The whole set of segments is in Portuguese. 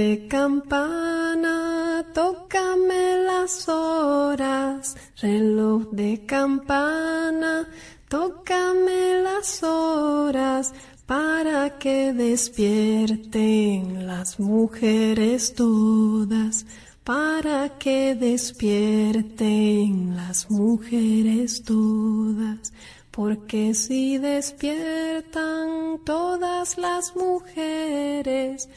de campana, tócame las horas, reloj de campana, tócame las horas para que despierten las mujeres todas, para que despierten las mujeres todas. Porque si despiertan todas las mujeres,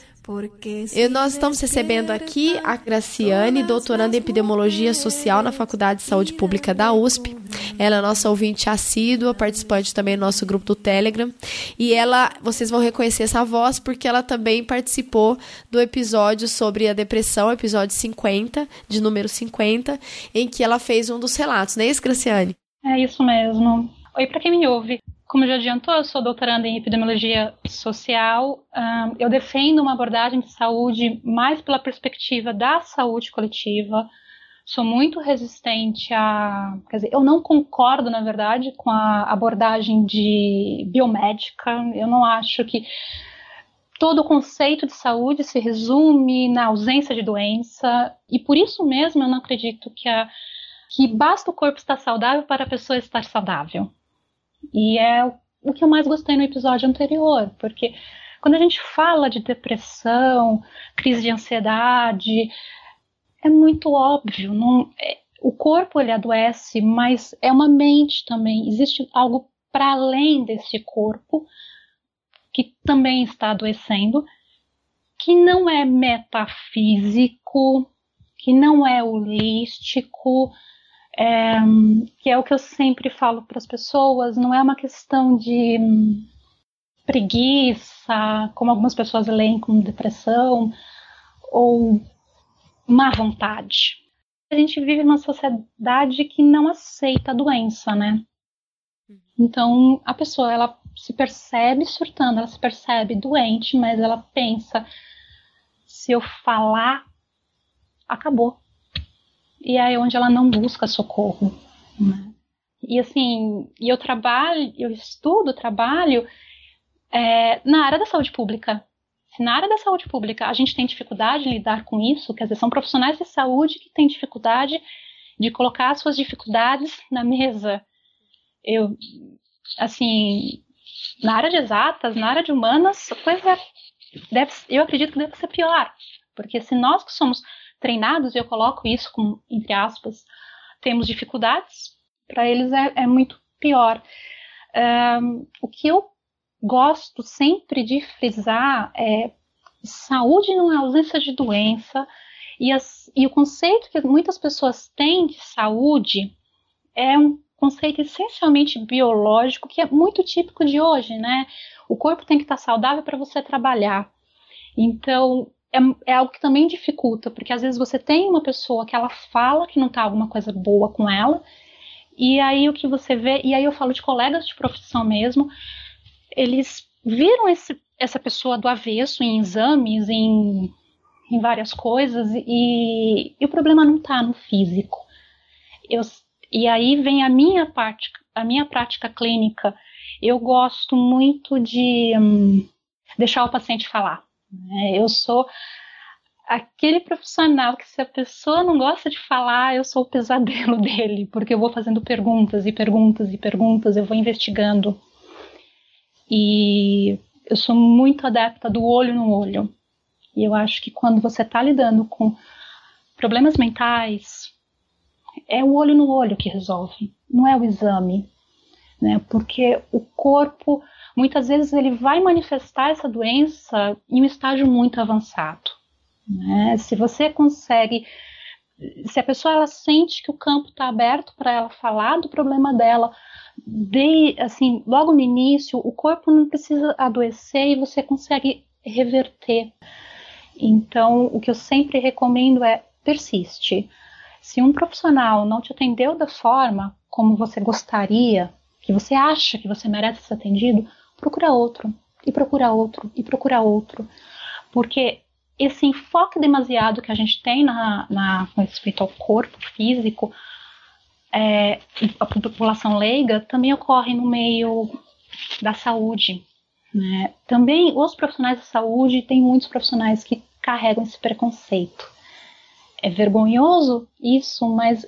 E nós estamos recebendo aqui a Graciane, doutoranda em epidemiologia social na Faculdade de Saúde Pública da USP. Ela é nossa ouvinte assídua, participante também do nosso grupo do Telegram. E ela, vocês vão reconhecer essa voz porque ela também participou do episódio sobre a depressão, episódio 50, de número 50, em que ela fez um dos relatos, não é isso, Graciane? É isso mesmo. Oi, para quem me ouve. Como já adiantou, eu sou doutoranda em epidemiologia social. eu defendo uma abordagem de saúde mais pela perspectiva da saúde coletiva. Sou muito resistente a. Quer dizer, eu não concordo, na verdade, com a abordagem de biomédica. Eu não acho que todo o conceito de saúde se resume na ausência de doença. E por isso mesmo eu não acredito que, a, que basta o corpo estar saudável para a pessoa estar saudável. E é o que eu mais gostei no episódio anterior, porque quando a gente fala de depressão, crise de ansiedade, é muito óbvio, não, é, o corpo ele adoece, mas é uma mente também. Existe algo para além desse corpo que também está adoecendo, que não é metafísico, que não é holístico, é, que é o que eu sempre falo para as pessoas, não é uma questão de hum, preguiça, como algumas pessoas leem como depressão, ou má vontade. A gente vive numa sociedade que não aceita a doença, né? Então, a pessoa, ela se percebe surtando, ela se percebe doente, mas ela pensa, se eu falar, acabou e é onde ela não busca socorro. Né? E assim, eu trabalho, eu estudo, trabalho é, na área da saúde pública. Se na área da saúde pública a gente tem dificuldade em lidar com isso, quer dizer, são profissionais de saúde que têm dificuldade de colocar as suas dificuldades na mesa. Eu, assim, na área de exatas, na área de humanas, a coisa deve, eu acredito que deve ser pior, porque se nós que somos treinados, e eu coloco isso com, entre aspas, temos dificuldades, para eles é, é, muito pior. Um, o que eu gosto sempre de frisar é saúde não é ausência de doença, e, as, e o conceito que muitas pessoas têm de saúde é um conceito essencialmente biológico que é muito típico de hoje, né? O corpo tem que estar saudável para você trabalhar. Então, é, é, algo que também dificulta, porque às vezes você tem uma pessoa que ela fala que não tá alguma coisa boa com ela, e aí o que você vê, e aí eu falo de colegas de profissão mesmo, eles viram esse, essa pessoa do avesso em exames, em, em várias coisas, e, e o problema não tá no físico. Eu, e aí vem a minha parte, a minha prática clínica. Eu gosto muito de hum, deixar o paciente falar. Né? Eu sou aquele profissional que se a pessoa não gosta de falar, eu sou o pesadelo dele, porque eu vou fazendo perguntas e perguntas e perguntas, eu vou investigando. E eu sou muito adepta do olho no olho. E eu acho que quando você está lidando com problemas mentais, é o olho no olho que resolve, não é o exame. Né? Porque o corpo muitas vezes ele vai manifestar essa doença em um estágio muito avançado. Né? Se você consegue, se a pessoa ela sente que o campo está aberto para ela falar do problema dela, de, assim, logo no início, o corpo não precisa adoecer e você consegue reverter. Então, o que eu sempre recomendo é persiste. Se um profissional não te atendeu da forma como você gostaria, que você acha que você merece ser atendido, procura outro, e procura outro, e procura outro. Porque esse enfoque demasiado que a gente tem na, na com respeito ao corpo físico, é, a população leiga, também ocorre no meio da saúde. Né? Também os profissionais da saúde, tem muitos profissionais que carregam esse preconceito. É vergonhoso isso, mas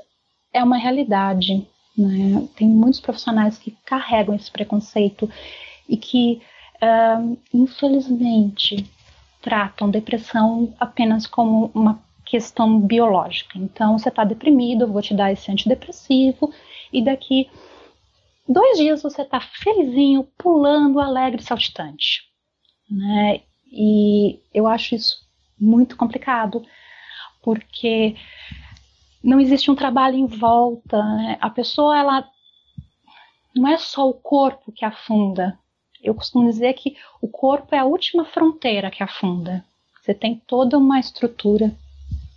é uma realidade. Né? Tem muitos profissionais que carregam esse preconceito e que, uh, infelizmente, tratam depressão apenas como uma questão biológica. Então, você está deprimido, eu vou te dar esse antidepressivo, e daqui dois dias você está felizinho, pulando, alegre, saltitante. Né? E eu acho isso muito complicado, porque não existe um trabalho em volta. Né? A pessoa, ela não é só o corpo que afunda. Eu costumo dizer que o corpo é a última fronteira que afunda. Você tem toda uma estrutura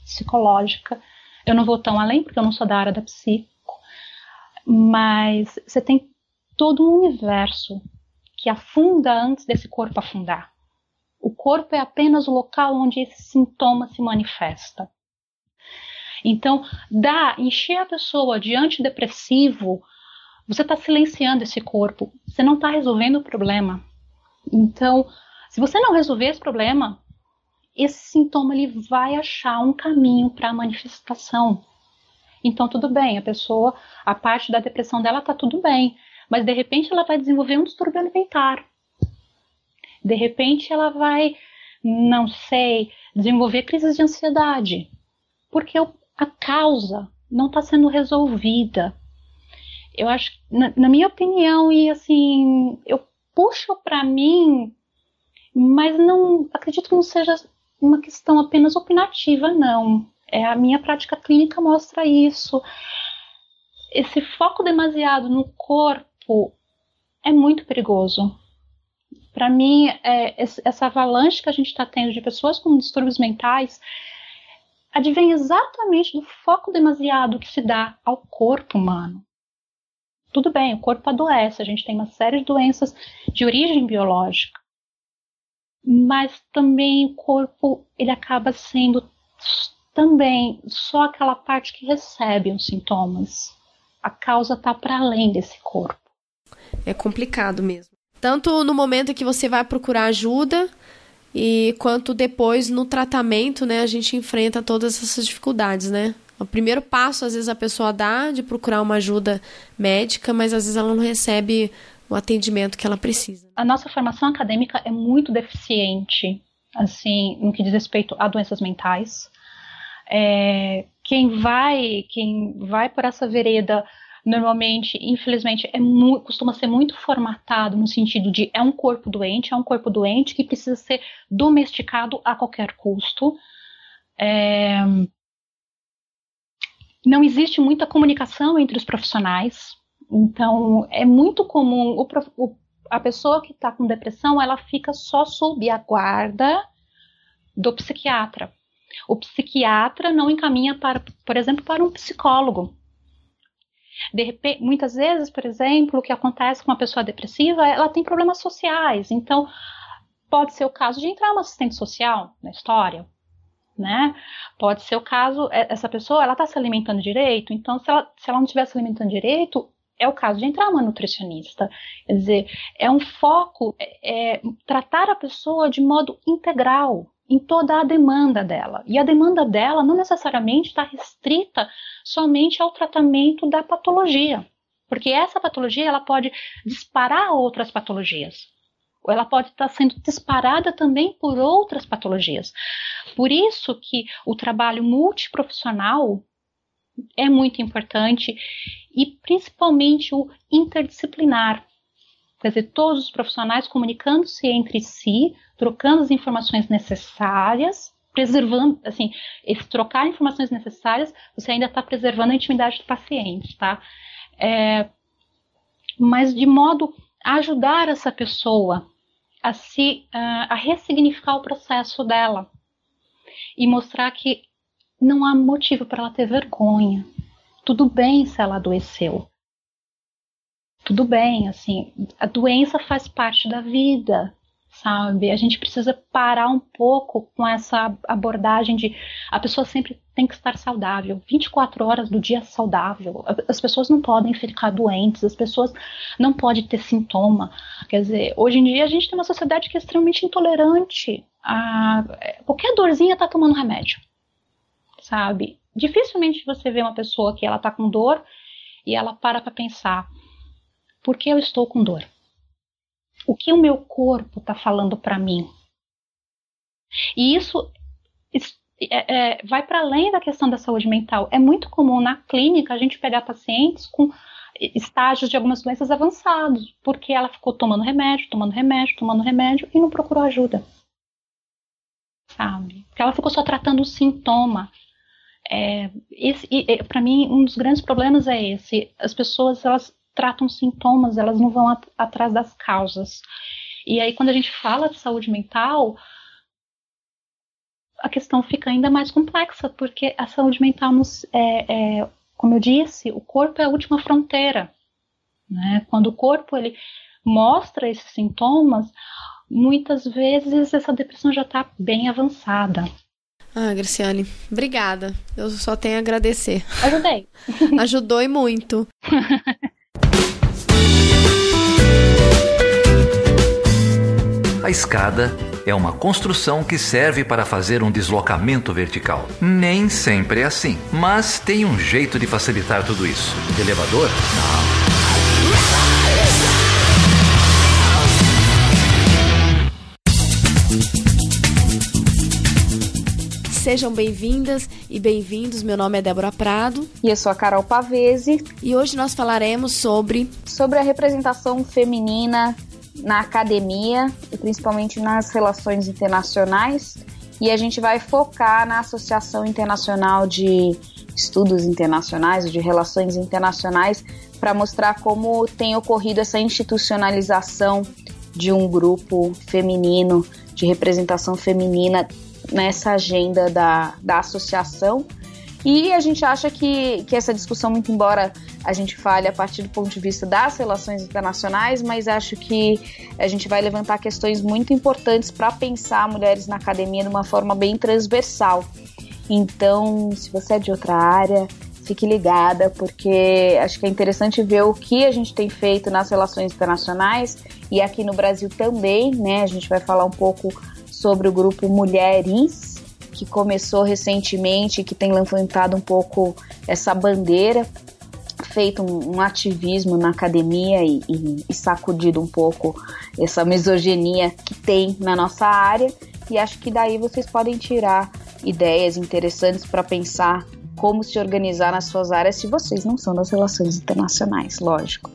psicológica. Eu não vou tão além porque eu não sou da área da psico, mas você tem todo um universo que afunda antes desse corpo afundar. O corpo é apenas o local onde esse sintoma se manifesta. Então, dá, encher a pessoa de antidepressivo, você está silenciando esse corpo, você não está resolvendo o problema. Então, se você não resolver esse problema, esse sintoma ele vai achar um caminho para a manifestação. Então, tudo bem, a pessoa, a parte da depressão dela está tudo bem, mas de repente ela vai desenvolver um distúrbio alimentar. De repente ela vai, não sei, desenvolver crises de ansiedade, porque a causa não está sendo resolvida. Eu acho, na, na minha opinião, e assim, eu puxo para mim, mas não acredito que não seja uma questão apenas opinativa, não. É, a minha prática clínica mostra isso. Esse foco demasiado no corpo é muito perigoso. Para mim, é, essa avalanche que a gente está tendo de pessoas com distúrbios mentais advém exatamente do foco demasiado que se dá ao corpo humano. Tudo bem, o corpo adoece, a gente tem uma série de doenças de origem biológica, mas também o corpo ele acaba sendo também só aquela parte que recebe os sintomas. A causa está para além desse corpo. É complicado mesmo. Tanto no momento que você vai procurar ajuda, e quanto depois no tratamento, né, a gente enfrenta todas essas dificuldades, né? O primeiro passo, às vezes, a pessoa dá de procurar uma ajuda médica, mas às vezes ela não recebe o atendimento que ela precisa. A nossa formação acadêmica é muito deficiente, assim, no que diz respeito a doenças mentais. É, quem vai, quem vai por essa vereda normalmente, infelizmente, é muito, costuma ser muito formatado no sentido de é um corpo doente, é um corpo doente que precisa ser domesticado a qualquer custo. É, não existe muita comunicação entre os profissionais, então é muito comum o, o, a pessoa que está com depressão ela fica só sob a guarda do psiquiatra. O psiquiatra não encaminha para, por exemplo, para um psicólogo. De repente, muitas vezes, por exemplo, o que acontece com uma pessoa depressiva, ela tem problemas sociais. Então, pode ser o caso de entrar uma assistente social na história, né? Pode ser o caso, é, essa pessoa, ela está se alimentando direito, então se ela, se ela não estiver se alimentando direito, é o caso de entrar uma nutricionista. Quer dizer, é um foco, é, é tratar a pessoa de modo integral, em toda a demanda dela. E a demanda dela não necessariamente está restrita somente ao tratamento da patologia, porque essa patologia ela pode disparar outras patologias. Ou ela pode estar sendo disparada também por outras patologias. Por isso que o trabalho multiprofissional é muito importante e principalmente o interdisciplinar. Quer dizer, todos os profissionais comunicando-se entre si trocando as informações necessárias, preservando, assim, esse trocar informações necessárias, você ainda está preservando a intimidade do paciente, tá? É, mas de modo a ajudar essa pessoa a se uh, a ressignificar o processo dela e mostrar que não há motivo para ela ter vergonha. Tudo bem se ela adoeceu. Tudo bem, assim, a doença faz parte da vida sabe? A gente precisa parar um pouco com essa abordagem de a pessoa sempre tem que estar saudável, 24 horas do dia saudável. As pessoas não podem ficar doentes, as pessoas não podem ter sintoma. Quer dizer, hoje em dia a gente tem uma sociedade que é extremamente intolerante a, qualquer dorzinha tá tomando remédio, sabe? Dificilmente você vê uma pessoa que ela tá com dor e ela para para pensar: por que eu estou com dor? O que o meu corpo está falando para mim? E isso é, é, vai para além da questão da saúde mental. É muito comum na clínica a gente pegar pacientes com estágios de algumas doenças avançados, porque ela ficou tomando remédio, tomando remédio, tomando remédio e não procurou ajuda. Sabe? Porque ela ficou só tratando o sintoma. É, para mim, um dos grandes problemas é esse. As pessoas elas tratam sintomas, elas não vão at atrás das causas. E aí, quando a gente fala de saúde mental, a questão fica ainda mais complexa, porque a saúde mental, nos, é, é, como eu disse, o corpo é a última fronteira. Né? Quando o corpo ele mostra esses sintomas, muitas vezes essa depressão já está bem avançada. Ah, Graciane, obrigada. Eu só tenho a agradecer. Ajudei. Ajudou e muito. A escada é uma construção que serve para fazer um deslocamento vertical. Nem sempre é assim, mas tem um jeito de facilitar tudo isso. De elevador? Não. Sejam bem-vindas e bem-vindos. Meu nome é Débora Prado. E eu sou a Carol Pavese. E hoje nós falaremos sobre. Sobre a representação feminina na academia e principalmente nas relações internacionais. E a gente vai focar na Associação Internacional de Estudos Internacionais, de Relações Internacionais, para mostrar como tem ocorrido essa institucionalização de um grupo feminino, de representação feminina nessa agenda da, da associação e a gente acha que, que essa discussão, muito embora a gente fale a partir do ponto de vista das relações internacionais, mas acho que a gente vai levantar questões muito importantes para pensar mulheres na academia de uma forma bem transversal. Então, se você é de outra área, fique ligada, porque acho que é interessante ver o que a gente tem feito nas relações internacionais e aqui no Brasil também, né? A gente vai falar um pouco sobre o grupo Mulheres, que começou recentemente, que tem levantado um pouco essa bandeira, feito um, um ativismo na academia e, e, e sacudido um pouco essa misoginia que tem na nossa área. E acho que daí vocês podem tirar ideias interessantes para pensar como se organizar nas suas áreas se vocês não são das relações internacionais, lógico.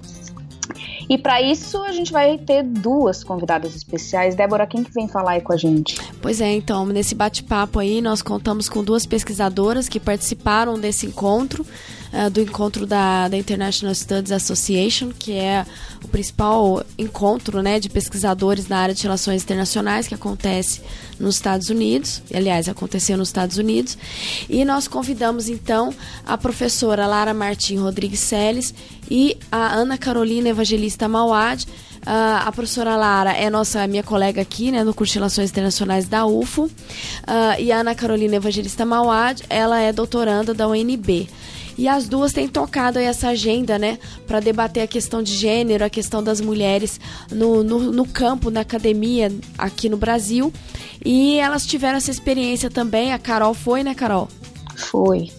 E para isso a gente vai ter duas convidadas especiais. Débora, quem que vem falar aí com a gente? Pois é, então, nesse bate-papo aí nós contamos com duas pesquisadoras que participaram desse encontro. Uh, do encontro da, da International Studies Association, que é o principal encontro né, de pesquisadores na área de relações internacionais que acontece nos Estados Unidos. Aliás, aconteceu nos Estados Unidos. E nós convidamos então a professora Lara Martim Rodrigues Seles e a Ana Carolina Evangelista Mauad. Uh, a professora Lara é nossa minha colega aqui, né, no curso de Relações Internacionais da UFO. Uh, e a Ana Carolina Evangelista Mauad, ela é doutoranda da UNB. E as duas têm tocado essa agenda, né, para debater a questão de gênero, a questão das mulheres no, no, no, campo, na academia aqui no Brasil. E elas tiveram essa experiência também. A Carol foi, né, Carol? Foi.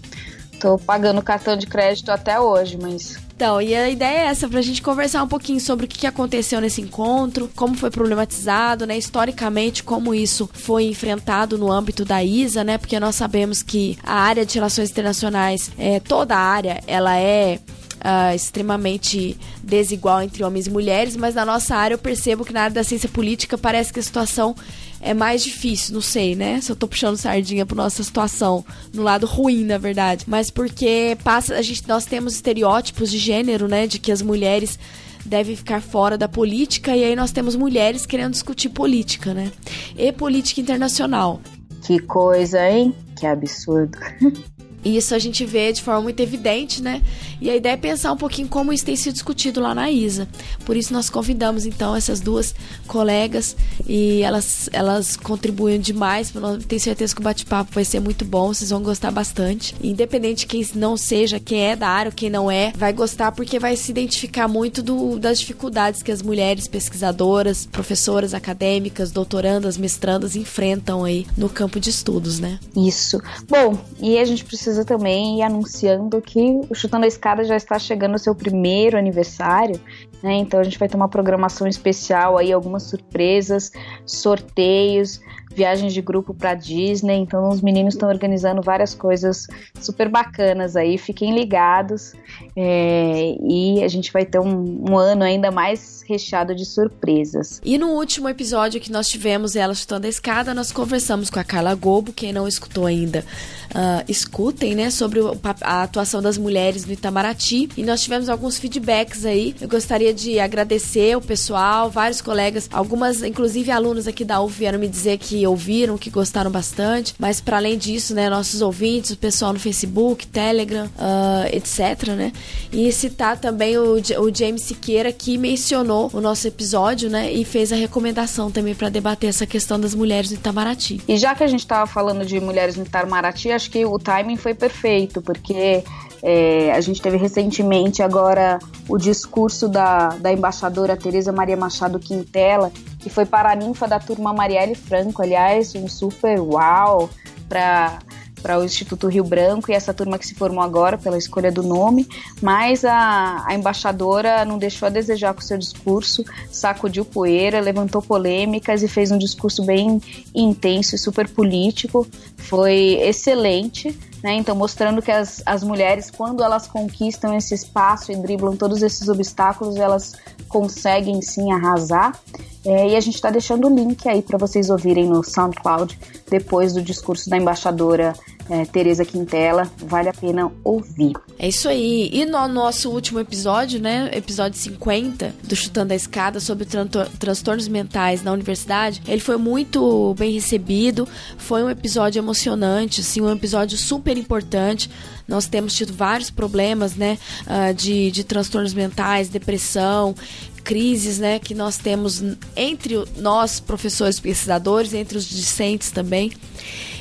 Tô pagando cartão de crédito até hoje, mas então, e a ideia é essa, pra gente conversar um pouquinho sobre o que aconteceu nesse encontro, como foi problematizado, né, historicamente, como isso foi enfrentado no âmbito da ISA, né, porque nós sabemos que a área de relações internacionais, é, toda a área, ela é Uh, extremamente desigual entre homens e mulheres, mas na nossa área eu percebo que na área da ciência política parece que a situação é mais difícil, não sei, né? Se eu tô puxando sardinha pra nossa situação, no lado ruim, na verdade. Mas porque passa, a gente, nós temos estereótipos de gênero, né? De que as mulheres devem ficar fora da política, e aí nós temos mulheres querendo discutir política, né? E política internacional. Que coisa, hein? Que absurdo. E isso a gente vê de forma muito evidente, né? E a ideia é pensar um pouquinho como isso tem sido discutido lá na ISA. Por isso nós convidamos então essas duas colegas e elas, elas contribuem demais. Tenho certeza que o bate-papo vai ser muito bom, vocês vão gostar bastante. Independente de quem não seja, quem é da área ou quem não é, vai gostar porque vai se identificar muito do, das dificuldades que as mulheres pesquisadoras, professoras acadêmicas, doutorandas, mestrandas enfrentam aí no campo de estudos, né? Isso. Bom, e a gente precisa precisa também ir anunciando que o Chutando a Escada já está chegando ao seu primeiro aniversário, né? Então a gente vai ter uma programação especial aí, algumas surpresas, sorteios, viagens de grupo para Disney. Então os meninos estão organizando várias coisas super bacanas aí. Fiquem ligados é, e a gente vai ter um, um, ano ainda mais recheado de surpresas. E no último episódio que nós tivemos ela chutando a escada, nós conversamos com a Carla Gobo. Quem não escutou ainda, uh, escutem, né, sobre a atuação das mulheres no Itamaraty. E nós tivemos alguns feedbacks aí. Eu gostaria de agradecer o pessoal, vários colegas, algumas, inclusive alunos aqui da UF vieram me dizer que ouviram, que gostaram bastante. Mas para além disso, né, nossos ouvintes, o pessoal no Facebook, Telegram, uh, etc, né? E citar também o, o James Siqueira que mencionou o nosso episódio, né? E fez a recomendação também para debater essa questão das mulheres no Itamaraty. E já que a gente estava falando de mulheres no Itamaraty, acho que o timing foi perfeito, porque é, a gente teve recentemente agora o discurso da, da embaixadora Tereza Maria Machado Quintela, que foi para a ninfa da turma Marielle Franco, aliás, um super uau para para o Instituto Rio Branco e essa turma que se formou agora pela escolha do nome, mas a, a embaixadora não deixou a desejar com o seu discurso, sacudiu poeira, levantou polêmicas e fez um discurso bem intenso e super político. Foi excelente. Né? Então, mostrando que as, as mulheres, quando elas conquistam esse espaço e driblam todos esses obstáculos, elas conseguem sim arrasar. É, e a gente está deixando o link aí para vocês ouvirem no SoundCloud depois do discurso da embaixadora é, Tereza Quintela, vale a pena ouvir. É isso aí. E no nosso último episódio, né, episódio 50 do Chutando a Escada sobre tran transtornos mentais na universidade, ele foi muito bem recebido. Foi um episódio emocionante, assim, um episódio super importante. Nós temos tido vários problemas, né, uh, de, de transtornos mentais, depressão, crises né, que nós temos entre nós, professores pesquisadores, entre os discentes também.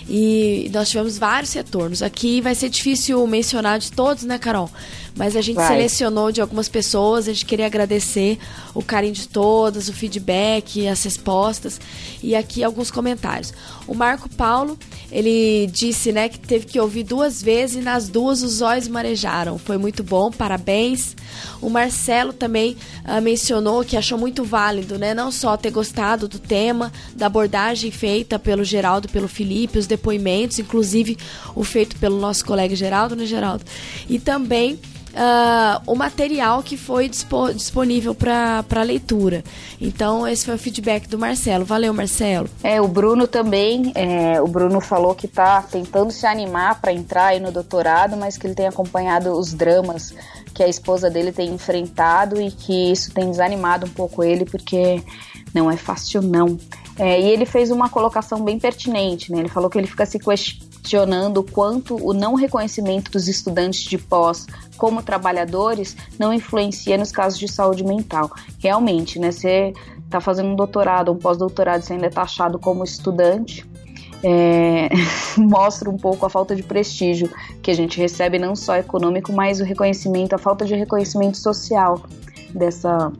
E nós tivemos vários retornos. Aqui vai ser difícil mencionar de todos, né, Carol? Mas a gente vai. selecionou de algumas pessoas, a gente queria agradecer o carinho de todas, o feedback, as respostas e aqui alguns comentários. O Marco Paulo, ele disse, né, que teve que ouvir duas vezes e nas duas os olhos marejaram. Foi muito bom, parabéns. O Marcelo também uh, mencionou que achou muito válido, né, não só ter gostado do tema, da abordagem feita pelo Geraldo, pelo Felipe, os depoimentos, inclusive o feito pelo nosso colega Geraldo, né, Geraldo? E também uh, o material que foi dispo disponível para leitura. Então, esse foi o feedback do Marcelo. Valeu, Marcelo. É, o Bruno também. É, o Bruno falou que está tentando se animar para entrar aí no doutorado, mas que ele tem acompanhado os dramas que a esposa dele tem enfrentado e que isso tem desanimado um pouco ele, porque não é fácil não. É, e ele fez uma colocação bem pertinente, né? Ele falou que ele fica se questionando o quanto o não reconhecimento dos estudantes de pós como trabalhadores não influencia nos casos de saúde mental. Realmente, né? Você está fazendo um doutorado, um pós-doutorado, você ainda é taxado como estudante, é, mostra um pouco a falta de prestígio que a gente recebe, não só econômico, mas o reconhecimento, a falta de reconhecimento social dessa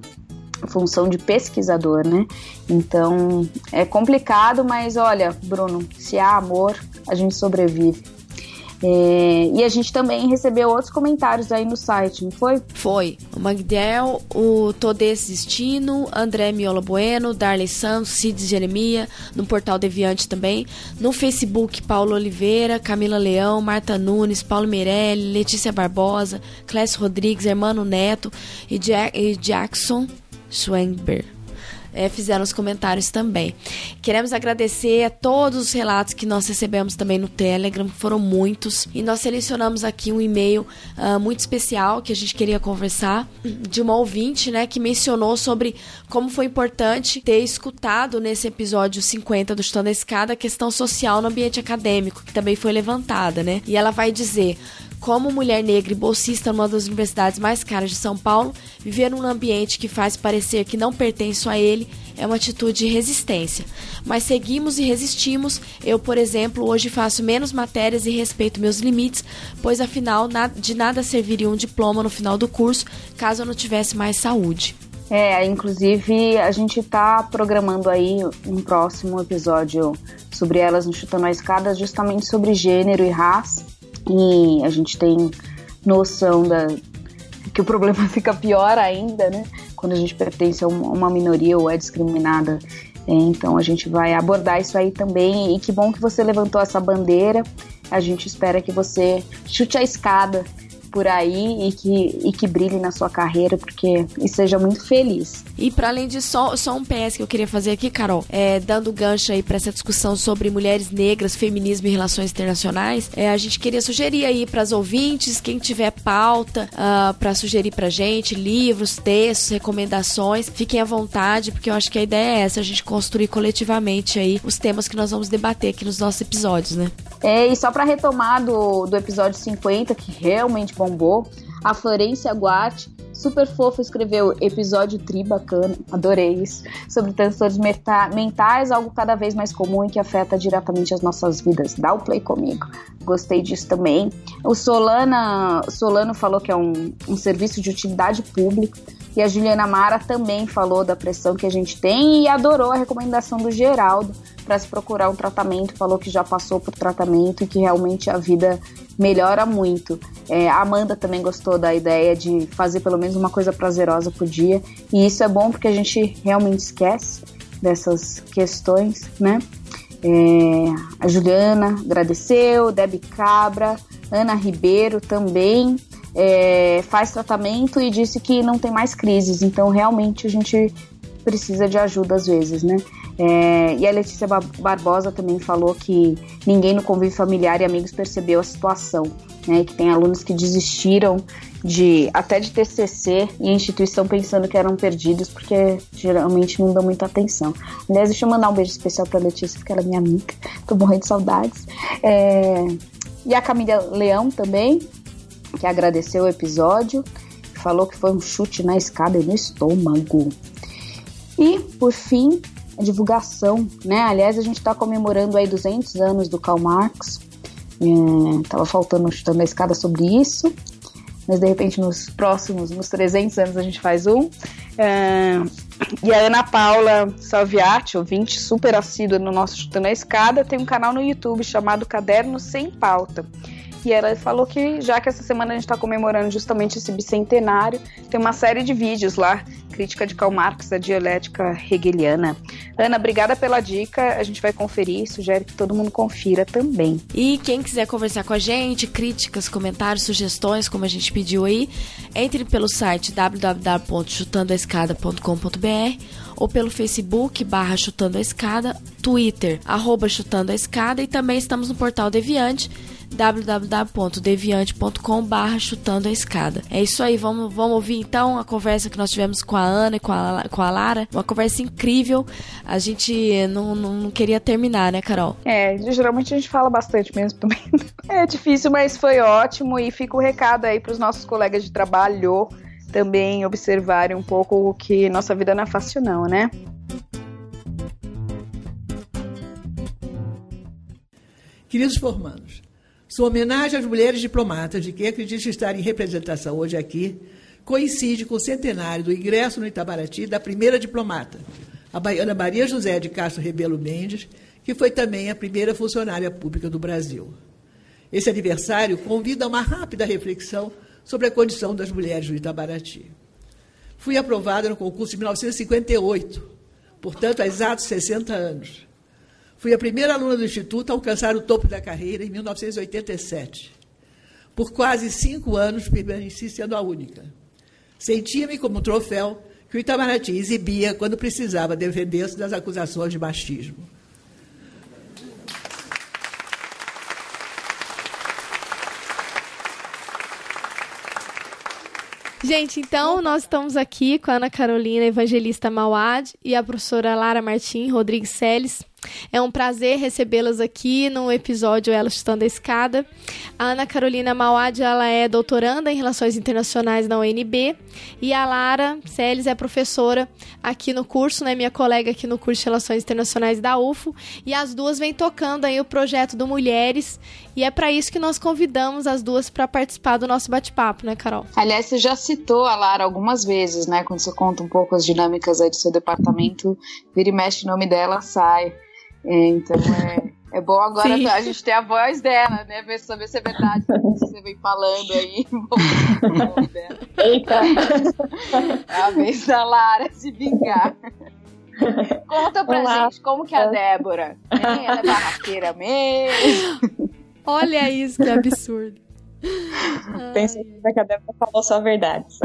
função de pesquisador, né? Então é complicado, mas olha, Bruno, se há amor, a gente sobrevive. É, e a gente também recebeu outros comentários aí no site, não foi? Foi. O Magdiel, o Todes Destino, André Miola Bueno, Darley Santos, Cid Jeremia, no Portal Deviante também. No Facebook, Paulo Oliveira, Camila Leão, Marta Nunes, Paulo Meirelli, Letícia Barbosa, Clécio Rodrigues, Hermano Neto e, Jack, e Jackson Schwengber. é, fizeram os comentários também. Queremos agradecer a todos os relatos que nós recebemos também no Telegram, foram muitos, e nós selecionamos aqui um e-mail uh, muito especial que a gente queria conversar de uma ouvinte, né, que mencionou sobre como foi importante ter escutado nesse episódio 50 do Chutando a Escada a questão social no ambiente acadêmico, que também foi levantada, né? E ela vai dizer: como mulher negra e bolsista numa das universidades mais caras de São Paulo, viver num ambiente que faz parecer que não pertence a ele é uma atitude de resistência. Mas seguimos e resistimos. Eu, por exemplo, hoje faço menos matérias e respeito meus limites, pois afinal de nada serviria um diploma no final do curso caso eu não tivesse mais saúde. É, inclusive a gente está programando aí um próximo episódio sobre elas no Chutando a Escada, justamente sobre gênero e raça e a gente tem noção da que o problema fica pior ainda, né? Quando a gente pertence a uma minoria ou é discriminada. É, então a gente vai abordar isso aí também. E que bom que você levantou essa bandeira. A gente espera que você chute a escada por aí e que, e que brilhe na sua carreira, porque e seja muito feliz. E para além disso, só, só um PS que eu queria fazer aqui, Carol, é, dando gancho aí para essa discussão sobre mulheres negras, feminismo e relações internacionais, é, a gente queria sugerir aí para as ouvintes, quem tiver pauta uh, ah, para sugerir para gente, livros, textos, recomendações, fiquem à vontade, porque eu acho que a ideia é essa, a gente construir coletivamente aí os temas que nós vamos debater aqui nos nossos episódios, né? É, e só para retomar do, do episódio 50, que realmente bombou, a Florência Guatti, super fofa, escreveu episódio tri bacana, adorei isso, sobre transtornos mentais, algo cada vez mais comum e que afeta diretamente as nossas vidas. Dá o play comigo. Gostei disso também. O Solana, Solano falou que é um, um serviço de utilidade pública. E a Juliana Mara também falou da pressão que a gente tem e adorou a recomendação do Geraldo para se procurar um tratamento, falou que já passou por tratamento e que realmente a vida melhora muito. É, a Amanda também gostou da ideia de fazer pelo menos uma coisa prazerosa por dia, e isso é bom porque a gente realmente esquece dessas questões, né? É, a Juliana agradeceu, Debbie Cabra, Ana Ribeiro também é, faz tratamento e disse que não tem mais crises, então realmente a gente precisa de ajuda às vezes, né? É, e a Letícia Barbosa também falou que ninguém no convívio familiar e amigos percebeu a situação, né? Que tem alunos que desistiram de até de TCC e instituição pensando que eram perdidos porque geralmente não dão muita atenção. Aliás, deixa eu mandar um beijo especial para Letícia porque ela é minha amiga, tô morrendo de saudades. É, e a Camila Leão também, que agradeceu o episódio, falou que foi um chute na escada e no estômago. E, por fim, a divulgação, né? Aliás, a gente está comemorando aí 200 anos do Karl Marx. É, tava faltando chutando a escada sobre isso, mas de repente nos próximos, nos 300 anos a gente faz um. É, e a Ana Paula Salviati, ouvinte super assídua no nosso Chutando a Escada, tem um canal no YouTube chamado Caderno Sem Pauta. E ela falou que, já que essa semana a gente está comemorando justamente esse bicentenário, tem uma série de vídeos lá, crítica de Karl Marx, a dialética hegeliana. Ana, obrigada pela dica, a gente vai conferir, sugere que todo mundo confira também. E quem quiser conversar com a gente, críticas, comentários, sugestões, como a gente pediu aí, entre pelo site www.chutandoaescada.com.br ou pelo Facebook barra Chutando a Escada, Twitter, arroba Chutando a Escada e também estamos no portal Deviante www.deviante.com.br chutando a escada. É isso aí, vamos, vamos ouvir então a conversa que nós tivemos com a Ana e com a, com a Lara. Uma conversa incrível. A gente não, não, não queria terminar, né, Carol? É, geralmente a gente fala bastante mesmo também. É difícil, mas foi ótimo e fica o recado aí para os nossos colegas de trabalho também observarem um pouco o que nossa vida não é fácil não, né? Queridos formandos, sua homenagem às mulheres diplomatas, de quem acredito estar em representação hoje aqui, coincide com o centenário do ingresso no Itabaraty da primeira diplomata, a baiana Maria José de Castro Rebelo Mendes, que foi também a primeira funcionária pública do Brasil. Esse aniversário convida a uma rápida reflexão sobre a condição das mulheres no Itabaraty. Fui aprovada no concurso de 1958, portanto, há exatos 60 anos. Fui a primeira aluna do Instituto a alcançar o topo da carreira em 1987. Por quase cinco anos permaneci sendo a única. Sentia-me como um troféu que o Itamaraty exibia quando precisava defender-se das acusações de machismo. Gente, então nós estamos aqui com a Ana Carolina Evangelista Mauad e a professora Lara Martim Rodrigues Celes. É um prazer recebê-las aqui no episódio Ela Chutando a Escada. A Ana Carolina Mauad, ela é doutoranda em Relações Internacionais na UNB e a Lara Celes é professora aqui no curso, né, minha colega aqui no curso de Relações Internacionais da UFO, e as duas vêm tocando aí o projeto do Mulheres, e é para isso que nós convidamos as duas para participar do nosso bate-papo, né, Carol? Aliás, você já citou a Lara algumas vezes, né, quando você conta um pouco as dinâmicas aí do seu departamento, vira e mexe o nome dela, sai. É, então é, é bom agora Sim. a gente ter a voz dela, né? Ver, saber se é verdade o que você vem falando aí. Eita! É a vez da Lara se vingar. Conta pra Olá. gente como que é a Débora. Hein? Ela é barraqueira mesmo. Olha isso, que absurdo. Pensei que a Débora falou só verdades.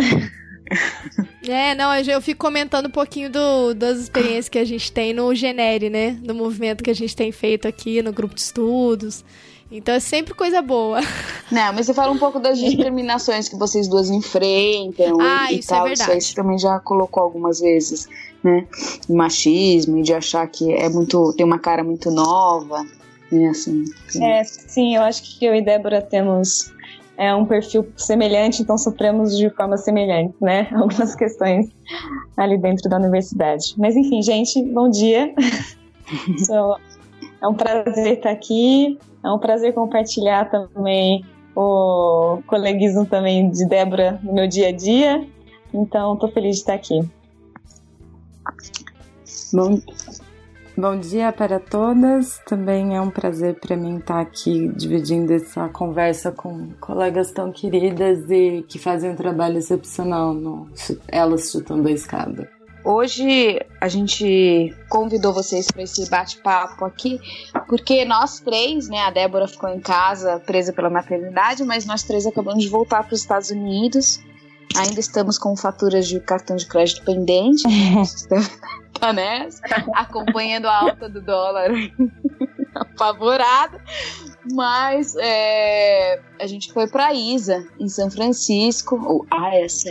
É, não, eu fico comentando um pouquinho do, das experiências que a gente tem no Genere, né? No movimento que a gente tem feito aqui no grupo de estudos. Então é sempre coisa boa. Não, mas você fala um pouco das discriminações que vocês duas enfrentam ah, e, isso é tal. É verdade. Isso aí você também já colocou algumas vezes, né? Machismo e de achar que é muito. tem uma cara muito nova. Né, assim, assim. É, sim, eu acho que eu e Débora temos é um perfil semelhante, então sofremos de forma semelhante, né? Algumas questões ali dentro da universidade. Mas enfim, gente, bom dia. é um prazer estar aqui, é um prazer compartilhar também o coleguismo também de Débora no meu dia a dia. Então, estou feliz de estar aqui. Bom, Bom dia para todas. Também é um prazer para mim estar aqui dividindo essa conversa com colegas tão queridas e que fazem um trabalho excepcional no Elas Chutando a Escada. Hoje a gente convidou vocês para esse bate-papo aqui, porque nós três, né, a Débora ficou em casa presa pela maternidade, mas nós três acabamos de voltar para os Estados Unidos. Ainda estamos com faturas de cartão de crédito pendente. tá acompanhando a alta do dólar. Apavorado. Mas é, a gente foi para ISA, em São Francisco, o ISA,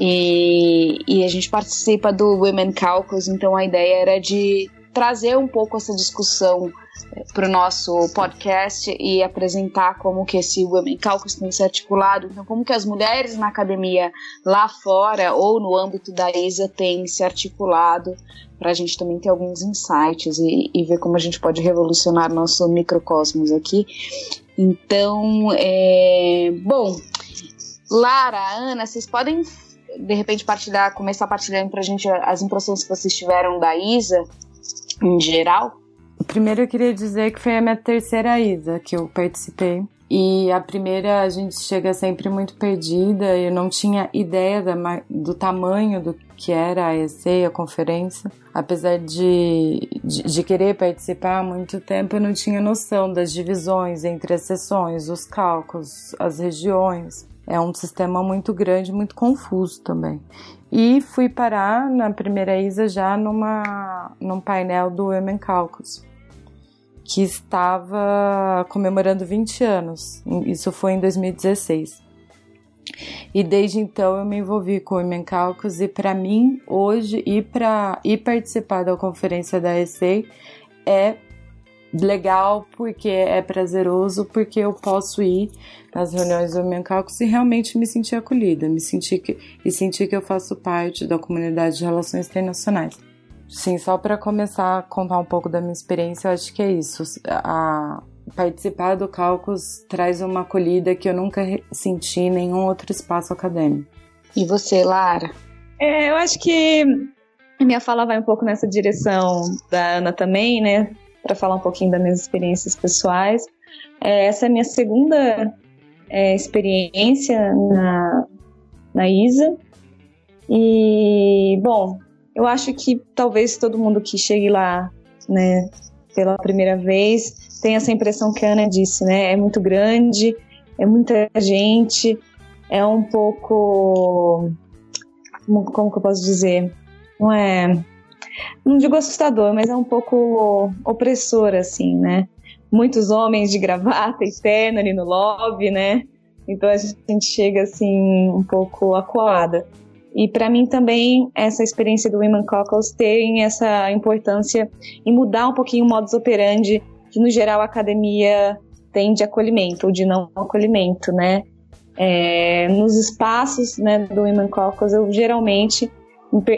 e, e a gente participa do Women Caucus, então a ideia era de trazer um pouco essa discussão para o nosso podcast e apresentar como que esse Women Caucus tem se articulado, então como que as mulheres na academia lá fora ou no âmbito da ISA têm se articulado para a gente também ter alguns insights e, e, ver como a gente pode revolucionar nosso microcosmos aqui. Então, é, bom, Lara, Ana, vocês podem de repente partilhar, começar partilhando para a gente as impressões que vocês tiveram da ISA em geral? Primeiro eu queria dizer que foi a minha terceira ida que eu participei. E a primeira a gente chega sempre muito perdida, eu não tinha ideia da, do tamanho do que era a EC, a conferência. Apesar de, de, de, querer participar há muito tempo, eu não tinha noção das divisões entre as sessões, os cálculos, as regiões. É um sistema muito grande, muito confuso também. E fui parar na primeira ISA já numa, num painel do Women Caucus que estava comemorando 20 anos. Isso foi em 2016. E desde então eu me envolvi com o Women Caucus e para mim hoje ir para ir participar da conferência da ESEI é legal porque é prazeroso porque eu posso ir nas reuniões do Women Caucus e realmente me sentir acolhida, me sentir que, e sentir que eu faço parte da comunidade de relações internacionais. Sim, só para começar a contar um pouco da minha experiência, eu acho que é isso. A participar do Cálculos traz uma acolhida que eu nunca senti em nenhum outro espaço acadêmico. E você, Lara? É, eu acho que a minha fala vai um pouco nessa direção da Ana também, né? Para falar um pouquinho das minhas experiências pessoais. É, essa é a minha segunda é, experiência na, na ISA. E, bom, eu acho que talvez todo mundo que chegue lá, né, pela primeira vez, tenha essa impressão que a Ana disse, né? É muito grande, é muita gente, é um pouco como, como que eu posso dizer? Não é. Não digo assustador, mas é um pouco opressor, assim, né? Muitos homens de gravata e terno ali no lobby, né? Então a gente chega assim um pouco acuada. E para mim também essa experiência do Women Cockles tem essa importância em mudar um pouquinho o modus operandi que no geral a academia tem de acolhimento ou de não acolhimento, né? É, nos espaços né, do Women Caucus, eu geralmente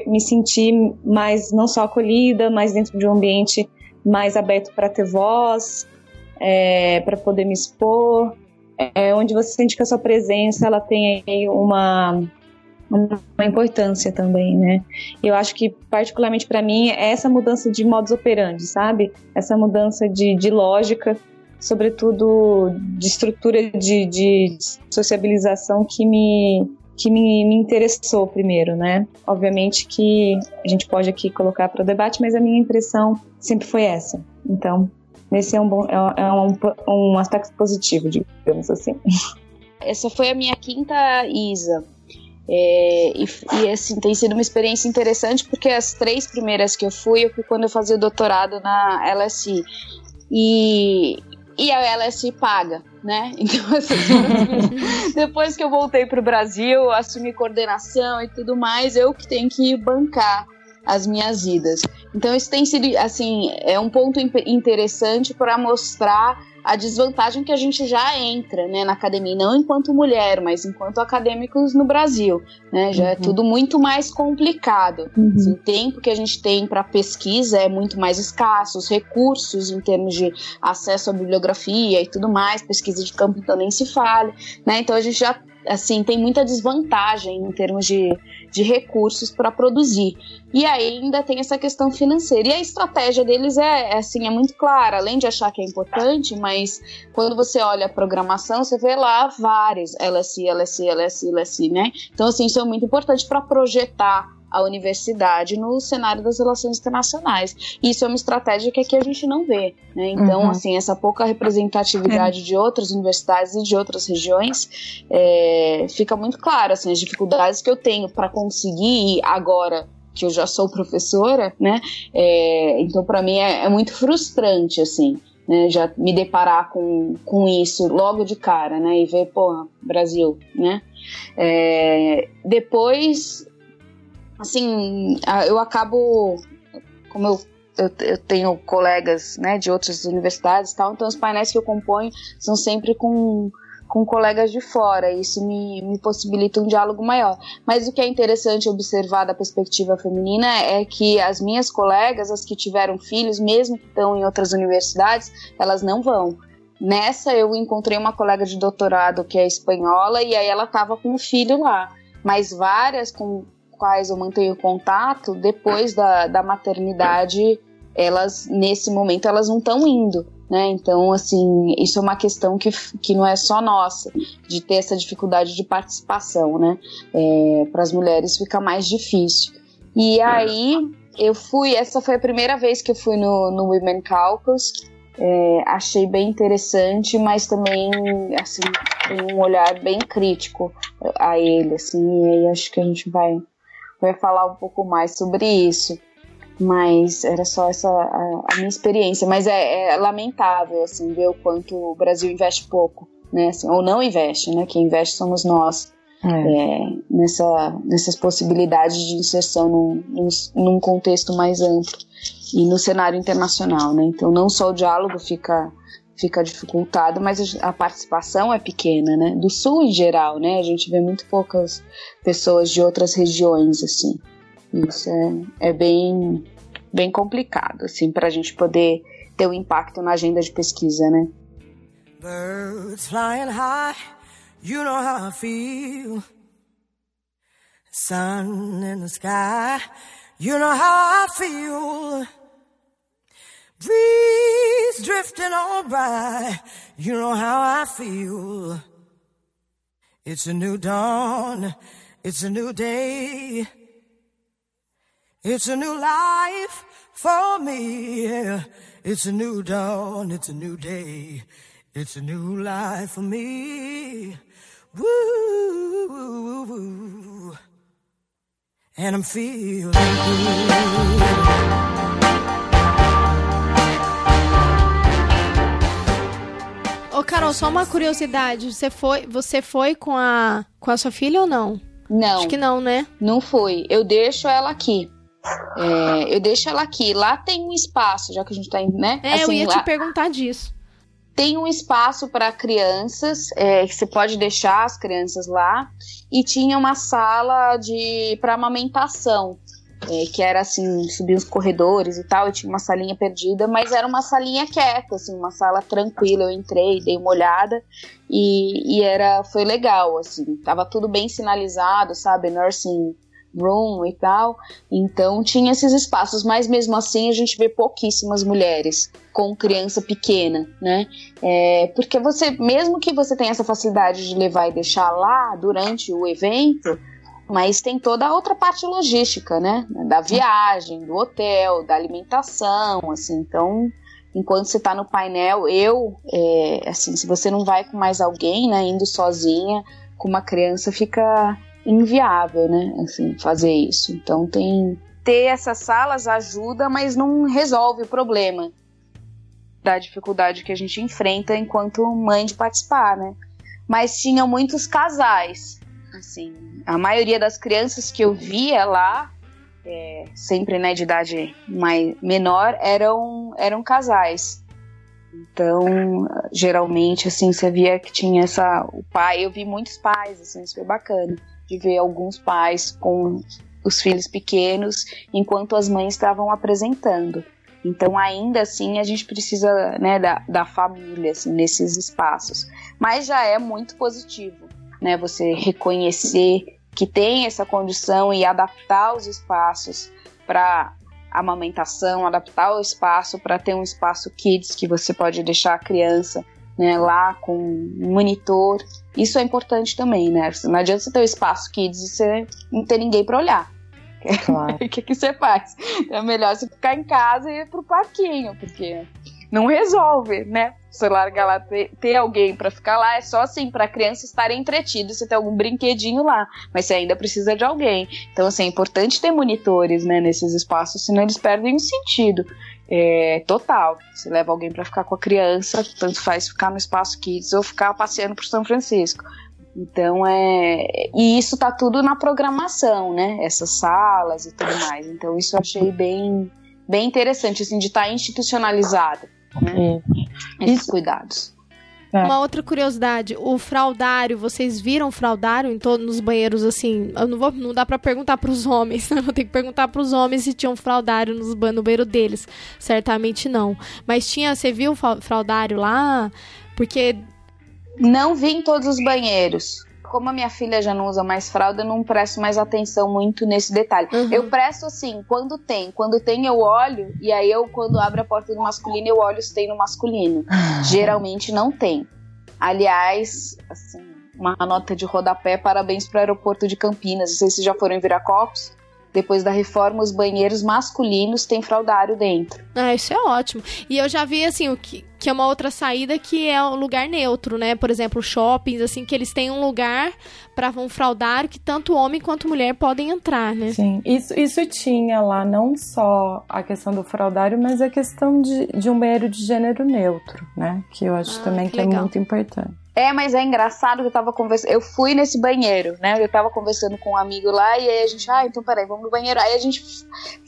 me senti mais não só acolhida, mas dentro de um ambiente mais aberto para ter voz, é, para poder me expor, é, onde você sente que a sua presença ela tem uma uma importância também, né? Eu acho que particularmente para mim é essa mudança de modus operandi, sabe? Essa mudança de, de lógica sobretudo de estrutura de, de sociabilização que me que me, me, interessou primeiro, né? Obviamente que a gente pode aqui colocar para o debate, mas a minha impressão sempre foi essa. Então, esse é um bom, é, é um, um aspecto positivo, digamos assim. Essa foi a minha quinta ISA. É, e, e, assim, tem sido uma experiência interessante porque as três primeiras que eu fui, eu fui quando eu fazia o doutorado na LSI. E, e a LSI paga, né? Então, assim, depois que eu voltei para o Brasil, assumi coordenação e tudo mais, eu que tenho que bancar as minhas idas. Então, isso tem sido, assim, é um ponto interessante para mostrar a desvantagem que a gente já entra né, na academia, não enquanto mulher, mas enquanto acadêmicos no Brasil. Né, já é uhum. é tudo muito mais complicado. Uhum. Assim, o tempo que a gente tem para pesquisa é muito mais escasso, os recursos em termos de acesso à bibliografia e tudo mais, pesquisa de campo então nem se fale. Né, então a gente já assim, tem muita desvantagem em termos de, de recursos para produzir. E ainda tem essa questão financeira. E a estratégia deles é, é, assim, é muito clara, além de achar que é importante, mas quando você olha a programação, você vê lá várias LSI, LSI, LSI, LSI, né? Então, assim, isso é muito importante para projetar a universidade no cenário das relações internacionais. Isso é uma estratégia que aqui a gente não vê. Né? Então, uhum. assim, essa pouca representatividade é. de outras universidades e de outras regiões é, fica muito claro. Assim, as dificuldades que eu tenho para conseguir agora que eu já sou professora, né? É, então, para mim é, é, muito frustrante, assim. Né, já me deparar com, com isso logo de cara, né, e ver, pô, Brasil, né, é, depois assim, eu acabo, como eu, eu, eu, tenho colegas, né, de outras universidades e tal, então os painéis que eu componho são sempre com, com colegas de fora, e isso me, me possibilita um diálogo maior. Mas o que é interessante observar da perspectiva feminina é que as minhas colegas, as que tiveram filhos, mesmo que estão em outras universidades, elas não vão. Nessa eu encontrei uma colega de doutorado que é espanhola e aí ela estava com o filho lá. Mas várias com quais eu mantenho contato, depois da, da maternidade, elas, nesse momento, elas não estão indo. Né? Então, assim, isso é uma questão que, que não é só nossa, de ter essa dificuldade de participação, né? É, Para as mulheres fica mais difícil. E aí, eu fui, essa foi a primeira vez que eu fui no, no Women Caucus, é, achei bem interessante, mas também, assim, tem um olhar bem crítico a ele, assim, e aí acho que a gente vai vai falar um pouco mais sobre isso. Mas era só essa a, a minha experiência. Mas é, é, lamentável, assim, ver o quanto o Brasil investe pouco, né? Assim, ou não investe, né? Quem investe somos nós. É. É, nessa, nessas possibilidades de inserção num, num, num, contexto mais amplo e no cenário internacional, né? Então não só o diálogo fica fica dificultado, mas a participação é pequena, né? Do sul em geral, né? A gente vê muito poucas pessoas de outras regiões, assim. Isso é, é bem, bem complicado, assim, para a gente poder ter um impacto na agenda de pesquisa, né? Birds flying high, you know how I feel. Sun in the sky, you know how I feel. Breeze drifting on by, you know how I feel. It's a new dawn, it's a new day. It's a new life for me. It's a new dawn, it's a new day. It's a new life for me. Woo, woo, and I'm feeling good. Ô, Carol, só uma curiosidade. Você foi, você foi com a, com a sua filha ou não? Não. Acho que não, né? Não foi. Eu deixo ela aqui. É, eu deixo ela aqui. Lá tem um espaço, já que a gente tá indo, né? É, assim, eu ia lá... te perguntar disso. Tem um espaço para crianças, é, que você pode deixar as crianças lá. E tinha uma sala de para amamentação é, que era assim, subir os corredores e tal, e tinha uma salinha perdida, mas era uma salinha quieta, assim, uma sala tranquila. Eu entrei, dei uma olhada e, e era, foi legal, assim, tava tudo bem sinalizado, sabe, nursing room e tal, então tinha esses espaços, mas mesmo assim a gente vê pouquíssimas mulheres com criança pequena, né? É, porque você, mesmo que você tenha essa facilidade de levar e deixar lá durante o evento, mas tem toda a outra parte logística, né? Da viagem, do hotel, da alimentação, assim. Então, enquanto você está no painel, eu, é, assim, se você não vai com mais alguém, né, indo sozinha, com uma criança, fica inviável, né? Assim, fazer isso. Então, tem ter essas salas ajuda, mas não resolve o problema da dificuldade que a gente enfrenta enquanto mãe de participar, né? Mas tinham muitos casais Assim, a maioria das crianças que eu via lá, é, sempre né, de idade mais, menor, eram, eram casais. Então, geralmente, assim, você via que tinha essa. O pai, eu vi muitos pais, assim, isso foi bacana, de ver alguns pais com os filhos pequenos, enquanto as mães estavam apresentando. Então, ainda assim, a gente precisa né, da, da família assim, nesses espaços. Mas já é muito positivo né? Você reconhecer que tem essa condição e adaptar os espaços para amamentação, adaptar o espaço para ter um espaço kids que você pode deixar a criança né, lá com um monitor. Isso é importante também, né? Não adianta você ter o um espaço kids e você não ter ninguém para olhar. Claro. o que, que você faz? É melhor você ficar em casa e ir pro parquinho, porque não resolve, né? Você larga lá, ter, ter alguém para ficar lá, é só assim, pra criança estar entretida, você ter algum brinquedinho lá, mas você ainda precisa de alguém. Então, assim, é importante ter monitores, né, nesses espaços, senão eles perdem o sentido. É, total. Você leva alguém para ficar com a criança, tanto faz ficar no espaço kids ou ficar passeando por São Francisco. Então é. E isso tá tudo na programação, né? Essas salas e tudo mais. Então isso eu achei bem, bem interessante, assim, de estar tá institucionalizado né? Esses Isso. cuidados. É. Uma outra curiosidade, o fraudário, vocês viram fraudário em todos nos banheiros assim? Eu não vou, não dá para perguntar para os homens, eu vou ter que perguntar para os homens se tinham fraudário nos, no banheiro deles. Certamente não. Mas tinha, você viu fraudário lá? Porque não vi em todos os banheiros como a minha filha já não usa mais fralda, eu não presto mais atenção muito nesse detalhe. Uhum. Eu presto assim, quando tem. Quando tem, eu olho, e aí eu, quando abro a porta do masculino, eu olho se tem no masculino. Ah. Geralmente não tem. Aliás, assim, uma nota de rodapé, parabéns para o aeroporto de Campinas. Não sei se já foram em Viracopos. Depois da reforma, os banheiros masculinos têm fraldário dentro. Ah, isso é ótimo. E eu já vi, assim, o que, que é uma outra saída que é um lugar neutro, né? Por exemplo, shoppings, assim, que eles têm um lugar para um fraldário que tanto homem quanto mulher podem entrar, né? Sim, isso, isso tinha lá não só a questão do fraldário, mas a questão de, de um banheiro de gênero neutro, né? Que eu acho ah, também que, que é muito importante. É, mas é engraçado que eu tava conversando. Eu fui nesse banheiro, né? Eu tava conversando com um amigo lá e aí a gente, ah, então peraí, vamos no banheiro. Aí a gente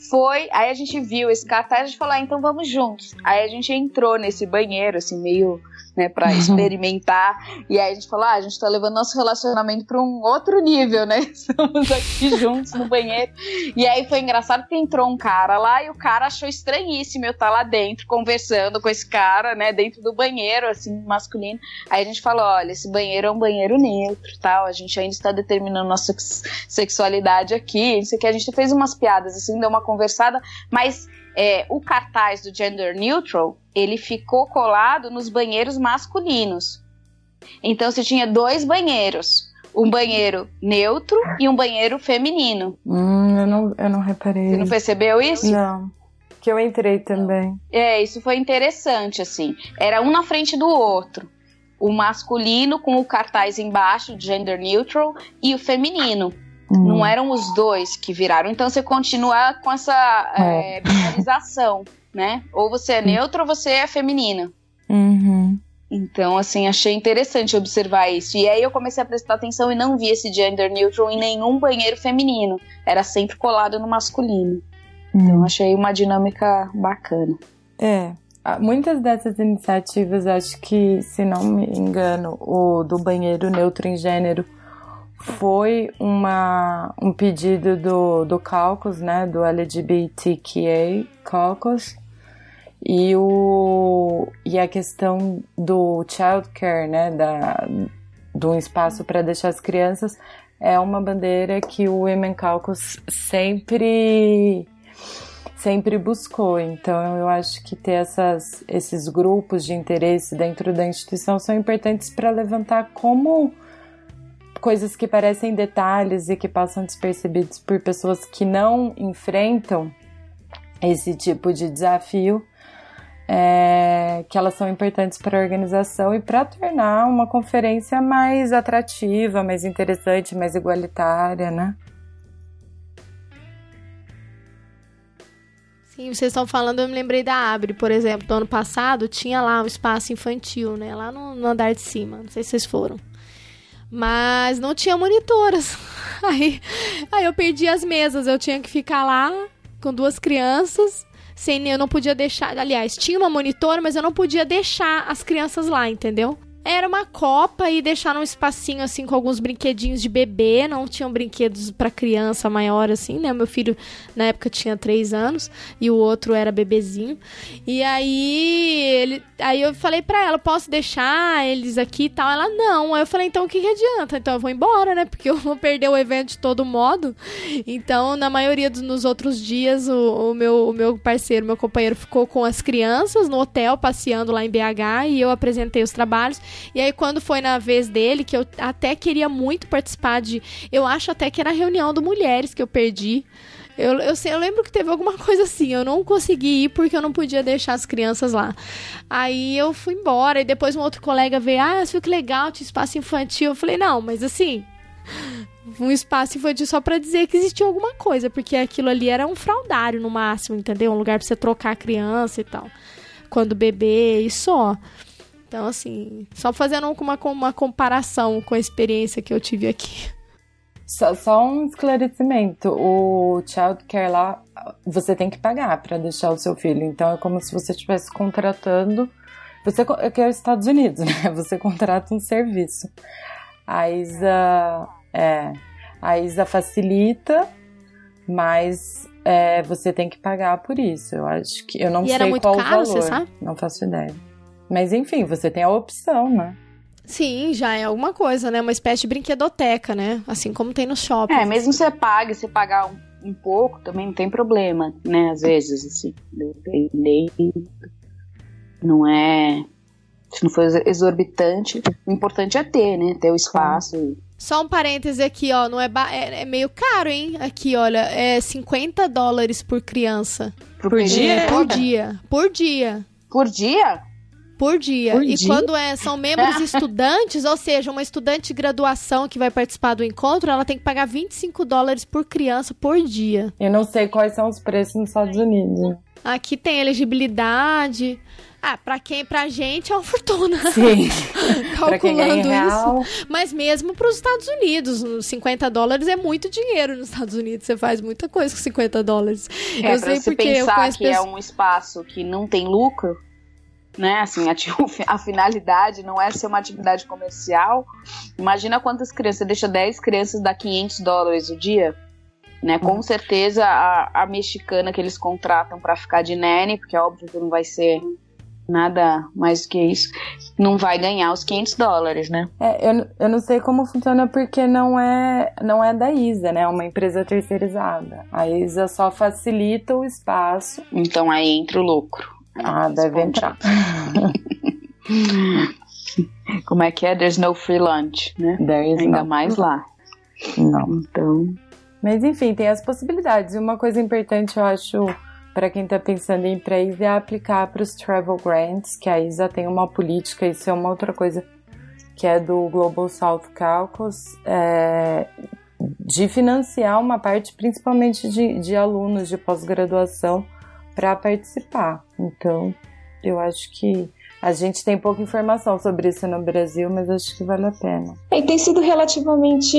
foi, aí a gente viu esse cartaz e a gente falou, ah, então vamos juntos. Aí a gente entrou nesse banheiro, assim, meio né, para uhum. experimentar. E aí a gente falou, ah, a gente tá levando nosso relacionamento para um outro nível, né? Estamos aqui juntos no banheiro. E aí foi engraçado que entrou um cara lá e o cara achou estranhíssimo eu estar tá lá dentro conversando com esse cara, né, dentro do banheiro, assim, masculino. Aí a gente falou, olha, esse banheiro é um banheiro neutro, tal. A gente ainda está determinando nossa sexualidade aqui. Isso aqui a gente fez umas piadas, assim, deu uma conversada, mas é, o cartaz do gender neutral ele ficou colado nos banheiros masculinos. Então você tinha dois banheiros. Um banheiro neutro e um banheiro feminino. Hum, eu não, eu não reparei. Você não percebeu isso? Não. Que eu entrei também. É, isso foi interessante, assim. Era um na frente do outro. O masculino com o cartaz embaixo, gender neutral, e o feminino. Uhum. Não eram os dois que viraram. Então você continua com essa é. É, binarização, né? Ou você é neutro ou você é feminina. Uhum. Então, assim, achei interessante observar isso. E aí eu comecei a prestar atenção e não vi esse gender neutral em nenhum banheiro feminino. Era sempre colado no masculino. Então, uhum. achei uma dinâmica bacana. É, muitas dessas iniciativas, acho que, se não me engano, o do banheiro neutro em gênero foi uma, um pedido do, do Caucus, né, do LGBTQA Caucus, e, o, e a questão do childcare, né, da, do espaço para deixar as crianças, é uma bandeira que o Women Caucus sempre sempre buscou. Então, eu acho que ter essas, esses grupos de interesse dentro da instituição são importantes para levantar como coisas que parecem detalhes e que passam despercebidos por pessoas que não enfrentam esse tipo de desafio, é, que elas são importantes para a organização e para tornar uma conferência mais atrativa, mais interessante, mais igualitária, né? Sim, vocês estão falando, eu me lembrei da Abre, por exemplo, do ano passado, tinha lá um espaço infantil, né? Lá no, no andar de cima, não sei se vocês foram. Mas não tinha monitoras. Aí, aí eu perdi as mesas, eu tinha que ficar lá com duas crianças, sem eu não podia deixar, aliás, tinha uma monitora, mas eu não podia deixar as crianças lá, entendeu? Era uma copa e deixaram um espacinho assim com alguns brinquedinhos de bebê, não tinham brinquedos para criança maior assim, né? Meu filho na época tinha três anos e o outro era bebezinho. E aí ele, aí eu falei para ela, posso deixar eles aqui e tal? Ela não. Aí eu falei, então o que, que adianta? Então eu vou embora, né? Porque eu vou perder o evento de todo modo. Então na maioria dos nos outros dias o, o meu o meu parceiro, meu companheiro ficou com as crianças no hotel passeando lá em BH e eu apresentei os trabalhos e aí, quando foi na vez dele, que eu até queria muito participar de. Eu acho até que era a reunião do Mulheres que eu perdi. Eu, eu, sei, eu lembro que teve alguma coisa assim. Eu não consegui ir porque eu não podia deixar as crianças lá. Aí eu fui embora. E depois um outro colega veio: Ah, viu que legal, tinha espaço infantil. Eu falei: Não, mas assim. Um espaço infantil só para dizer que existia alguma coisa, porque aquilo ali era um fraudário no máximo, entendeu? Um lugar pra você trocar a criança e tal. Quando bebê e só. Então, assim, só fazendo uma, uma comparação com a experiência que eu tive aqui. Só, só um esclarecimento: o child care lá, você tem que pagar para deixar o seu filho. Então, é como se você estivesse contratando. Você é que é os Estados Unidos, né? Você contrata um serviço. A ISA, é, a ISA facilita, mas é, você tem que pagar por isso. Eu acho que eu não e sei qual caro, o valor. Não faço ideia. Mas enfim, você tem a opção, né? Sim, já é alguma coisa, né? Uma espécie de brinquedoteca, né? Assim como tem no shopping. É, mesmo você pague, você pagar um, um pouco, também não tem problema, né? Às vezes, assim, não é. Se não for exorbitante, o importante é ter, né? Ter o espaço. Só um parêntese aqui, ó. Não é, é, é, meio caro, hein? Aqui, olha. É 50 dólares por criança. Por, por dia? Por dia. Por dia. Por dia? Por dia. Por e dia? quando é, são membros estudantes, ou seja, uma estudante de graduação que vai participar do encontro, ela tem que pagar 25 dólares por criança por dia. Eu não sei quais são os preços nos Estados Unidos. Aqui tem elegibilidade. Ah, pra quem, pra gente é uma fortuna. Sim. Calculando isso. Mas mesmo pros Estados Unidos, 50 dólares é muito dinheiro nos Estados Unidos. Você faz muita coisa com 50 dólares. É, eu pra sei você porque eu pensar conheço que é pessoas... um espaço que não tem lucro, né? Assim, a, a, finalidade não é ser uma atividade comercial. Imagina quantas crianças, você deixa 10 crianças dá 500 dólares o dia, né? Com certeza a, a mexicana que eles contratam para ficar de nene, porque é óbvio que não vai ser nada mais do que isso, não vai ganhar os 500 dólares, né? É, eu, eu não sei como funciona porque não é, não é da ISA, né? É uma empresa terceirizada. A ISA só facilita o espaço. Então aí entra o lucro. Ah, deve entrar. Como é que é? There's no free lunch, né? There is Ainda not. mais lá. Não. Então, Mas enfim, tem as possibilidades. E uma coisa importante, eu acho, para quem está pensando em ir para a ISA é aplicar para os travel grants, que a ISA tem uma política, isso é uma outra coisa que é do Global South Caucus, é, de financiar uma parte, principalmente de, de alunos de pós-graduação, para participar. Então, eu acho que a gente tem pouca informação sobre isso no Brasil, mas acho que vale a pena. E tem sido relativamente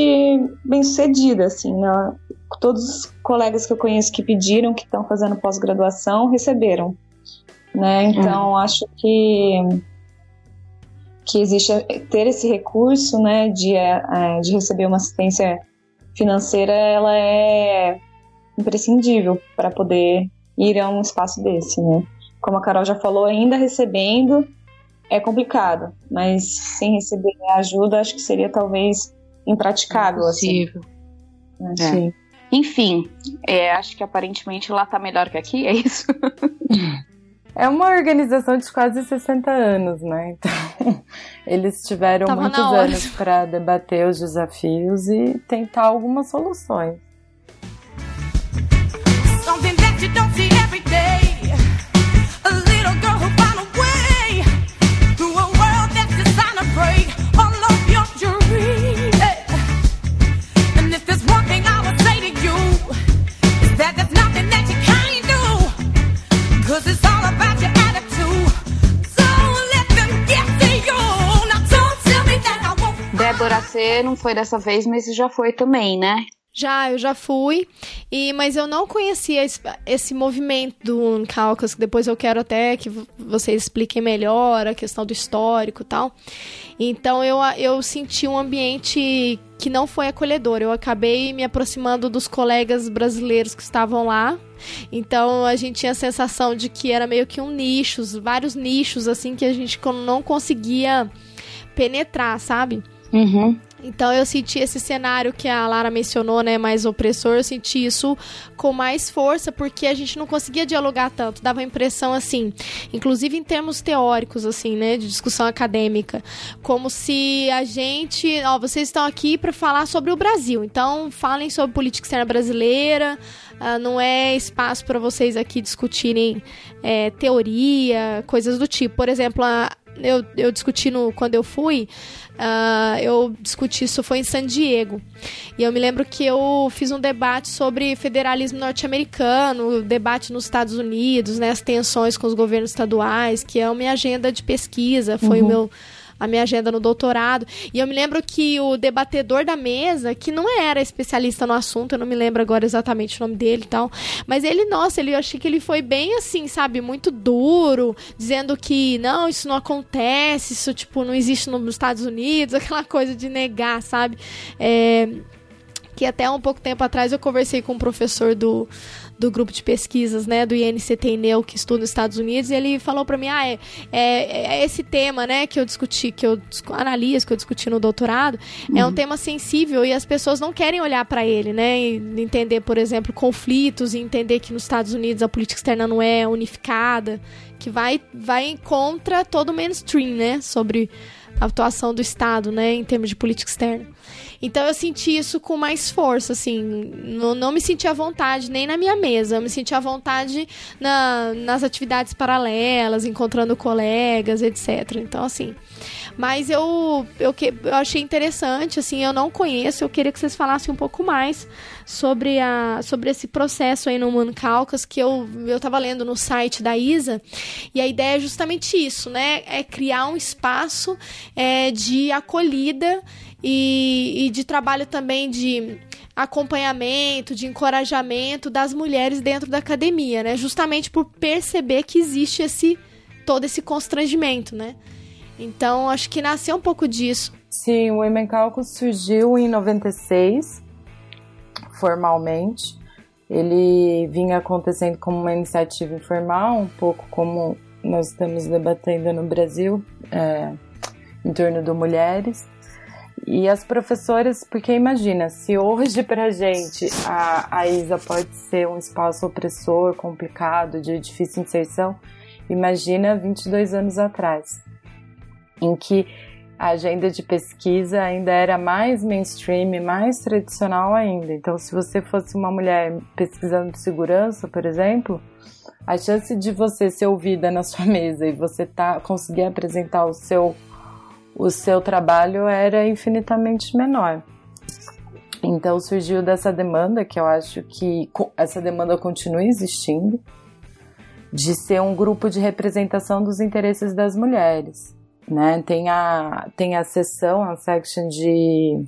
bem sucedida, assim, né? Todos os colegas que eu conheço que pediram, que estão fazendo pós-graduação, receberam. Né? Então, uhum. acho que que existe ter esse recurso, né, de, é, de receber uma assistência financeira, ela é imprescindível para poder ir a um espaço desse, né? Como a Carol já falou, ainda recebendo é complicado, mas sem receber ajuda, acho que seria talvez impraticável. Assim. Assim. É. Enfim, é, acho que aparentemente lá tá melhor que aqui, é isso? É uma organização de quase 60 anos, né? Então, eles tiveram Tava muitos anos para debater os desafios e tentar algumas soluções. Débora C não foi dessa vez, mas já foi também, né? Já, eu já fui, e mas eu não conhecia esse, esse movimento do Caucus, que depois eu quero até que vocês expliquem melhor a questão do histórico e tal. Então eu, eu senti um ambiente que não foi acolhedor. Eu acabei me aproximando dos colegas brasileiros que estavam lá. Então a gente tinha a sensação de que era meio que um nicho, vários nichos assim que a gente não conseguia penetrar, sabe? Uhum. Então eu senti esse cenário que a Lara mencionou, né, mais opressor, eu senti isso com mais força porque a gente não conseguia dialogar tanto, dava a impressão assim, inclusive em termos teóricos assim, né, de discussão acadêmica, como se a gente, ó, vocês estão aqui para falar sobre o Brasil, então falem sobre política externa brasileira, uh, não é espaço para vocês aqui discutirem é, teoria, coisas do tipo. Por exemplo, a, eu, eu discuti no, quando eu fui, uh, eu discuti isso foi em San Diego. E eu me lembro que eu fiz um debate sobre federalismo norte-americano, debate nos Estados Unidos, né, as tensões com os governos estaduais, que é a minha agenda de pesquisa, foi uhum. o meu a minha agenda no doutorado. E eu me lembro que o debatedor da mesa, que não era especialista no assunto, eu não me lembro agora exatamente o nome dele e tal, mas ele, nossa, ele, eu achei que ele foi bem assim, sabe, muito duro, dizendo que não, isso não acontece, isso, tipo, não existe nos Estados Unidos, aquela coisa de negar, sabe? É, que até um pouco tempo atrás eu conversei com um professor do do grupo de pesquisas, né, do INCT-NEU, que estuda nos Estados Unidos, e ele falou para mim, ah, é, é, é, esse tema, né, que eu discuti, que eu analiso, que eu discuti no doutorado, uhum. é um uhum. tema sensível e as pessoas não querem olhar para ele, né, e entender, por exemplo, conflitos e entender que nos Estados Unidos a política externa não é unificada, que vai, vai contra todo o mainstream, né, sobre a atuação do Estado, né, em termos de política externa. Então eu senti isso com mais força, assim. Não, não me senti à vontade nem na minha mesa. Eu me senti à vontade na, nas atividades paralelas, encontrando colegas, etc. Então, assim. Mas eu, eu, eu achei interessante, assim, eu não conheço, eu queria que vocês falassem um pouco mais sobre, a, sobre esse processo aí no Moon Caucus, que eu, eu lendo no site da ISA, e a ideia é justamente isso, né? É criar um espaço é, de acolhida e, e de trabalho também de acompanhamento, de encorajamento das mulheres dentro da academia, né? Justamente por perceber que existe esse todo esse constrangimento, né? Então, acho que nasceu um pouco disso. Sim, o Women Caucus surgiu em 96, formalmente. Ele vinha acontecendo como uma iniciativa informal, um pouco como nós estamos debatendo no Brasil, é, em torno do mulheres. E as professoras, porque imagina, se hoje pra gente a, a ISA pode ser um espaço opressor, complicado, de difícil inserção, imagina 22 anos atrás, em que a agenda de pesquisa ainda era mais mainstream, mais tradicional ainda. Então, se você fosse uma mulher pesquisando segurança, por exemplo, a chance de você ser ouvida na sua mesa e você tá, conseguir apresentar o seu o seu trabalho era infinitamente menor. Então surgiu dessa demanda, que eu acho que essa demanda continua existindo, de ser um grupo de representação dos interesses das mulheres. Né? Tem, a, tem a seção, a section de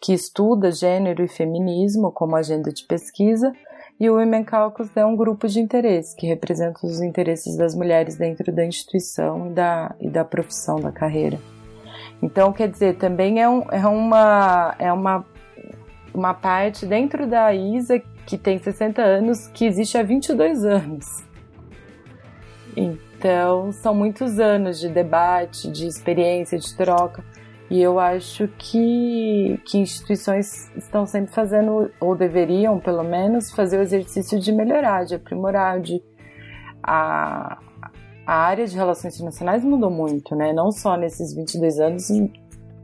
que estuda gênero e feminismo como agenda de pesquisa, e o Women Caucus é um grupo de interesse que representa os interesses das mulheres dentro da instituição e da, e da profissão, da carreira. Então, quer dizer, também é, um, é, uma, é uma, uma parte dentro da ISA que tem 60 anos, que existe há 22 anos. Então, são muitos anos de debate, de experiência, de troca. E eu acho que, que instituições estão sempre fazendo, ou deveriam pelo menos, fazer o exercício de melhorar, de aprimorar, de. A, a área de relações internacionais mudou muito, né? Não só nesses 22 anos,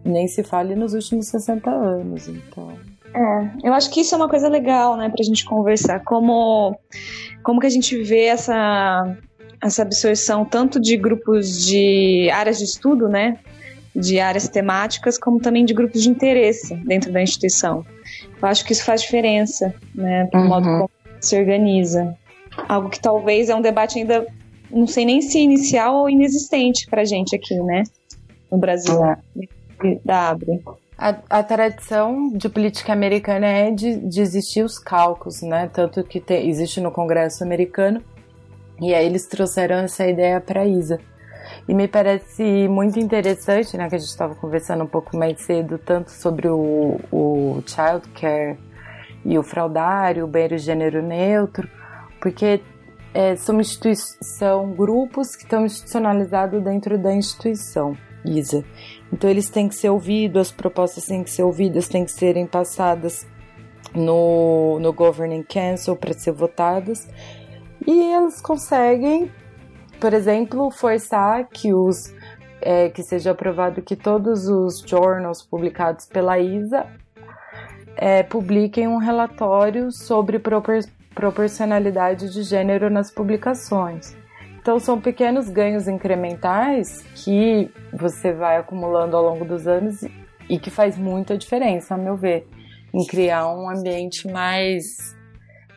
nem se fale nos últimos 60 anos, então. É, eu acho que isso é uma coisa legal, né, pra gente conversar. Como, como que a gente vê essa, essa absorção tanto de grupos de áreas de estudo, né, de áreas temáticas, como também de grupos de interesse dentro da instituição. Eu acho que isso faz diferença, né, para o uhum. modo como se organiza. Algo que talvez é um debate ainda, não sei nem se inicial ou inexistente para a gente aqui, né, no Brasil, é. da Abre. A, a, tradição de política americana é de, de existir os cálculos, né? Tanto que existe no Congresso americano. E aí eles trouxeram essa ideia para ISA. E me parece muito interessante, né, que a gente estava conversando um pouco mais cedo, tanto sobre o, o child care e o fraudário, o banheiro gênero neutro, porque é, são, são grupos que estão institucionalizados dentro da instituição ISA. Então eles têm que ser ouvidos, as propostas têm que ser ouvidas, têm que serem passadas no, no Governing Council para ser votadas. E eles conseguem por exemplo, forçar que os é, que seja aprovado que todos os journals publicados pela ISA é, publiquem um relatório sobre propor proporcionalidade de gênero nas publicações. Então, são pequenos ganhos incrementais que você vai acumulando ao longo dos anos e que faz muita diferença, a meu ver, em criar um ambiente mais,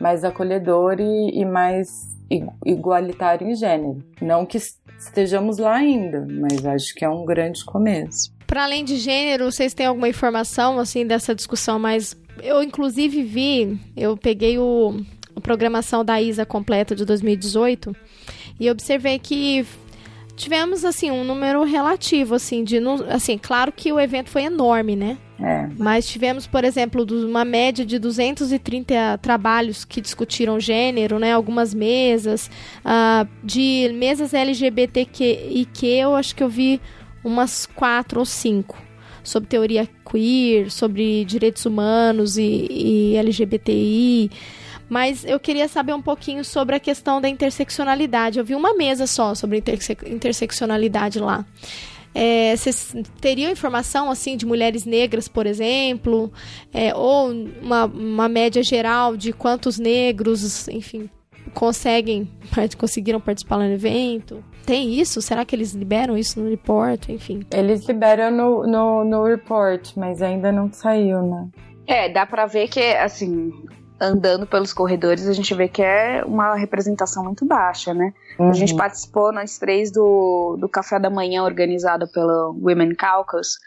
mais acolhedor e, e mais igualitário em gênero. Não que estejamos lá ainda, mas acho que é um grande começo. Para além de gênero, vocês têm alguma informação assim dessa discussão mais eu inclusive vi, eu peguei o a programação da ISA completa de 2018 e observei que tivemos assim um número relativo assim de assim, claro que o evento foi enorme, né? É. Mas tivemos, por exemplo, uma média de 230 trabalhos que discutiram gênero, né? Algumas mesas. Uh, de mesas LGBTQ, eu acho que eu vi umas quatro ou cinco. Sobre teoria queer, sobre direitos humanos e, e LGBTI. Mas eu queria saber um pouquinho sobre a questão da interseccionalidade. Eu vi uma mesa só sobre interse interseccionalidade lá. É, vocês teriam informação assim de mulheres negras, por exemplo, é, ou uma, uma média geral de quantos negros, enfim, conseguem conseguiram participar no evento? Tem isso? Será que eles liberam isso no report? Enfim. Eles liberam no, no, no report, mas ainda não saiu, né? É, dá pra ver que, assim, andando pelos corredores, a gente vê que é uma representação muito baixa, né? Uhum. A gente uhum. participou, nós três, do, do café da manhã organizado pelo Women Caucus,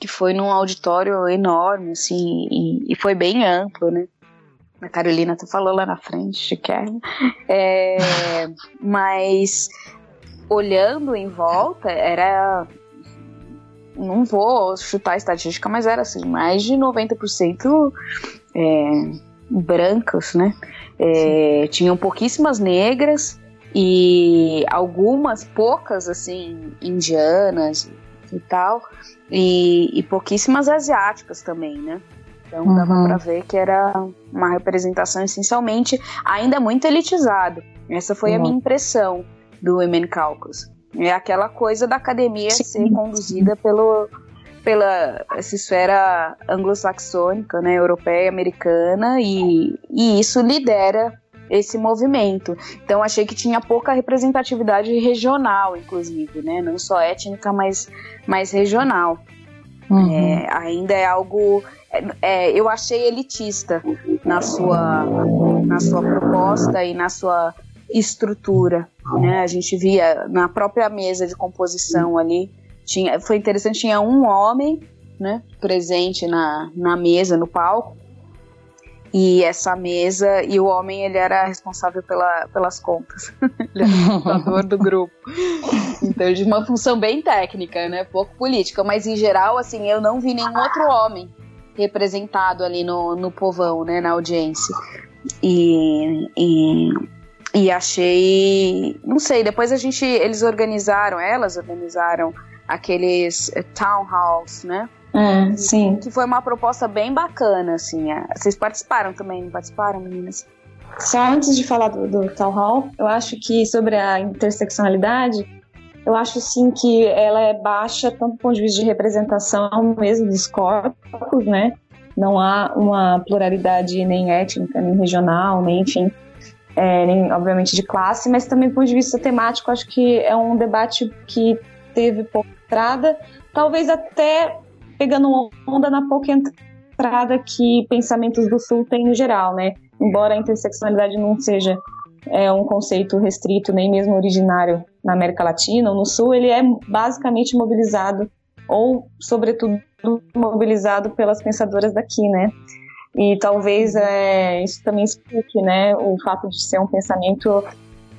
que foi num auditório enorme, assim, e, e foi bem amplo, né? A Carolina até falou lá na frente, quer. É, mas olhando em volta, era. Não vou chutar a estatística, mas era assim, mais de 90% é, brancos, né? É, tinham pouquíssimas negras e algumas poucas assim indianas e tal e, e pouquíssimas asiáticas também, né? Então uhum. dava para ver que era uma representação essencialmente ainda muito elitizado. Essa foi uhum. a minha impressão do Women Caucus. É aquela coisa da academia Sim. ser conduzida pelo pela essa esfera anglo-saxônica, né, europeia, americana, e, e isso lidera esse movimento. Então achei que tinha pouca representatividade regional, inclusive, né, não só étnica, mas, mas regional. Uhum. É, ainda é algo é, eu achei elitista na sua, na sua proposta e na sua estrutura. Né? A gente via na própria mesa de composição ali, tinha, foi interessante, tinha um homem né, presente na, na mesa, no palco, e essa mesa, e o homem ele era responsável pela, pelas contas. ele era o do grupo. Então, de uma função bem técnica, né? Pouco política. Mas em geral, assim, eu não vi nenhum outro homem representado ali no, no povão, né? Na audiência. E, e, e achei. Não sei, depois a gente. Eles organizaram, elas organizaram aqueles eh, town halls, né? É, sim. Que foi uma proposta bem bacana, assim. É. Vocês participaram também, não participaram, meninas? Só antes de falar do, do Town Hall, eu acho que sobre a interseccionalidade, eu acho sim que ela é baixa tanto do ponto de vista de representação mesmo dos corpos, né? Não há uma pluralidade nem étnica, nem regional, nem enfim, é, nem obviamente de classe, mas também do ponto de vista temático, acho que é um debate que teve pouca entrada, talvez até pegando onda na pouca entrada que pensamentos do Sul têm no geral, né? Embora a interseccionalidade não seja é, um conceito restrito, nem mesmo originário na América Latina ou no Sul, ele é basicamente mobilizado, ou, sobretudo, mobilizado pelas pensadoras daqui, né? E talvez é, isso também explique, né, o fato de ser um pensamento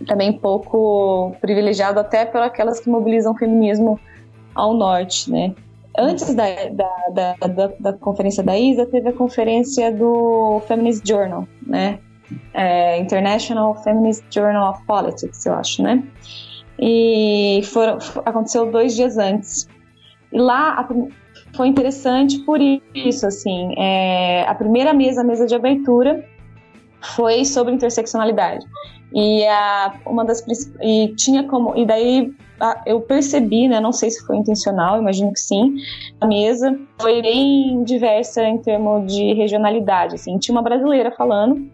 também pouco privilegiado até por aquelas que mobilizam o feminismo ao norte, né? Antes da, da, da, da, da conferência da ISA, teve a conferência do Feminist Journal, né? É, International Feminist Journal of Politics, eu acho, né? E foram, aconteceu dois dias antes. E lá foi interessante por isso, assim, é, a primeira mesa, a mesa de abertura, foi sobre interseccionalidade. E a, uma das e tinha como e daí eu percebi, né, não sei se foi intencional, imagino que sim, a mesa foi bem diversa em termos de regionalidade, assim, tinha uma brasileira falando,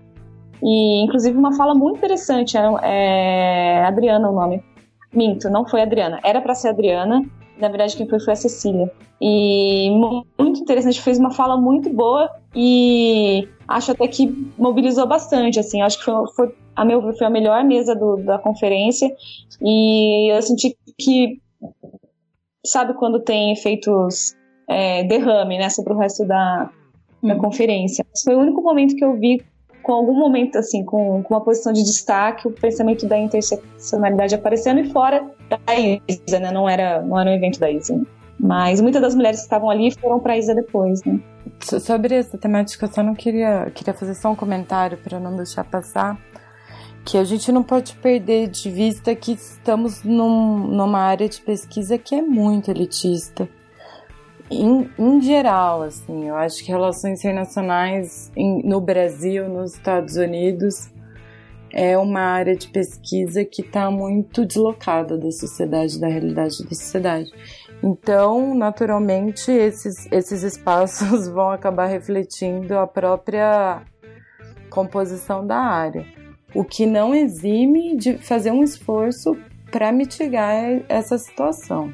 e inclusive uma fala muito interessante, é, é Adriana o nome, minto, não foi Adriana, era para ser Adriana, na verdade quem foi foi a Cecília, e muito interessante, fez uma fala muito boa, e acho até que mobilizou bastante, assim, acho que foi, foi a meu ver, foi a melhor mesa do, da conferência e eu senti que, sabe quando tem efeitos é, derrame, né, sobre o resto da, da hum. conferência. Esse foi o único momento que eu vi com algum momento, assim, com, com uma posição de destaque, o pensamento da interseccionalidade aparecendo e fora da ISA, né, não era, não era um evento da ISA. Mas muitas das mulheres que estavam ali foram para ISA depois, né. Sobre essa temática, eu só não queria, queria fazer só um comentário para não deixar passar que a gente não pode perder de vista que estamos num, numa área de pesquisa que é muito elitista. Em, em geral, assim, eu acho que relações internacionais em, no Brasil, nos Estados Unidos, é uma área de pesquisa que está muito deslocada da sociedade, da realidade da sociedade. Então, naturalmente, esses, esses espaços vão acabar refletindo a própria composição da área o que não exime de fazer um esforço para mitigar essa situação.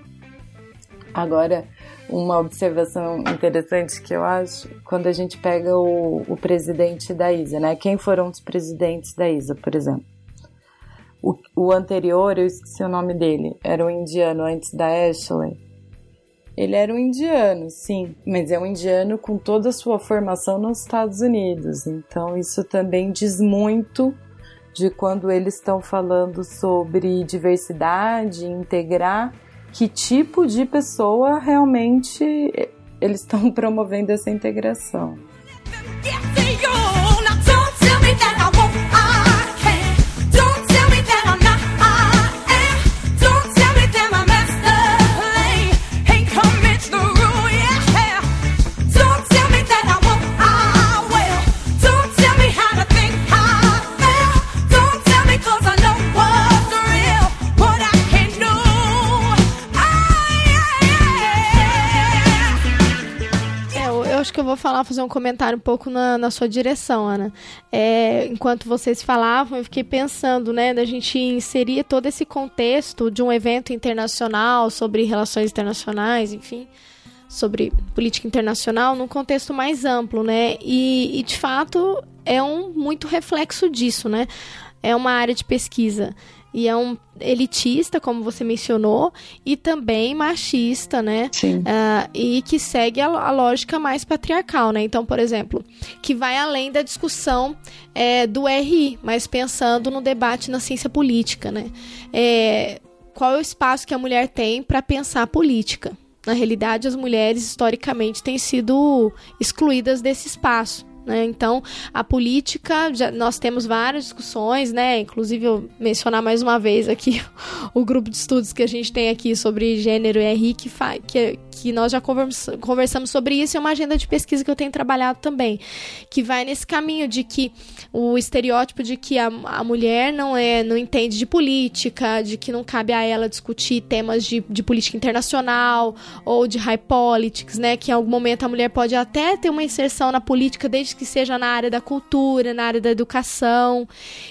Agora, uma observação interessante que eu acho, quando a gente pega o, o presidente da ISA, né? Quem foram os presidentes da ISA, por exemplo? O, o anterior, eu esqueci o nome dele, era um indiano antes da Ashley. Ele era um indiano, sim, mas é um indiano com toda a sua formação nos Estados Unidos. Então, isso também diz muito de quando eles estão falando sobre diversidade, integrar, que tipo de pessoa realmente eles estão promovendo essa integração. Eu vou falar, fazer um comentário um pouco na, na sua direção, Ana. É, enquanto vocês falavam, eu fiquei pensando, né, da gente inserir todo esse contexto de um evento internacional sobre relações internacionais, enfim, sobre política internacional num contexto mais amplo, né? E, e de fato é um muito reflexo disso, né? É uma área de pesquisa e é um elitista, como você mencionou, e também machista, né? Sim. Uh, e que segue a, a, lógica mais patriarcal, né? Então, por exemplo, que vai além da discussão é, do RI, mas pensando no debate na ciência política, né? É, qual é o espaço que a mulher tem para pensar política? Na realidade, as mulheres historicamente têm sido excluídas desse espaço. Né? Então, a política, já, nós temos várias discussões, né? Inclusive, eu mencionar mais uma vez aqui o grupo de estudos que a gente tem aqui sobre gênero e RI, que, que, que nós já conversamos sobre isso, é uma agenda de pesquisa que eu tenho trabalhado também, que vai nesse caminho de que o estereótipo de que a, a mulher não é, não entende de política, de que não cabe a ela discutir temas de, de política internacional ou de high politics, né? Que em algum momento a mulher pode até ter uma inserção na política, desde que seja na área da cultura, na área da educação.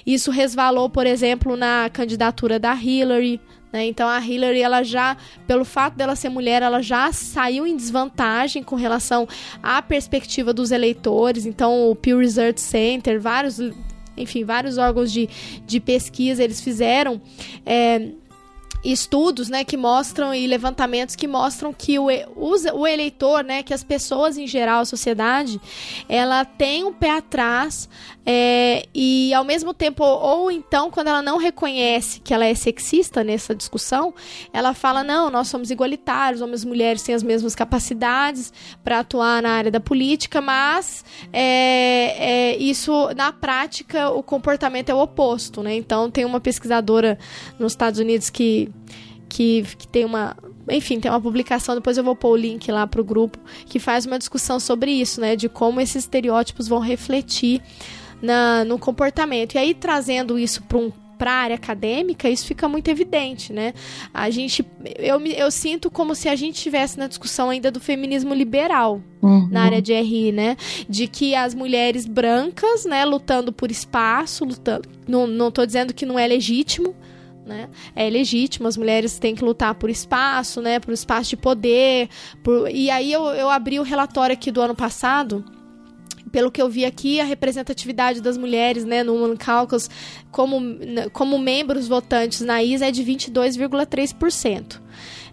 Isso resvalou, por exemplo, na candidatura da Hillary, né? Então a Hillary, ela já, pelo fato dela ser mulher, ela já saiu em desvantagem com relação à perspectiva dos eleitores. Então o Pew Research Center, vários, enfim, vários órgãos de, de pesquisa, eles fizeram é, estudos, né, que mostram e levantamentos que mostram que o, o, eleitor, né, que as pessoas em geral, a sociedade, ela tem um pé atrás é, e ao mesmo tempo, ou, então quando ela não reconhece que ela é sexista nessa discussão, ela fala não, nós somos igualitários, homens e mulheres têm as mesmas capacidades para atuar na área da política, mas é, é, isso na prática o comportamento é o oposto, né? Então tem uma pesquisadora nos Estados Unidos que que, que tem uma, enfim, tem uma publicação, depois eu vou pôr o link lá pro grupo, que faz uma discussão sobre isso, né? De como esses estereótipos vão refletir na, no comportamento. E aí, trazendo isso para um para a área acadêmica, isso fica muito evidente, né? A gente, eu, eu sinto como se a gente estivesse na discussão ainda do feminismo liberal uhum. na área de RI, né? De que as mulheres brancas, né, lutando por espaço, lutando, não, não tô dizendo que não é legítimo, né? É legítimo, as mulheres têm que lutar por espaço, né? Por espaço de poder. Por... E aí eu, eu abri o relatório aqui do ano passado. Pelo que eu vi aqui, a representatividade das mulheres né, no Human Caucus como, como membros votantes na ISA é de 22,3%.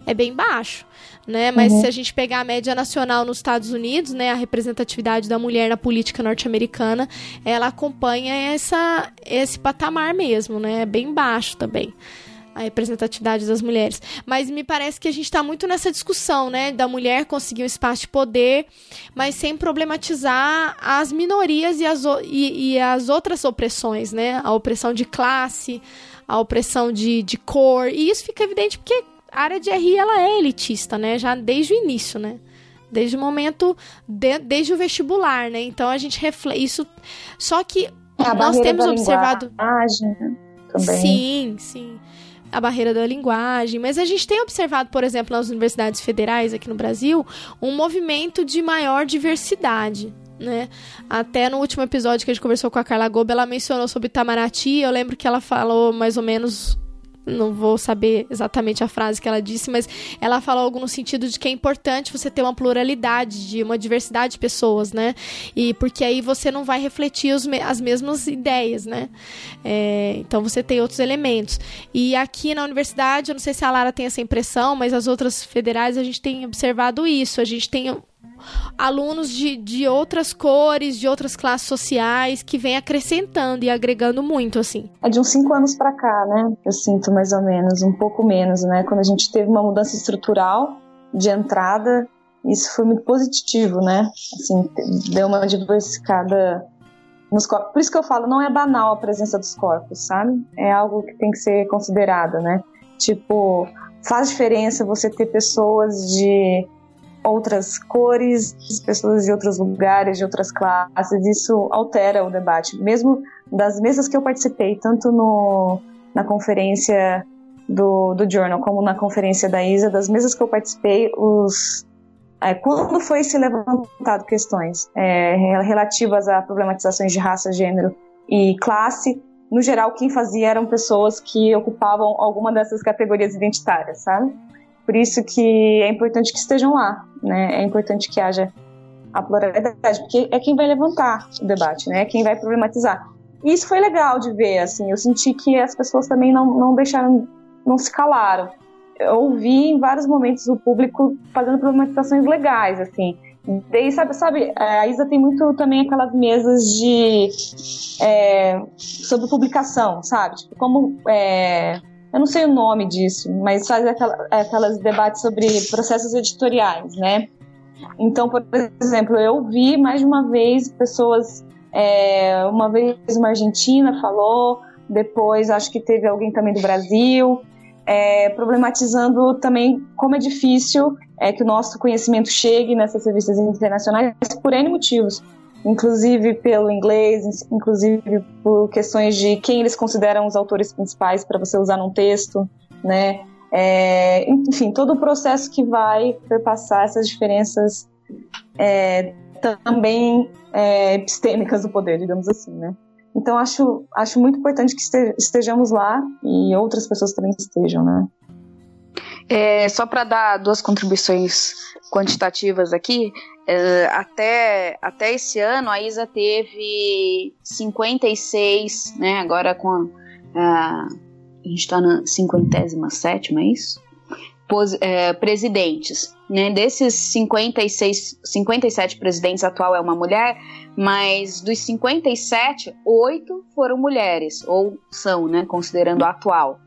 É bem baixo né? Mas uhum. se a gente pegar a média nacional nos Estados Unidos, né, a representatividade da mulher na política norte-americana, ela acompanha essa, esse patamar mesmo, né? É bem baixo também a representatividade das mulheres. Mas me parece que a gente está muito nessa discussão, né? Da mulher conseguir um espaço de poder, mas sem problematizar as minorias e as, e, e as outras opressões, né? A opressão de classe, a opressão de, de cor. E isso fica evidente porque a área de RI ela é elitista, né? Já desde o início, né? Desde o momento, de, desde o vestibular, né? Então a gente reflete isso. Só que é, nós temos observado. Linguagem, também. Sim, sim. A barreira da linguagem. Mas a gente tem observado, por exemplo, nas universidades federais aqui no Brasil, um movimento de maior diversidade. Né? Até no último episódio que a gente conversou com a Carla Goba, ela mencionou sobre Itamaraty. Eu lembro que ela falou mais ou menos não vou saber exatamente a frase que ela disse, mas ela falou algo no sentido de que é importante você ter uma pluralidade, de uma diversidade de pessoas, né? E porque aí você não vai refletir os, as mesmas ideias, né? É, então você tem outros elementos. E aqui na universidade, eu não sei se a Lara tem essa impressão, mas as outras federais a gente tem observado isso. A gente tem alunos de, de outras cores, de outras classes sociais, que vem acrescentando e agregando muito, assim. É de uns cinco anos para cá, né? Eu sinto mais ou menos, um pouco menos, né? Quando a gente teve uma mudança estrutural de entrada, isso foi muito positivo, né? Assim, deu uma diversificada nos corpos. Por isso que eu falo, não é banal a presença dos corpos, sabe? É algo que tem que ser considerado, né? Tipo, faz diferença você ter pessoas de outras cores, pessoas de outros lugares, de outras classes, isso altera o debate. Mesmo das mesas que eu participei, tanto no, na conferência do, do Journal como na conferência da ISA, das mesas que eu participei, os, é, quando foi se levantado questões é, relativas a problematizações de raça, gênero e classe, no geral quem fazia eram pessoas que ocupavam alguma dessas categorias identitárias, sabe? Por isso que é importante que estejam lá, né? É importante que haja a pluralidade, porque é quem vai levantar o debate, né? É quem vai problematizar. E isso foi legal de ver, assim, eu senti que as pessoas também não, não deixaram, não se calaram. Eu ouvi em vários momentos o público fazendo problematizações legais, assim. Daí, sabe, sabe, a Isa tem muito também aquelas mesas de. É, sobre publicação, sabe? Tipo, como. É, eu não sei o nome disso, mas faz aquela, aquelas debates sobre processos editoriais, né? Então, por exemplo, eu vi mais de uma vez pessoas. É, uma vez uma argentina falou, depois acho que teve alguém também do Brasil é, problematizando também como é difícil é, que o nosso conhecimento chegue nessas revistas internacionais por N motivos, inclusive pelo inglês, inclusive por questões de quem eles consideram os autores principais para você usar num texto, né? É, enfim, todo o processo que vai perpassar essas diferenças é, também é, epistêmicas do poder, digamos assim, né? Então acho, acho muito importante que estejamos lá e outras pessoas também estejam, né? É, só para dar duas contribuições quantitativas aqui, até, até esse ano a ISA teve 56, né? Agora com a, a, a gente está na 57, é isso? Pos, é, presidentes. Né? Desses 56, 57 presidentes, atual é uma mulher, mas dos 57, oito foram mulheres, ou são, né, considerando a atual.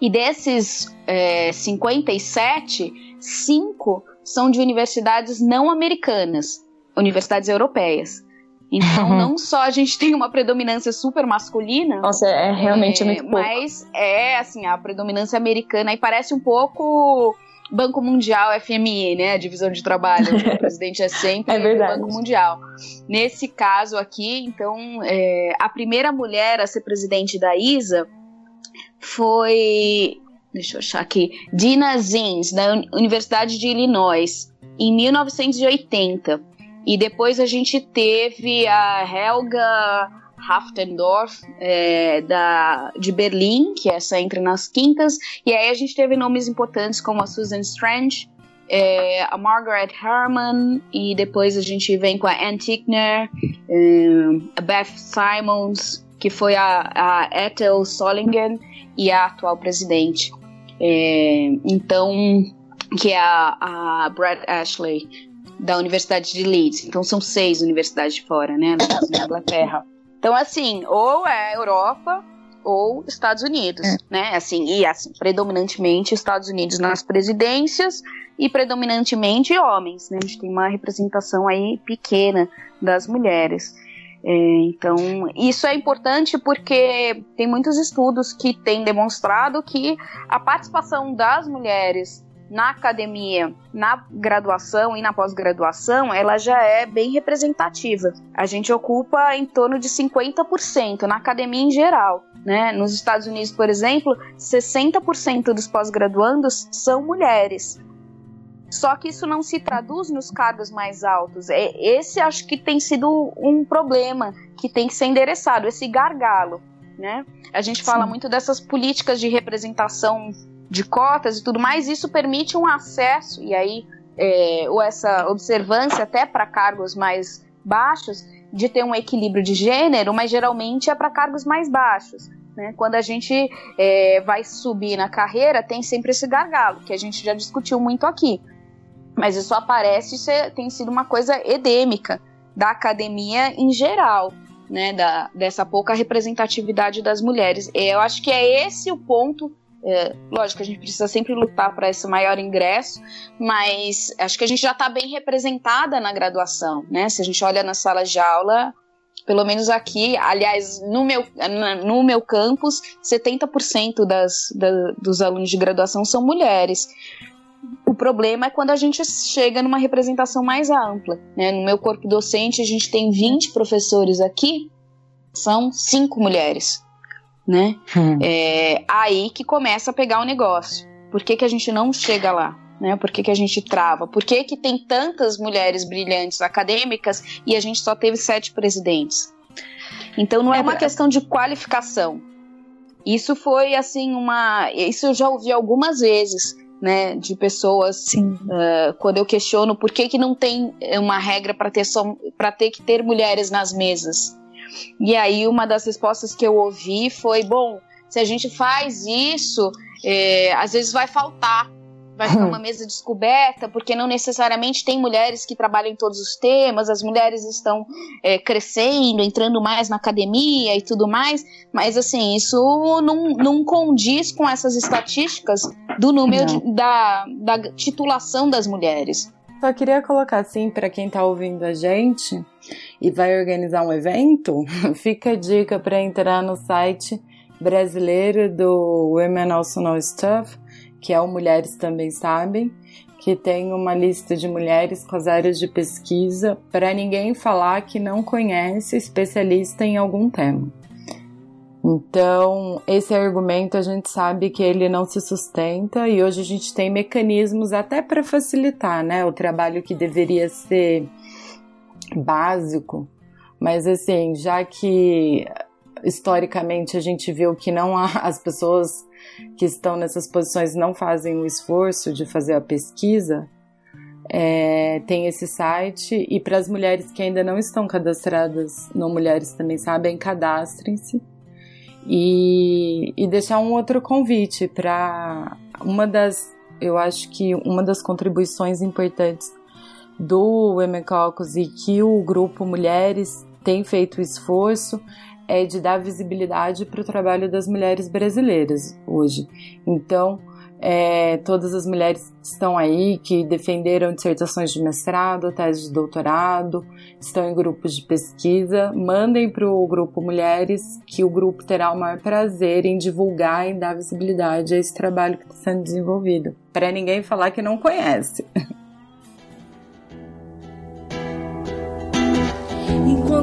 E desses é, 57, cinco são de universidades não americanas, universidades europeias. Então, não só a gente tem uma predominância super masculina. Nossa, é realmente é, muito pouco. Mas é, assim, a predominância americana e parece um pouco Banco Mundial FMI, né? A divisão de trabalho. o presidente é sempre é o Banco Mundial. Nesse caso aqui, então, é, a primeira mulher a ser presidente da ISA foi. Deixa eu achar aqui. Dina Zins, da Universidade de Illinois, em 1980. E depois a gente teve a Helga Haftendorf, é, da, de Berlim, que essa entra nas quintas, e aí a gente teve nomes importantes como a Susan Strange, é, a Margaret Herman, e depois a gente vem com a Ann Tickner, é, a Beth Simons, que foi a, a Ethel Solingen e a atual presidente. É, então, que é a, a Brad Ashley, da Universidade de Leeds. Então são seis universidades de fora, né, na Inglaterra. Então, assim, ou é Europa ou Estados Unidos, é. né? Assim, e assim, predominantemente Estados Unidos nas presidências e predominantemente homens, né? A gente tem uma representação aí pequena das mulheres. É, então, isso é importante porque tem muitos estudos que têm demonstrado que a participação das mulheres na academia, na graduação e na pós-graduação, ela já é bem representativa. A gente ocupa em torno de 50% na academia em geral. Né? Nos Estados Unidos, por exemplo, 60% dos pós-graduandos são mulheres. Só que isso não se traduz nos cargos mais altos. É, esse acho que tem sido um problema que tem que ser endereçado, esse gargalo. Né? A gente fala Sim. muito dessas políticas de representação de cotas e tudo mais, isso permite um acesso, e aí, é, ou essa observância até para cargos mais baixos, de ter um equilíbrio de gênero, mas geralmente é para cargos mais baixos. Né? Quando a gente é, vai subir na carreira, tem sempre esse gargalo, que a gente já discutiu muito aqui. Mas isso aparece, isso é, tem sido uma coisa edêmica da academia em geral. Né, da, dessa pouca representatividade das mulheres. Eu acho que é esse o ponto é, lógico, a gente precisa sempre lutar para esse maior ingresso, mas acho que a gente já está bem representada na graduação, né? Se a gente olha nas salas de aula, pelo menos aqui, aliás, no meu, no meu campus, 70% das, da, dos alunos de graduação são mulheres. O problema é quando a gente chega numa representação mais ampla. Né? No meu corpo docente, a gente tem 20 professores aqui, são cinco mulheres né? Hum. É aí que começa a pegar o negócio. Por que, que a gente não chega lá? Né? Por que, que a gente trava? Por que, que tem tantas mulheres brilhantes acadêmicas e a gente só teve sete presidentes? Então não é, é uma questão de qualificação. Isso foi assim uma. Isso eu já ouvi algumas vezes né, de pessoas. Uh, quando eu questiono por que, que não tem uma regra para ter, só, ter que ter mulheres nas mesas. E aí uma das respostas que eu ouvi foi: bom, se a gente faz isso, é, às vezes vai faltar vai ficar uma mesa descoberta, porque não necessariamente tem mulheres que trabalham em todos os temas, as mulheres estão é, crescendo, entrando mais na academia e tudo mais, mas assim, isso não, não condiz com essas estatísticas do número de, da, da titulação das mulheres. Só queria colocar assim para quem está ouvindo a gente e vai organizar um evento, fica a dica para entrar no site brasileiro do Women Also Know Stuff que é o Mulheres Também Sabem, que tem uma lista de mulheres com as áreas de pesquisa para ninguém falar que não conhece especialista em algum tema. Então, esse argumento a gente sabe que ele não se sustenta e hoje a gente tem mecanismos até para facilitar, né, o trabalho que deveria ser básico, mas assim, já que historicamente a gente viu que não há as pessoas que estão nessas posições não fazem o esforço de fazer a pesquisa, é, tem esse site. E para as mulheres que ainda não estão cadastradas no Mulheres Também Sabem, cadastrem-se. E, e deixar um outro convite para uma das, eu acho que uma das contribuições importantes do Women Caucus e que o grupo Mulheres tem feito esforço é de dar visibilidade para o trabalho das mulheres brasileiras hoje. Então, é, todas as mulheres que estão aí, que defenderam dissertações de mestrado, tese de doutorado, estão em grupos de pesquisa, mandem para o grupo Mulheres, que o grupo terá o maior prazer em divulgar e dar visibilidade a esse trabalho que está sendo desenvolvido. Para ninguém falar que não conhece.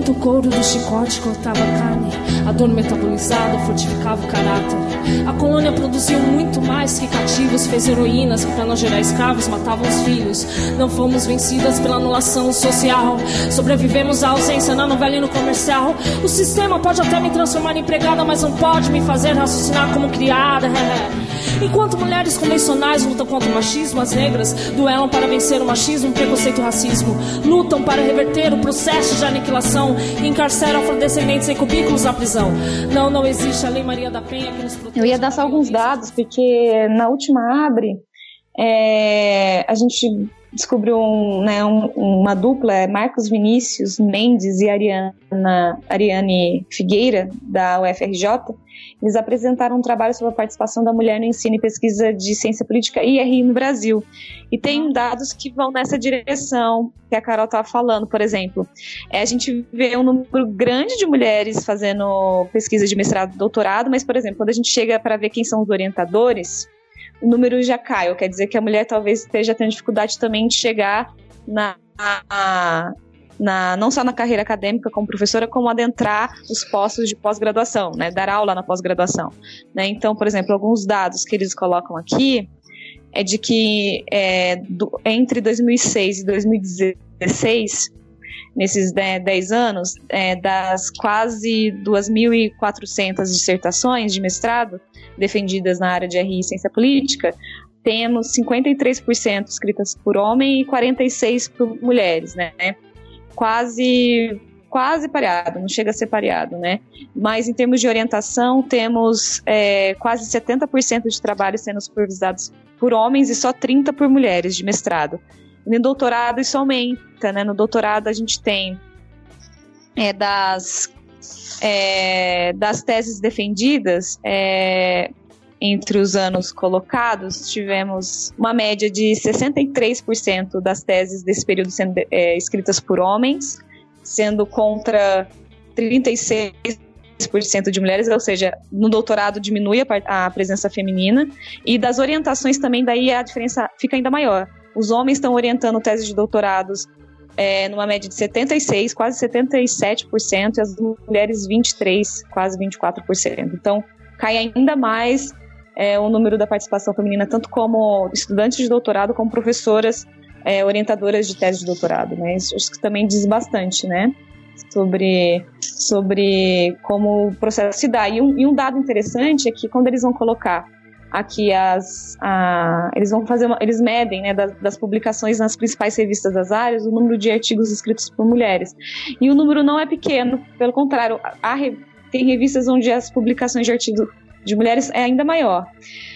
Enquanto o couro do chicote cortava a carne, a dor metabolizada fortificava o caráter. A colônia produziu muito mais que cativos, fez heroínas que, para não gerar escravos, matavam os filhos. Não fomos vencidas pela anulação social, sobrevivemos à ausência na novela e no comercial. O sistema pode até me transformar em empregada, mas não pode me fazer raciocinar como criada. Enquanto mulheres convencionais lutam contra o machismo, as negras duelam para vencer o machismo, o preconceito e o racismo. Lutam para reverter o processo de aniquilação e encarceram afrodescendentes em cubículos na prisão. Não, não existe a Lei Maria da Penha que nos protege. Eu ia dar só alguns dados, porque na última abre, é, a gente descobriu um, né, um, uma dupla, é Marcos Vinícius Mendes e Ariana, Ariane Figueira, da UFRJ, eles apresentaram um trabalho sobre a participação da mulher no ensino e pesquisa de ciência política e RI no Brasil. E tem dados que vão nessa direção que a Carol estava falando, por exemplo. É, a gente vê um número grande de mulheres fazendo pesquisa de mestrado e doutorado, mas, por exemplo, quando a gente chega para ver quem são os orientadores, o número já cai. Quer dizer que a mulher talvez esteja tendo dificuldade também de chegar na, na, não só na carreira acadêmica como professora, como adentrar os postos de pós-graduação, né, dar aula na pós-graduação. Né? Então, por exemplo, alguns dados que eles colocam aqui é de que é, do, entre 2006 e 2016, nesses 10 anos, é, das quase 2.400 dissertações de mestrado defendidas na área de RI e ciência política, temos 53% escritas por homem e 46% por mulheres, né? quase quase pareado, não chega a ser pareado, né? Mas em termos de orientação, temos é, quase 70% de trabalhos sendo supervisados por homens e só 30% por mulheres de mestrado. No doutorado isso aumenta, né? No doutorado a gente tem é, das, é, das teses defendidas, é, entre os anos colocados, tivemos uma média de 63% das teses desse período sendo é, escritas por homens, sendo contra 36% de mulheres, ou seja, no doutorado diminui a, a, presença feminina, e das orientações também, daí a diferença fica ainda maior. Os homens estão orientando teses de doutorados é, numa média de 76%, quase 77%, e as mulheres 23%, quase 24%. Então, cai ainda mais é, o número da participação feminina, tanto como estudantes de doutorado, como professoras é, orientadoras de tese de doutorado. Né? Isso, isso também diz bastante, né? Sobre, sobre como o processo se dá. E um, e um dado interessante é que quando eles vão colocar aqui as. A, eles vão fazer uma, Eles medem, né, das, das, publicações nas principais revistas das áreas, o número de artigos escritos por mulheres. E o número não é pequeno, pelo contrário, há, tem revistas onde as publicações de artigos de mulheres é ainda maior.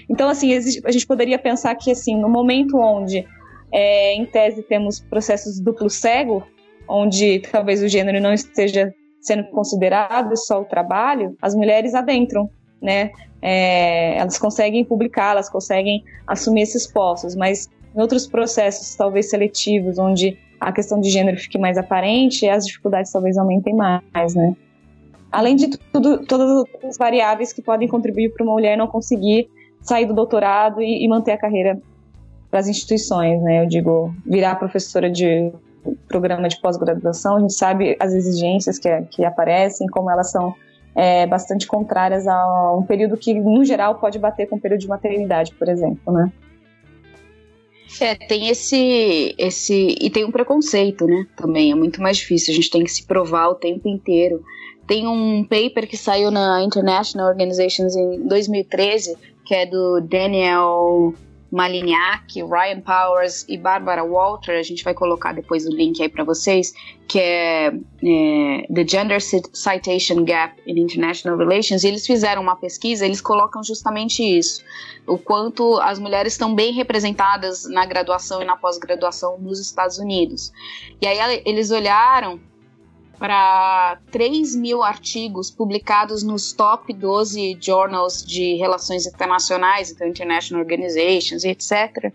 Então, assim, a gente poderia pensar que, assim, no momento onde, é, em tese, temos processos duplo cego, onde talvez o gênero não esteja sendo considerado só o trabalho, as mulheres adentram, né? É, elas conseguem publicar, elas conseguem assumir esses postos, mas em outros processos, talvez seletivos, onde a questão de gênero fique mais aparente, as dificuldades talvez aumentem mais, né? Além de tudo, todas as variáveis que podem contribuir para uma mulher não conseguir sair do doutorado e, e manter a carreira para as instituições, né? Eu digo, virar professora de programa de pós-graduação, a gente sabe as exigências que, que aparecem, como elas são é, bastante contrárias a um período que, no geral, pode bater com o período de maternidade, por exemplo, né? É, tem esse, esse. E tem um preconceito, né? Também é muito mais difícil. A gente tem que se provar o tempo inteiro. Tem um paper que saiu na International Organizations em 2013, que é do Daniel Maliniak, Ryan Powers e Barbara Walter, a gente vai colocar depois o link aí para vocês, que é, é, The Gender Citation Gap in International Relations, e eles fizeram uma pesquisa, eles colocam justamente isso, o quanto as mulheres estão bem representadas na graduação e na pós-graduação nos Estados Unidos. E aí eles olharam para 3 mil artigos publicados nos top 12 journals de relações internacionais, então International Organizations e etc.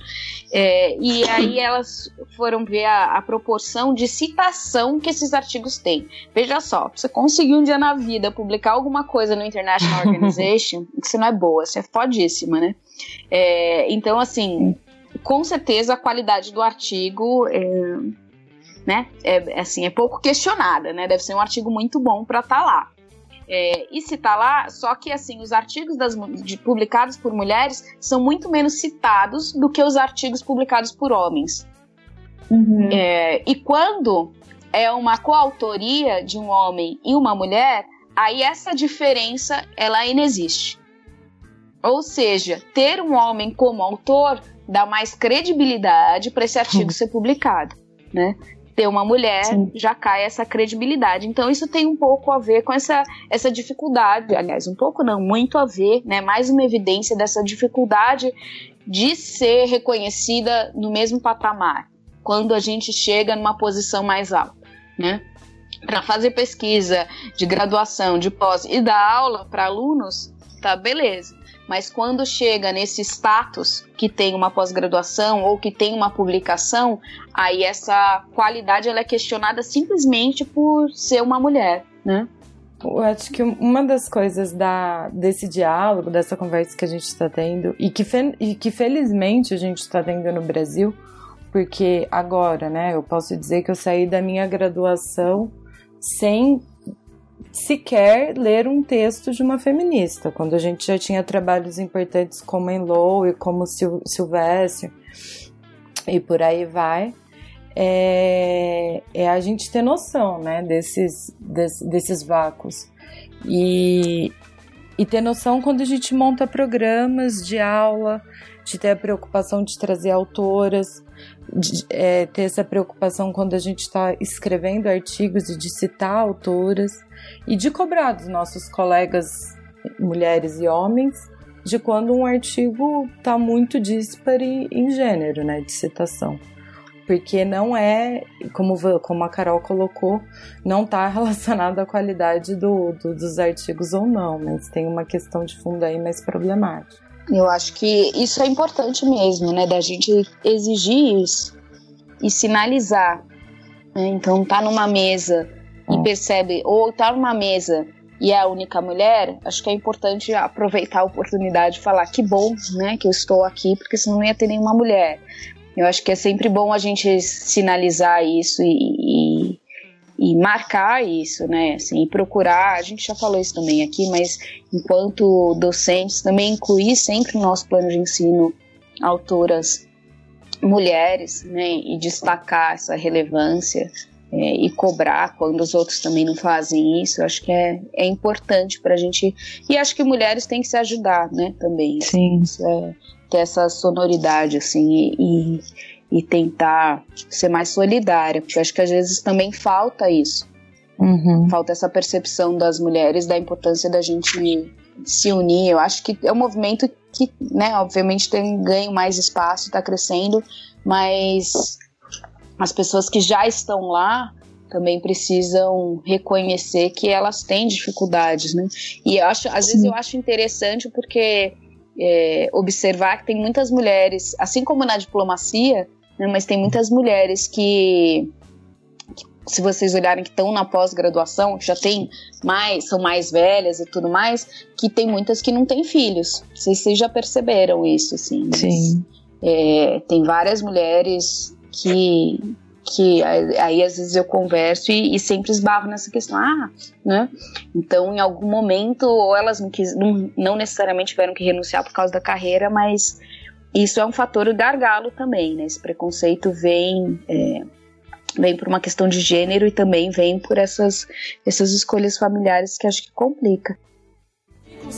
É, e aí elas foram ver a, a, proporção de citação que esses artigos têm. Veja só, você conseguir um dia na vida publicar alguma coisa no International Organization, você não é boa, você é fodíssima, né? É, então, assim, com certeza a qualidade do artigo. É, né? É, assim, é pouco questionada, né? Deve ser um artigo muito bom para estar tá lá. É, e se tá lá, só que assim, os artigos das, de, publicados por mulheres são muito menos citados do que os artigos publicados por homens. Uhum. É, e quando é uma coautoria de um homem e uma mulher, aí essa diferença ela inexiste. Ou seja, ter um homem como autor dá mais credibilidade para esse artigo ser publicado, né? Ter uma mulher, Sim. já cai essa credibilidade. Então isso tem um pouco a ver com essa, essa dificuldade, aliás, um pouco não, muito a ver, né? Mais uma evidência dessa dificuldade de ser reconhecida no mesmo patamar, quando a gente chega numa posição mais alta, né? Para fazer pesquisa de graduação, de pós e dar aula para alunos, tá beleza. Mas quando chega nesse status que tem uma pós-graduação ou que tem uma publicação, aí essa qualidade ela é questionada simplesmente por ser uma mulher, né? Eu acho que uma das coisas da, desse diálogo, dessa conversa que a gente está tendo, e que, fe, e que felizmente a gente está tendo no Brasil, porque agora, né, eu posso dizer que eu saí da minha graduação sem sequer ler um texto de uma feminista, quando a gente já tinha trabalhos importantes como Enlow e como Sil Silvestre e por aí vai. É, é, a gente ter noção né, desses, des, desses vácuos. E, e ter noção quando a gente monta programas de aula, de ter a preocupação de trazer autoras, de, é, ter essa preocupação quando a gente está escrevendo artigos e de citar autoras e de cobrar dos nossos colegas mulheres e homens de quando um artigo está muito dispare em gênero, né, de citação. Porque não é, como, como a Carol colocou, não está relacionado à qualidade do, do, dos artigos ou não, mas tem uma questão de fundo aí mais problemática. Eu acho que isso é importante mesmo, né? Da gente exigir isso e sinalizar. Né? Então, tá numa mesa e hum. percebe, ou tá numa mesa e é a única mulher, acho que é importante aproveitar a oportunidade de falar que bom, né, que eu estou aqui, porque senão não ia ter nenhuma mulher. Eu acho que é sempre bom a gente sinalizar isso e, e e marcar isso, né? Assim, procurar, a gente já falou isso também aqui, mas enquanto docentes, também incluir sempre no nosso plano de ensino autoras mulheres, né? E destacar essa relevância é, e cobrar quando os outros também não fazem isso. Acho que é, é importante para a gente. E acho que mulheres têm que se ajudar, né? Também. Sim. É, ter essa sonoridade, assim, e, e tentar ser mais solidária, porque acho que às vezes também falta isso. Uhum. Falta essa percepção das mulheres da importância da gente se unir. Eu acho que é um movimento que, né, obviamente tem ganho mais espaço, está crescendo, mas as pessoas que já estão lá também precisam reconhecer que elas têm dificuldades, né? E eu acho, às Sim. vezes eu acho interessante porque é, observar que tem muitas mulheres, assim como na diplomacia, mas tem muitas mulheres que, que se vocês olharem que estão na pós-graduação, que já tem mais, são mais velhas e tudo mais, que tem muitas que não têm filhos. Vocês, vocês já perceberam isso, assim. Sim. É, tem várias mulheres que que aí às vezes eu converso e, e, sempre esbarro nessa questão, ah, né? Então, em algum momento, ou elas não, quis, não, não necessariamente tiveram que renunciar por causa da carreira, mas isso é um fator gargalo também, né? Esse preconceito vem, é, vem por uma questão de gênero e também vem por essas, essas escolhas familiares que acho que complica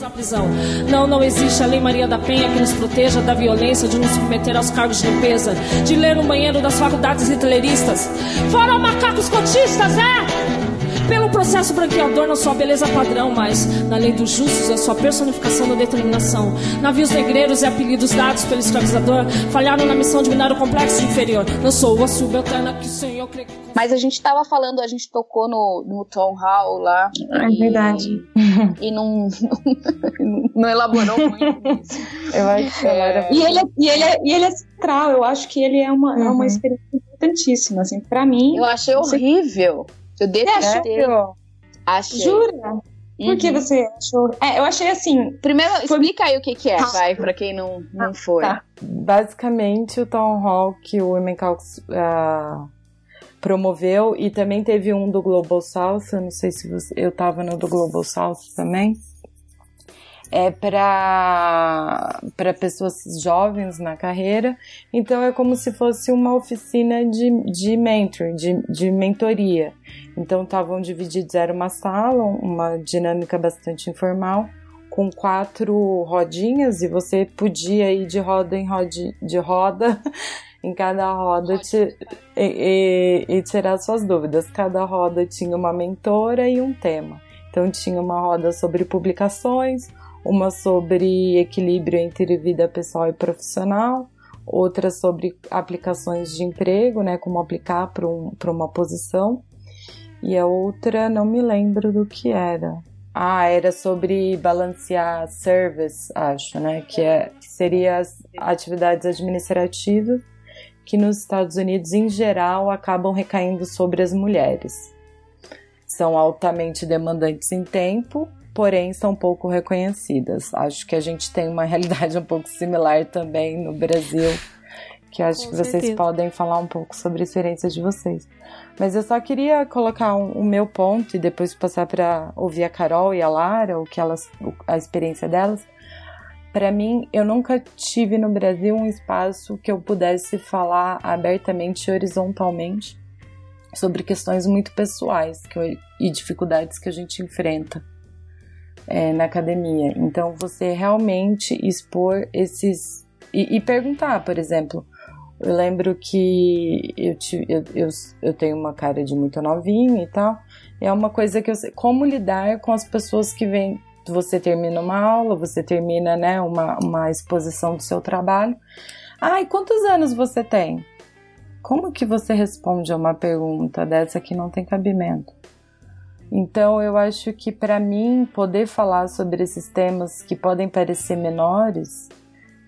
à prisão. Não, não existe a Lei Maria da Penha que nos proteja da violência, de nos submeter aos cargos de limpeza, de ler no banheiro das faculdades hitleristas. Fora macacos cotistas, é! Pelo processo branqueador na sua beleza padrão, mas na lei dos justos é sua personificação da determinação. Navios negreiros e apelidos dados pelo escravizador falharam na missão de minar o complexo inferior. Não sou a subalterna que o Senhor crê que... Mas a gente estava falando, a gente tocou no, no Tom Hall lá. É e, verdade. E não, não, não elaborou muito isso. Eu acho que é... e, ele, é, e, ele é, e ele é central, eu acho que ele é uma, uhum. é uma uhum. experiência importantíssima, assim, pra mim. Eu achei horrível. Eu detestei. Achei. Jura? Por uhum. que você achou? É, eu achei assim. Primeiro, foi... explica aí o que, que é, vai, pra quem não, não ah, foi. Tá. Basicamente, o Town Hall que o Women Caucus uh, promoveu, e também teve um do Global South, eu não sei se você, eu tava no do Global South também é para pessoas jovens na carreira, então é como se fosse uma oficina de, de mentoring, de, de mentoria. Então estavam divididos, era uma sala, uma dinâmica bastante informal, com quatro rodinhas e você podia ir de roda em roda, de roda em cada roda e, e, e tirar suas dúvidas. Cada roda tinha uma mentora e um tema. Então tinha uma roda sobre publicações, uma sobre equilíbrio entre vida pessoal e profissional, outra sobre aplicações de emprego, né, como aplicar para um, uma posição, e a outra não me lembro do que era. Ah, era sobre balancear service, acho, né, que, é, que seria as atividades administrativas que nos Estados Unidos, em geral, acabam recaindo sobre as mulheres. São altamente demandantes em tempo porém são pouco reconhecidas. Acho que a gente tem uma realidade um pouco similar também no Brasil, que acho Com que certeza. vocês podem falar um pouco sobre a experiência de vocês. Mas eu só queria colocar o um, um meu ponto e depois passar para ouvir a Carol e a Lara, o que elas, a experiência delas. Para mim, eu nunca tive no Brasil um espaço que eu pudesse falar abertamente e horizontalmente sobre questões muito pessoais que eu, e dificuldades que a gente enfrenta é, na academia. Então, você realmente expor esses. E, e, perguntar, por exemplo. Eu lembro que eu, eu, eu, eu tenho uma cara de muito novinha e tal. É uma coisa que eu sei. Como lidar com as pessoas que vêm. Você termina uma aula, você termina né, uma, uma exposição do seu trabalho. Ai, quantos anos você tem? Como que você responde a uma pergunta dessa que não tem cabimento? Então eu acho que para mim poder falar sobre esses temas que podem parecer menores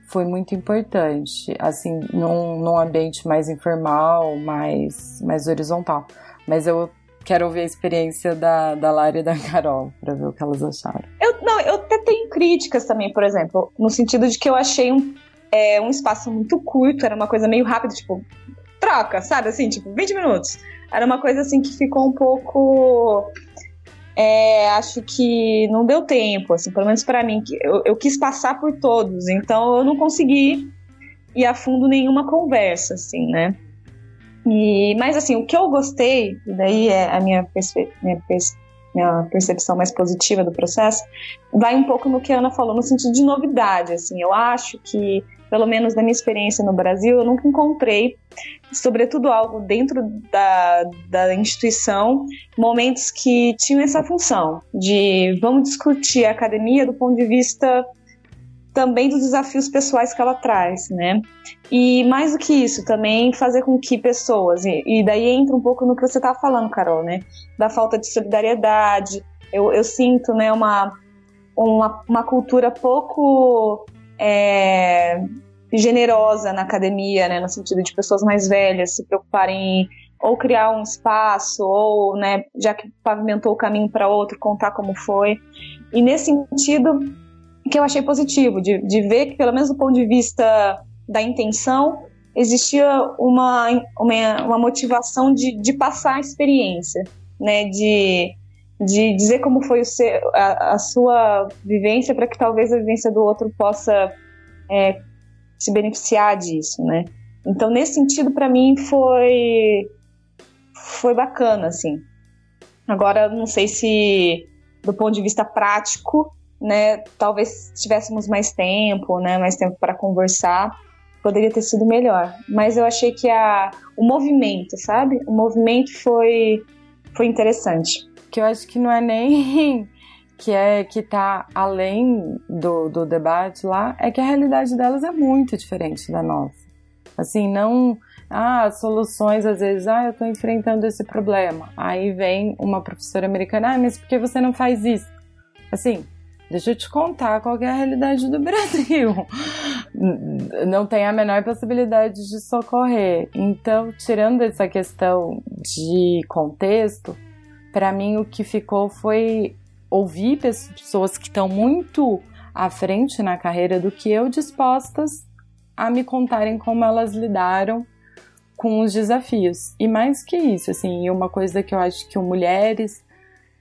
foi muito importante, assim, num, num ambiente mais informal, mais, mais horizontal. Mas eu quero ouvir a experiência da, da Lara e da Carol para ver o que elas acharam. Eu, não, eu até tenho críticas também, por exemplo, no sentido de que eu achei um, é, um espaço muito curto, era uma coisa meio rápida, tipo, troca, sabe? Assim, tipo, 20 minutos. Era uma coisa assim que ficou um pouco é, acho que não deu tempo, assim, pelo menos para mim. Eu, eu, quis passar por todos, então eu não consegui ir a fundo nenhuma conversa, assim, né? E, mas assim, o que eu gostei, e daí é a minha, minha, minha percepção mais positiva do processo, vai um pouco no que a Ana falou, no sentido de novidade. Assim, eu acho que, pelo menos na minha experiência no Brasil, eu nunca encontrei, sobretudo algo dentro da, da instituição, momentos que tinham essa função de vamos discutir a academia do ponto de vista também dos desafios pessoais que ela traz, né? E mais do que isso, também fazer com que pessoas, e, daí entra um pouco no que você estava falando, Carol, né? Da falta de solidariedade. Eu, eu sinto, né, uma, uma, uma cultura pouco é, generosa na academia, né? No sentido de pessoas mais velhas se preocuparem em ou criar um espaço, ou, né, já que pavimentou o caminho para outro, contar como foi. E nesse sentido, que eu achei positivo, de, de ver que, pelo menos do ponto de vista da intenção, existia uma, uma, uma motivação de, de passar a experiência, né? De, de dizer como foi o seu, a, a sua vivência para que talvez a vivência do outro possa é, se beneficiar disso, né? Então, nesse sentido, para mim foi foi bacana, assim. Agora, não sei se do ponto de vista prático né, talvez tivéssemos mais tempo, né, mais tempo para conversar, poderia ter sido melhor. Mas eu achei que a, o movimento, sabe? O movimento foi, foi interessante. Que eu acho que não é nem que é que tá além do, do debate lá, é que a realidade delas é muito diferente da nossa. Assim, não ah, soluções, às vezes, ah, eu estou enfrentando esse problema. Aí vem uma professora americana, ah, mas por que você não faz isso? Assim, Deixa eu te contar qual é a realidade do Brasil. Não tem a menor possibilidade de socorrer. Então, tirando essa questão de contexto, para mim o que ficou foi ouvir pessoas que estão muito à frente na carreira do que eu, dispostas a me contarem como elas lidaram com os desafios. E mais que isso, assim, uma coisa que eu acho que o Mulheres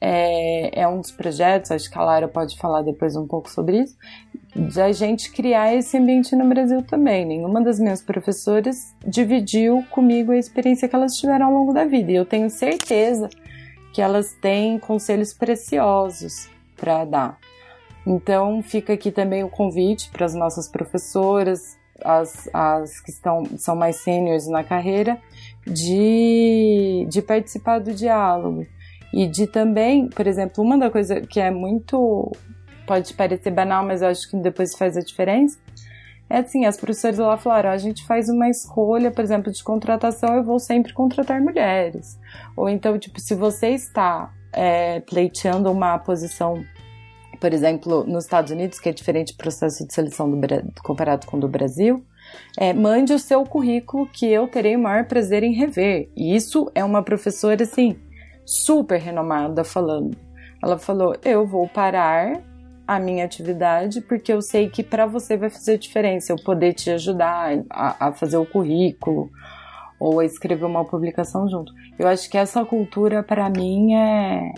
é, é um dos projetos, acho que a Lara pode falar depois um pouco sobre isso, de a gente criar esse ambiente no Brasil também. Nenhuma das minhas professoras dividiu comigo a experiência que elas tiveram ao longo da vida. E eu tenho certeza que elas têm conselhos preciosos para dar. Então fica aqui também o convite para as nossas professoras, as, as que estão, são mais sêniores na carreira, de, de participar do diálogo. E de também, por exemplo, uma da coisa que é muito. pode parecer banal, mas eu acho que depois faz a diferença. É assim, as professoras lá falaram, a gente faz uma escolha, por exemplo, de contratação, eu vou sempre contratar mulheres. Ou então, tipo, se você está é, pleiteando uma posição, por exemplo, nos Estados Unidos, que é diferente do processo de seleção do, comparado com o do Brasil, é, mande o seu currículo que eu terei o maior prazer em rever. E isso é uma professora, assim, super renomada falando. Ela falou: Eu vou parar a minha atividade porque eu sei que para você vai fazer diferença eu poder te ajudar a, a, fazer o currículo ou a escrever uma publicação junto. Eu acho que essa cultura para mim é,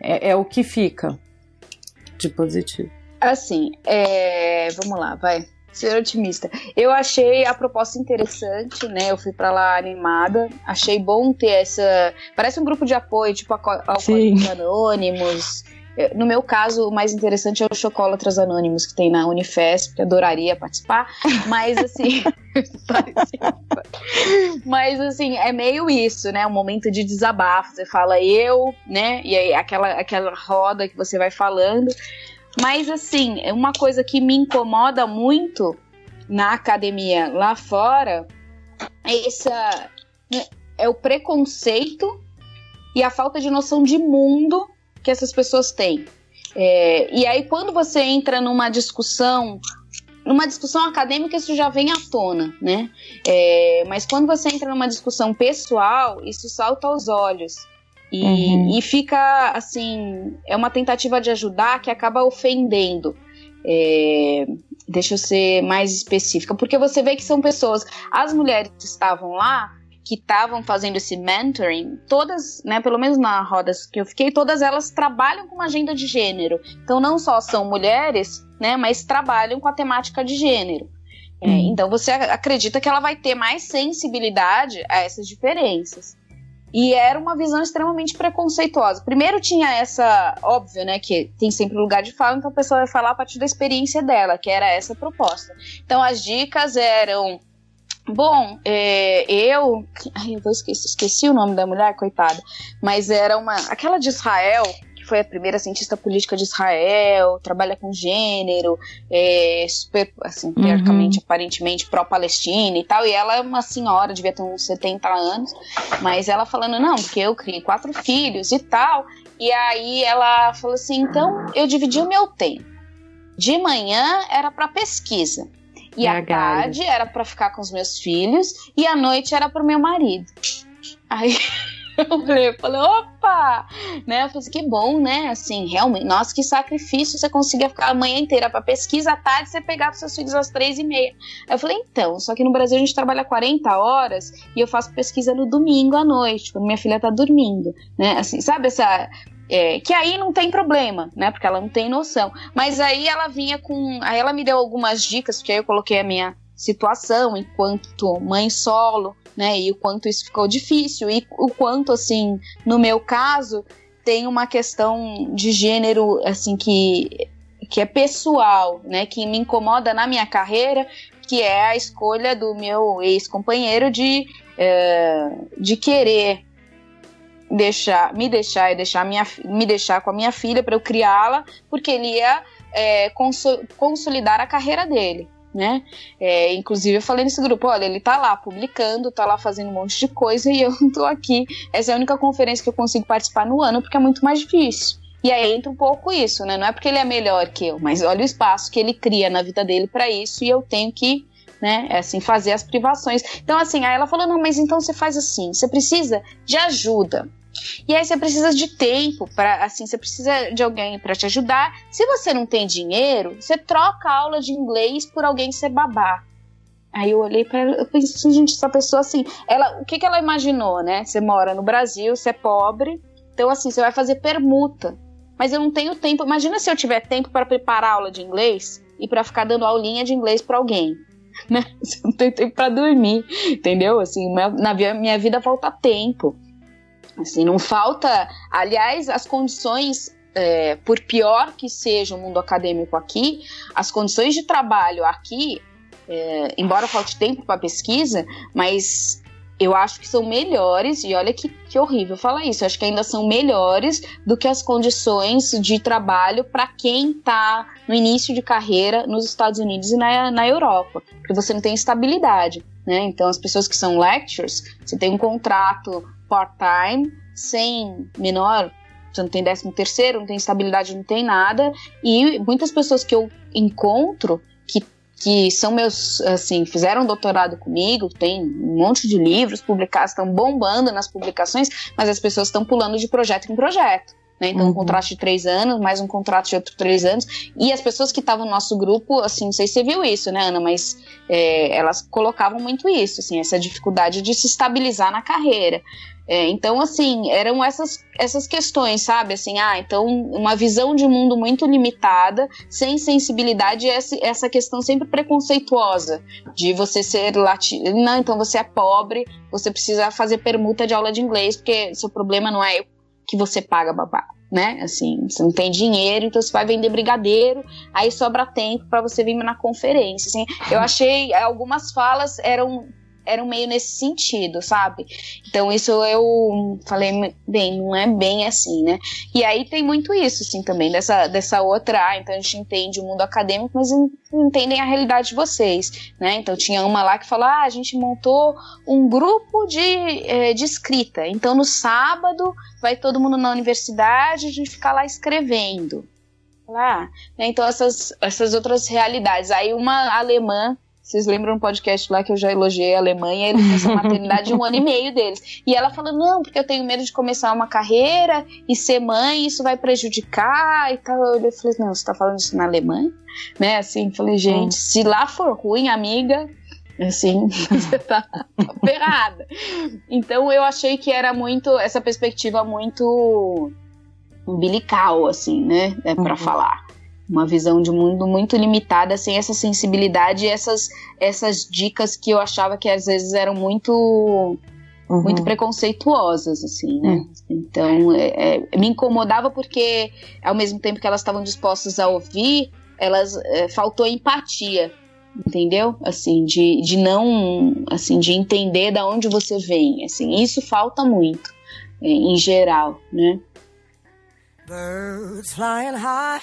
é, é, o que fica de positivo. Assim, é, vamos lá, vai ser otimista. Eu achei a proposta interessante, né? Eu fui para lá animada. Achei bom ter essa. Parece um grupo de apoio, tipo Alcoólicos Anônimos. No meu caso, o mais interessante é o Chocólatras Anônimos que tem na Unifesp, adoraria participar, mas assim. mas assim, é meio isso, né? Um momento de desabafo. Você fala eu, né? E aí aquela, aquela roda que você vai falando. Mas assim, uma coisa que me incomoda muito na academia lá fora é essa né, é o preconceito e a falta de noção de mundo que essas pessoas têm. É, e aí quando você entra numa discussão numa discussão acadêmica isso já vem à tona, né? É, mas quando você entra numa discussão pessoal, isso salta aos olhos. E, uhum. e fica assim, é uma tentativa de ajudar que acaba ofendendo. É, deixa eu ser mais específica, porque você vê que são pessoas, as mulheres que estavam lá, que estavam fazendo esse mentoring, todas, né, pelo menos na rodas que eu fiquei, todas elas trabalham com uma agenda de gênero. Então não só são mulheres, né, mas trabalham com a temática de gênero. É, uhum. Então você acredita que ela vai ter mais sensibilidade a essas diferenças. E era uma visão extremamente preconceituosa. Primeiro tinha essa, óbvio, né, que tem sempre lugar de fala, então a pessoa vai falar a partir da experiência dela, que era essa proposta. Então as dicas eram Bom, é, eu. Ai, eu vou esquecer, esqueci o nome da mulher, coitada. Mas era uma. Aquela de Israel, foi a primeira cientista política de Israel, trabalha com gênero, é super, assim, uhum. teoricamente, aparentemente pró-Palestina e tal. E ela é uma senhora, devia ter uns 70 anos, mas ela falando, não, porque eu criei quatro filhos e tal. E aí ela falou assim: então eu dividi o meu tempo. De manhã era para pesquisa. E à tarde era para ficar com os meus filhos e à noite era para o meu marido. Aí eu falei, eu falei, opa! Né? Eu falei assim, que bom, né? Assim, realmente, nossa, que sacrifício você conseguia ficar a manhã inteira para pesquisa, à tarde você pegava seus filhos às três e meia. Aí eu falei, então, só que no Brasil a gente trabalha 40 horas e eu faço pesquisa no domingo à noite, quando minha filha tá dormindo, né? Assim, sabe essa é, que aí não tem problema, né? Porque ela não tem noção. Mas aí ela vinha com. Aí ela me deu algumas dicas, porque aí eu coloquei a minha situação enquanto mãe solo, né? E o quanto isso ficou difícil e o quanto assim, no meu caso, tem uma questão de gênero assim que que é pessoal, né? Que me incomoda na minha carreira, que é a escolha do meu ex-companheiro de é, de querer deixar, me deixar e deixar minha, me deixar com a minha filha para eu criá-la, porque ele ia é, consolidar a carreira dele né? É, inclusive eu falei nesse grupo, olha, ele tá lá publicando, tá lá fazendo um monte de coisa e eu não tô aqui. Essa é a única conferência que eu consigo participar no ano porque é muito mais difícil. E aí entra um pouco isso, né? Não é porque ele é melhor que eu, mas olha o espaço que ele cria na vida dele para isso e eu tenho que né? É assim, fazer as privações. Então, assim, aí ela falou: não, mas então você faz assim, você precisa de ajuda. E aí você precisa de tempo para assim, você precisa de alguém para te ajudar. Se você não tem dinheiro, você troca a aula de inglês por alguém ser babá. Aí eu olhei para ela, eu pensei assim, gente, essa pessoa assim, ela, o que que ela imaginou, né? Você mora no Brasil, você é pobre, então assim, você vai fazer permuta. Mas eu não tenho tempo. Imagina se eu tiver tempo para preparar aula de inglês e para ficar dando aulinha de inglês para alguém. Né? Você não tem tempo para dormir, entendeu? Assim, na minha vida falta tempo. Assim, não falta. Aliás, as condições é, por pior que seja o mundo acadêmico aqui, as condições de trabalho aqui, é, embora falte tempo para pesquisa, mas eu acho que são melhores, e olha que, que horrível falar isso, eu acho que ainda são melhores do que as condições de trabalho para quem está no início de carreira nos Estados Unidos e na, na Europa, porque você não tem estabilidade. Né? Então, as pessoas que são lectures, você tem um contrato part-time, sem menor, você não tem décimo terceiro, não tem estabilidade, não tem nada. E muitas pessoas que eu encontro que, que são meus, assim, fizeram doutorado comigo, tem um monte de livros publicados, estão bombando nas publicações, mas as pessoas estão pulando de projeto em projeto. Né? Então, uhum. um contrato de três anos, mais um contrato de outros três anos. E as pessoas que estavam no nosso grupo, assim, não sei se você viu isso, né, Ana? Mas é, elas colocavam muito isso, assim, essa dificuldade de se estabilizar na carreira. É, então, assim, eram essas, essas questões, sabe? Assim, ah, então, uma visão de mundo muito limitada, sem sensibilidade, essa, essa questão sempre preconceituosa de você ser latino. Não, então você é pobre, você precisa fazer permuta de aula de inglês, porque seu problema não é que você paga babá. Né? Assim, você não tem dinheiro, então você vai vender brigadeiro, aí sobra tempo para você vir na conferência. Assim, eu achei algumas falas eram eram meio nesse sentido, sabe? Então isso eu falei, bem, não é bem assim, né? E aí tem muito isso, assim, também, dessa, dessa outra, ah, então a gente entende o mundo acadêmico, mas entendem a realidade de vocês, né? Então tinha uma lá que falou, ah, a gente montou um grupo de, é, de escrita, então no sábado vai todo mundo na universidade, a gente fica lá escrevendo. Lá, né? Então essas, essas outras realidades. Aí uma alemã vocês lembram um podcast lá que eu já elogiei a Alemanha, eles essa maternidade de um ano e meio deles. E ela falou: não, porque eu tenho medo de começar uma carreira e ser mãe, isso vai prejudicar e tal. Eu falei: não, você tá falando isso na Alemanha? Né? Assim, falei: gente, hum. se lá for ruim, amiga, assim, você tá ferrada. Então eu achei que era muito, essa perspectiva muito umbilical, assim, né? É, para uhum. falar. Uma visão de mundo muito limitada, sem essa sensibilidade e essas, essas dicas que eu achava que às vezes eram muito uhum. muito preconceituosas, assim, né? Uhum. Então, é, é, me incomodava porque, ao mesmo tempo que elas estavam dispostas a ouvir, elas é, faltou empatia, entendeu? Assim, de, de não, assim, de entender da onde você vem, assim, isso falta muito, é, em geral, né? Birds flying high,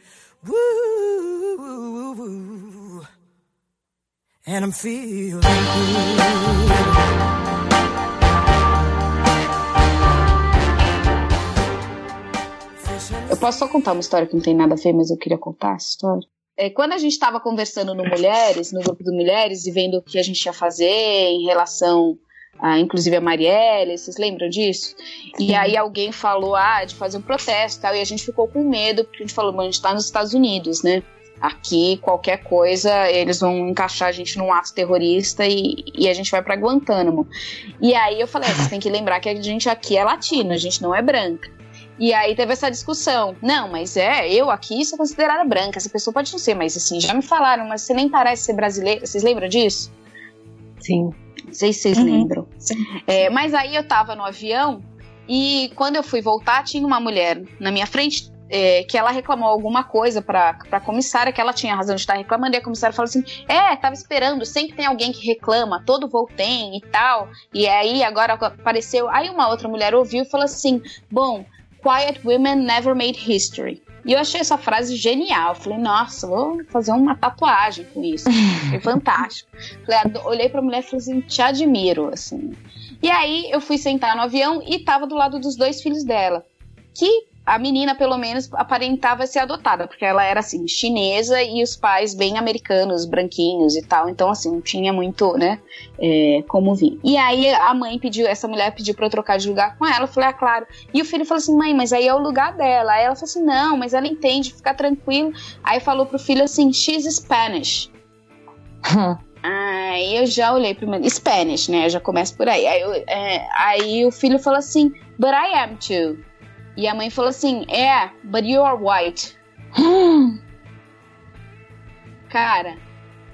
And I'm feeling good. Eu posso só contar uma história que não tem nada a ver, mas eu queria contar essa história. É, quando a gente estava conversando no Mulheres, no grupo do Mulheres, e vendo o que a gente ia fazer em relação a, inclusive a Marielle, vocês lembram disso? E aí alguém falou, ah, de fazer um protesto e tal, e a gente ficou com medo, porque a gente falou, a gente está nos Estados Unidos, né? Aqui, qualquer coisa, eles vão encaixar a gente num ato terrorista e, e a gente vai para Guantánamo. E aí eu falei, ah, você tem que lembrar que a gente aqui é latino, a gente não é branca. E aí teve essa discussão. Não, mas é, eu aqui sou considerada branca. Essa pessoa pode não ser, mas assim, já me falaram, mas você nem parece ser brasileira. Vocês lembram disso? Sim. Não sei se vocês uhum. lembram. É, mas aí eu tava no avião e quando eu fui voltar, tinha uma mulher na minha frente é, que ela reclamou alguma coisa pra, pra comissária, que ela tinha razão de estar reclamando, e a comissária falou assim: É, tava esperando, sempre tem alguém que reclama, todo voo tem e tal. E aí agora apareceu. Aí uma outra mulher ouviu e falou assim: Bom, Quiet Women Never Made History. E eu achei essa frase genial. Falei, nossa, vou fazer uma tatuagem com isso. Foi fantástico. Falei, olhei pra mulher e falei assim, te admiro, assim. E aí eu fui sentar no avião e tava do lado dos dois filhos dela. Que a menina, pelo menos, aparentava ser adotada, porque ela era, assim, chinesa e os pais bem americanos, branquinhos e tal. Então, assim, não tinha muito, né, é, como vir. E aí a mãe pediu, essa mulher pediu pra eu trocar de lugar com ela. Eu falei, ah, claro. E o filho falou assim, mãe, mas aí é o lugar dela. Aí ela falou assim, não, mas ela entende, fica tranquilo. Aí falou pro filho assim, she's Spanish. Aí eu já olhei primeiro. Spanish, né? Eu já começo por aí. Aí, eu, é, aí o filho falou assim, but I am too. E a mãe falou assim: É, but you are white. Cara,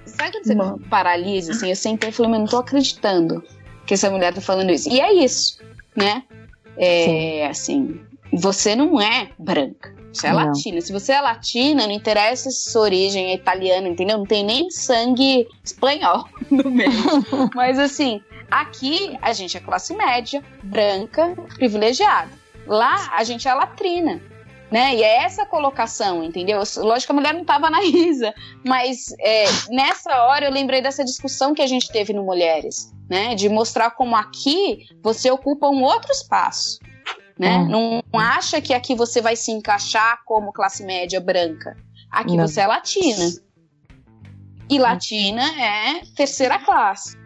sabe quando você Mano. paralisa? Assim, eu sentei e falei: Mas não tô acreditando que essa mulher tá falando isso. E é isso, né? É, Sim. assim, você não é branca. Você é não. latina. Se você é latina, não interessa se sua origem é italiana, entendeu? Não tem nem sangue espanhol no meio. Mas assim, aqui a gente é classe média, branca, privilegiada. Lá a gente é latrina. Né? E é essa colocação, entendeu? Lógico que a mulher não estava na risa, mas é, nessa hora eu lembrei dessa discussão que a gente teve no Mulheres, né? De mostrar como aqui você ocupa um outro espaço, né? Hum. Não acha que aqui você vai se encaixar como classe média branca. Aqui não. você é latina. E latina é terceira classe.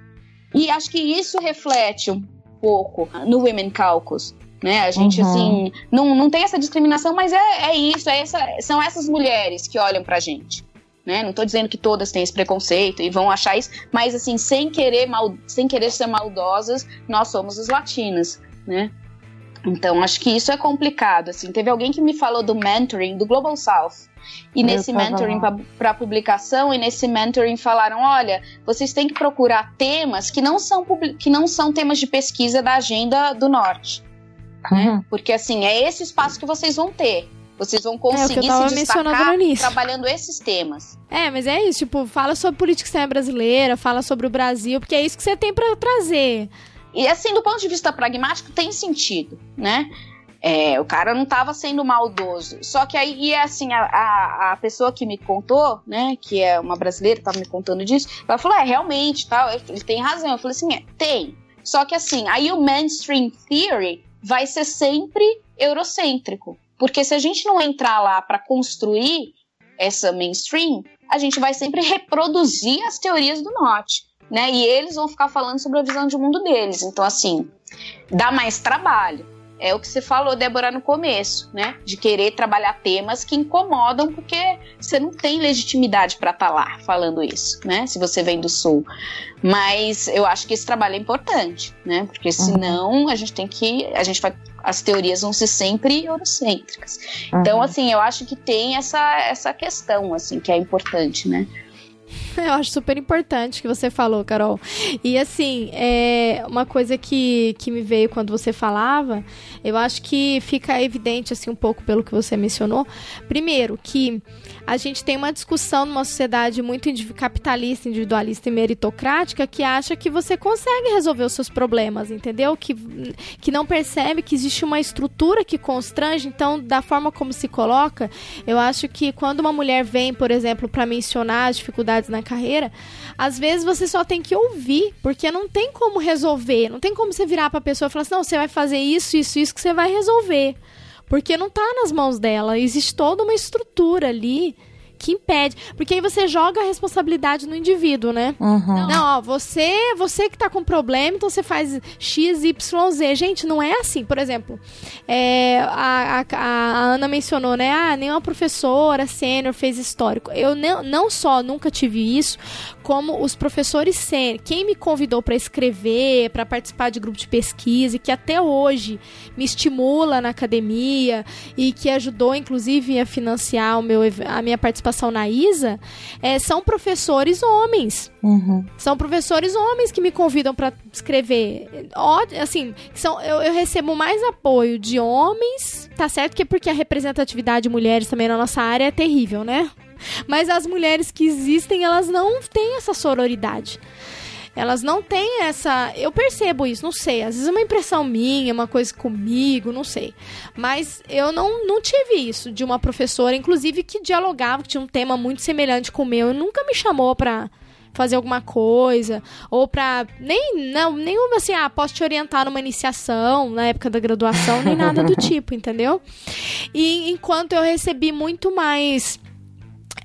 E acho que isso reflete um pouco no Women Caucus, né? A gente, uhum. assim, não, não tem essa discriminação, mas é, é isso, é essa, são essas mulheres que olham pra gente. Né? Não estou dizendo que todas têm esse preconceito e vão achar isso, mas assim, sem querer, mal, sem querer ser maldosas, nós somos as latinas, né? Então, acho que isso é complicado. Assim, teve alguém que me falou do mentoring do Global South. E nesse mentoring para publicação e nesse mentoring falaram, olha, vocês têm que procurar temas que não são que não são temas de pesquisa da agenda do norte né? Uhum. Porque assim, é esse espaço que vocês vão ter. Vocês vão conseguir é, se destacar trabalhando esses temas. É, mas é isso, tipo, fala sobre política externa brasileira, fala sobre o Brasil, porque é isso que você tem para trazer. E assim, do ponto de vista pragmático, tem sentido, né? É, o cara não estava sendo maldoso. Só que aí, e assim, a, a, a, pessoa que me contou, né, que é uma brasileira, estava me contando disso, ela falou: é, realmente, tal, ele tem razão. Eu falei assim: é, tem. Só que assim, aí o mainstream theory vai ser sempre eurocêntrico. Porque se a gente não entrar lá para construir essa mainstream, a gente vai sempre reproduzir as teorias do norte, né? E eles vão ficar falando sobre a visão de mundo deles. Então, assim, dá mais trabalho é o que você falou, Débora, no começo, né? De querer trabalhar temas que incomodam, porque você não tem legitimidade para estar tá lá falando isso, né? Se você vem do Sul. Mas eu acho que esse trabalho é importante, né? Porque uhum. senão uhum. a gente tem que. A gente vai. As teorias vão ser sempre eurocêntricas. Uhum. Então, assim, eu acho que tem essa, essa questão, assim, que é importante, né? Eu acho super importante que você falou, Carol. E assim, é uma coisa que, que me veio quando você falava, eu acho que fica evidente assim um pouco pelo que você mencionou. Primeiro, que a gente tem uma discussão numa sociedade muito capitalista, individualista e meritocrática que acha que você consegue resolver os seus problemas, entendeu? Que, que não percebe que existe uma estrutura que constrange. Então, da forma como se coloca, eu acho que quando uma mulher vem, por exemplo, para mencionar as dificuldades na carreira, às vezes você só tem que ouvir, porque não tem como resolver, não tem como você virar para a pessoa e falar assim: "Não, você vai fazer isso, isso, isso que você vai resolver". Porque não tá nas mãos dela, existe toda uma estrutura ali que impede. Porque aí você joga a responsabilidade no indivíduo, né? Uhum. Não, ó, você, você que tá com problema, então você faz X, Y, Z. Gente, não é assim. Por exemplo, é, a, a, a, Ana mencionou, né? Ah, nenhuma professora sênior fez histórico. Eu não, não só nunca tive isso, como os professores sênior. Quem me convidou para escrever, para participar de grupo de pesquisa, e que até hoje me estimula na academia e que ajudou, inclusive, a financiar o meu, a minha participação participação na ISA é, são professores homens. Uhum. São professores homens que me convidam para escrever. Ó, assim, são, eu, eu, recebo mais apoio de homens, tá certo? Que é porque a representatividade de mulheres também na nossa área é terrível, né? Mas as mulheres que existem, elas não têm essa sororidade elas não têm essa. Eu percebo isso, não sei. Às vezes é uma impressão minha, uma coisa comigo, não sei. Mas eu não, não tive isso de uma professora, inclusive, que dialogava, que tinha um tema muito semelhante com o meu, nunca me chamou pra fazer alguma coisa ou para nem não nenhuma assim ah posso te orientar numa iniciação na época da graduação nem nada do tipo entendeu e enquanto eu recebi muito mais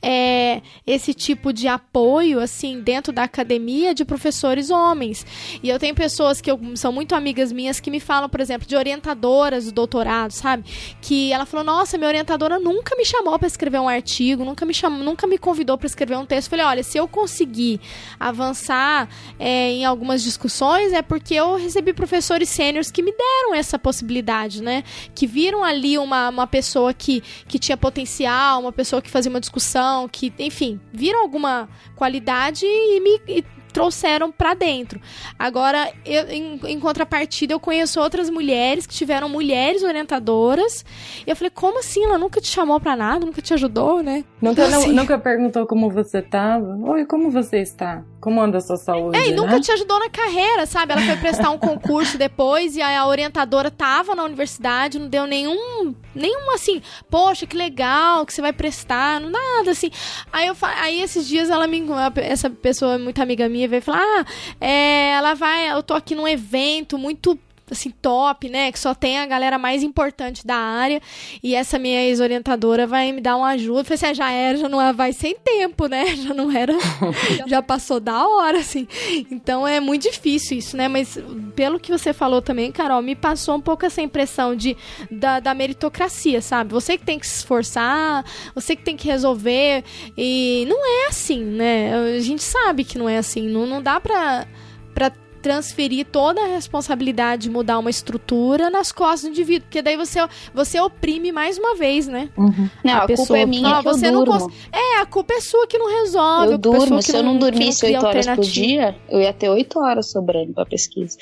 é, esse tipo de apoio, assim, dentro da academia de professores homens. E eu tenho pessoas que eu, são muito amigas minhas que me falam, por exemplo, de orientadoras do doutorado, sabe? Que ela falou: Nossa, minha orientadora nunca me chamou para escrever um artigo, nunca me chamou, nunca me convidou para escrever um texto. Eu falei: Olha, se eu conseguir avançar é, em algumas discussões, é porque eu recebi professores sêniores que me deram essa possibilidade, né? Que viram ali uma, uma pessoa que, que tinha potencial, uma pessoa que fazia uma discussão que, enfim, viram alguma qualidade e me e trouxeram para dentro. Agora, eu, em, em, contrapartida, eu conheço outras mulheres que tiveram mulheres orientadoras. E eu falei, como assim? Ela nunca te chamou para nada, nunca te ajudou, né? Nunca, assim. nunca perguntou como você tava? Oi, como você está? Como anda a sua saúde? É, e nunca né? te ajudou na carreira, sabe? Ela foi prestar um concurso depois e a orientadora tava na universidade, não deu nenhum. Nenhum assim, poxa, que legal que você vai prestar, nada assim. Aí, eu, aí esses dias ela me. Essa pessoa é muito amiga minha veio falar: ah, é, ela vai, eu tô aqui num evento muito assim, top, né? Que só tem a galera mais importante da área. E essa minha ex-orientadora vai me dar uma ajuda. Eu falei assim, ah, já era, já não é, vai sem tempo, né? Já não era. já passou da hora, assim. Então é muito difícil isso, né? Mas pelo que você falou também, Carol, me passou um pouco essa impressão de, da, da meritocracia, sabe? Você que tem que se esforçar, você que tem que resolver. E não é assim, né? A gente sabe que não é assim. Não, não dá pra, pra transferir toda a responsabilidade de mudar uma estrutura nas costas do indivíduo, porque daí você, você oprime mais uma vez, né? Uhum. Não, a, a pessoa, culpa é minha não, você não cons... É, a culpa é sua que não resolve. Eu durmo, se eu não, não dormisse oito horas por dia, eu ia ter oito horas sobrando pra pesquisa.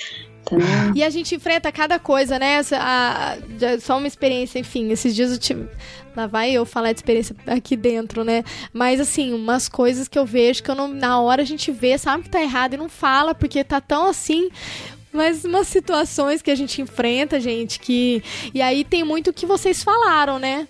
Tá. E a gente enfrenta cada coisa, né? A, a, só uma experiência, enfim. Esses dias eu tive. Lá vai eu falar de experiência aqui dentro, né? Mas assim, umas coisas que eu vejo que eu não, na hora a gente vê, sabe que tá errado e não fala, porque tá tão assim mas umas situações que a gente enfrenta, gente, que. E aí tem muito o que vocês falaram, né?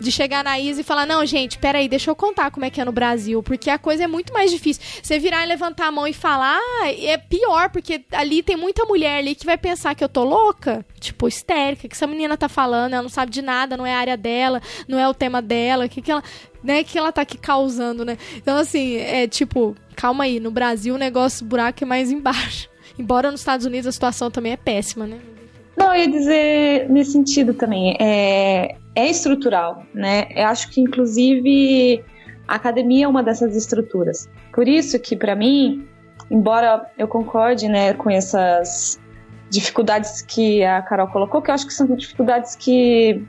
De chegar na Isa e falar: não, gente, peraí, deixa eu contar como é que é no Brasil, porque a coisa é muito mais difícil. Você virar e levantar a mão e falar, ah, é pior, porque ali tem muita mulher ali que vai pensar que eu tô louca, tipo, histérica, que essa menina tá falando, ela não sabe de nada, não é a área dela, não é o tema dela, que que ela, né, que ela tá aqui causando, né? Então, assim, é tipo, calma aí, no Brasil o negócio, o buraco é mais embaixo. Embora nos Estados Unidos a situação também é péssima, né? Não, eu ia dizer nesse sentido também. É, é estrutural, né? Eu acho que, inclusive, a academia é uma dessas estruturas. Por isso que, para mim, embora eu concorde né, com essas dificuldades que a Carol colocou, que eu acho que são dificuldades que